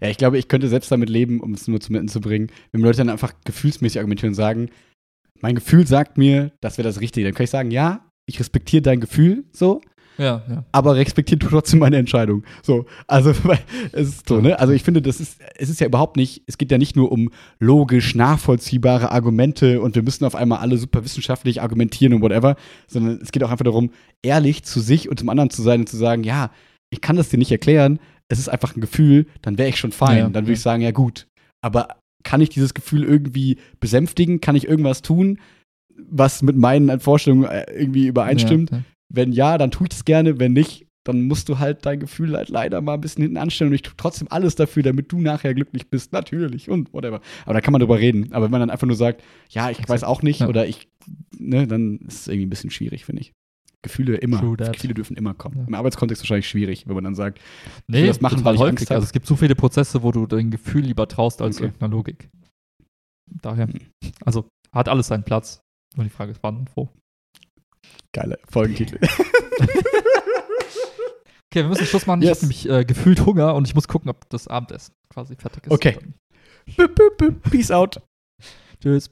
Ja, ich glaube, ich könnte selbst damit leben, um es nur zum Enden zu bringen, wenn Leute dann einfach gefühlsmäßig argumentieren und sagen, mein Gefühl sagt mir, das wäre das Richtige. Dann kann ich sagen, ja, ich respektiere dein Gefühl so, Ja, ja. aber respektiere du trotzdem meine Entscheidung. So, also [LAUGHS] es ist so, ne? Also ich finde, das ist, es ist ja überhaupt nicht, es geht ja nicht nur um logisch nachvollziehbare Argumente und wir müssen auf einmal alle super wissenschaftlich argumentieren und whatever, sondern es geht auch einfach darum, ehrlich zu sich und zum anderen zu sein und zu sagen, ja, ich kann das dir nicht erklären, es ist einfach ein Gefühl, dann wäre ich schon fein. Ja, dann würde ja. ich sagen, ja gut. Aber kann ich dieses Gefühl irgendwie besänftigen? Kann ich irgendwas tun, was mit meinen Vorstellungen äh, irgendwie übereinstimmt? Ja. Wenn ja, dann tue ich das gerne. Wenn nicht, dann musst du halt dein Gefühl halt leider mal ein bisschen hinten anstellen und ich tue trotzdem alles dafür, damit du nachher glücklich bist. Natürlich und whatever. Aber da kann man drüber reden. Aber wenn man dann einfach nur sagt, ja, ich Exakt. weiß auch nicht Ja. oder ich, ne, dann ist es irgendwie ein bisschen schwierig, finde ich. Gefühle immer. Gefühle dürfen immer kommen. Ja. Im Arbeitskontext wahrscheinlich schwierig, wenn man dann sagt, Nee, das machen, weil ich häufig. Angst. Also es gibt so viele Prozesse, wo du dein Gefühl lieber traust als Okay. irgendeiner Logik. Daher, Hm. also hat alles seinen Platz. Nur die Frage ist, wann und wo. Geile Folgentitel. [LAUGHS] Okay, wir müssen Schluss machen. Ich Yes. habe nämlich äh, gefühlt Hunger und ich muss gucken, ob das Abendessen quasi fertig ist. Okay. Peace out. Tschüss.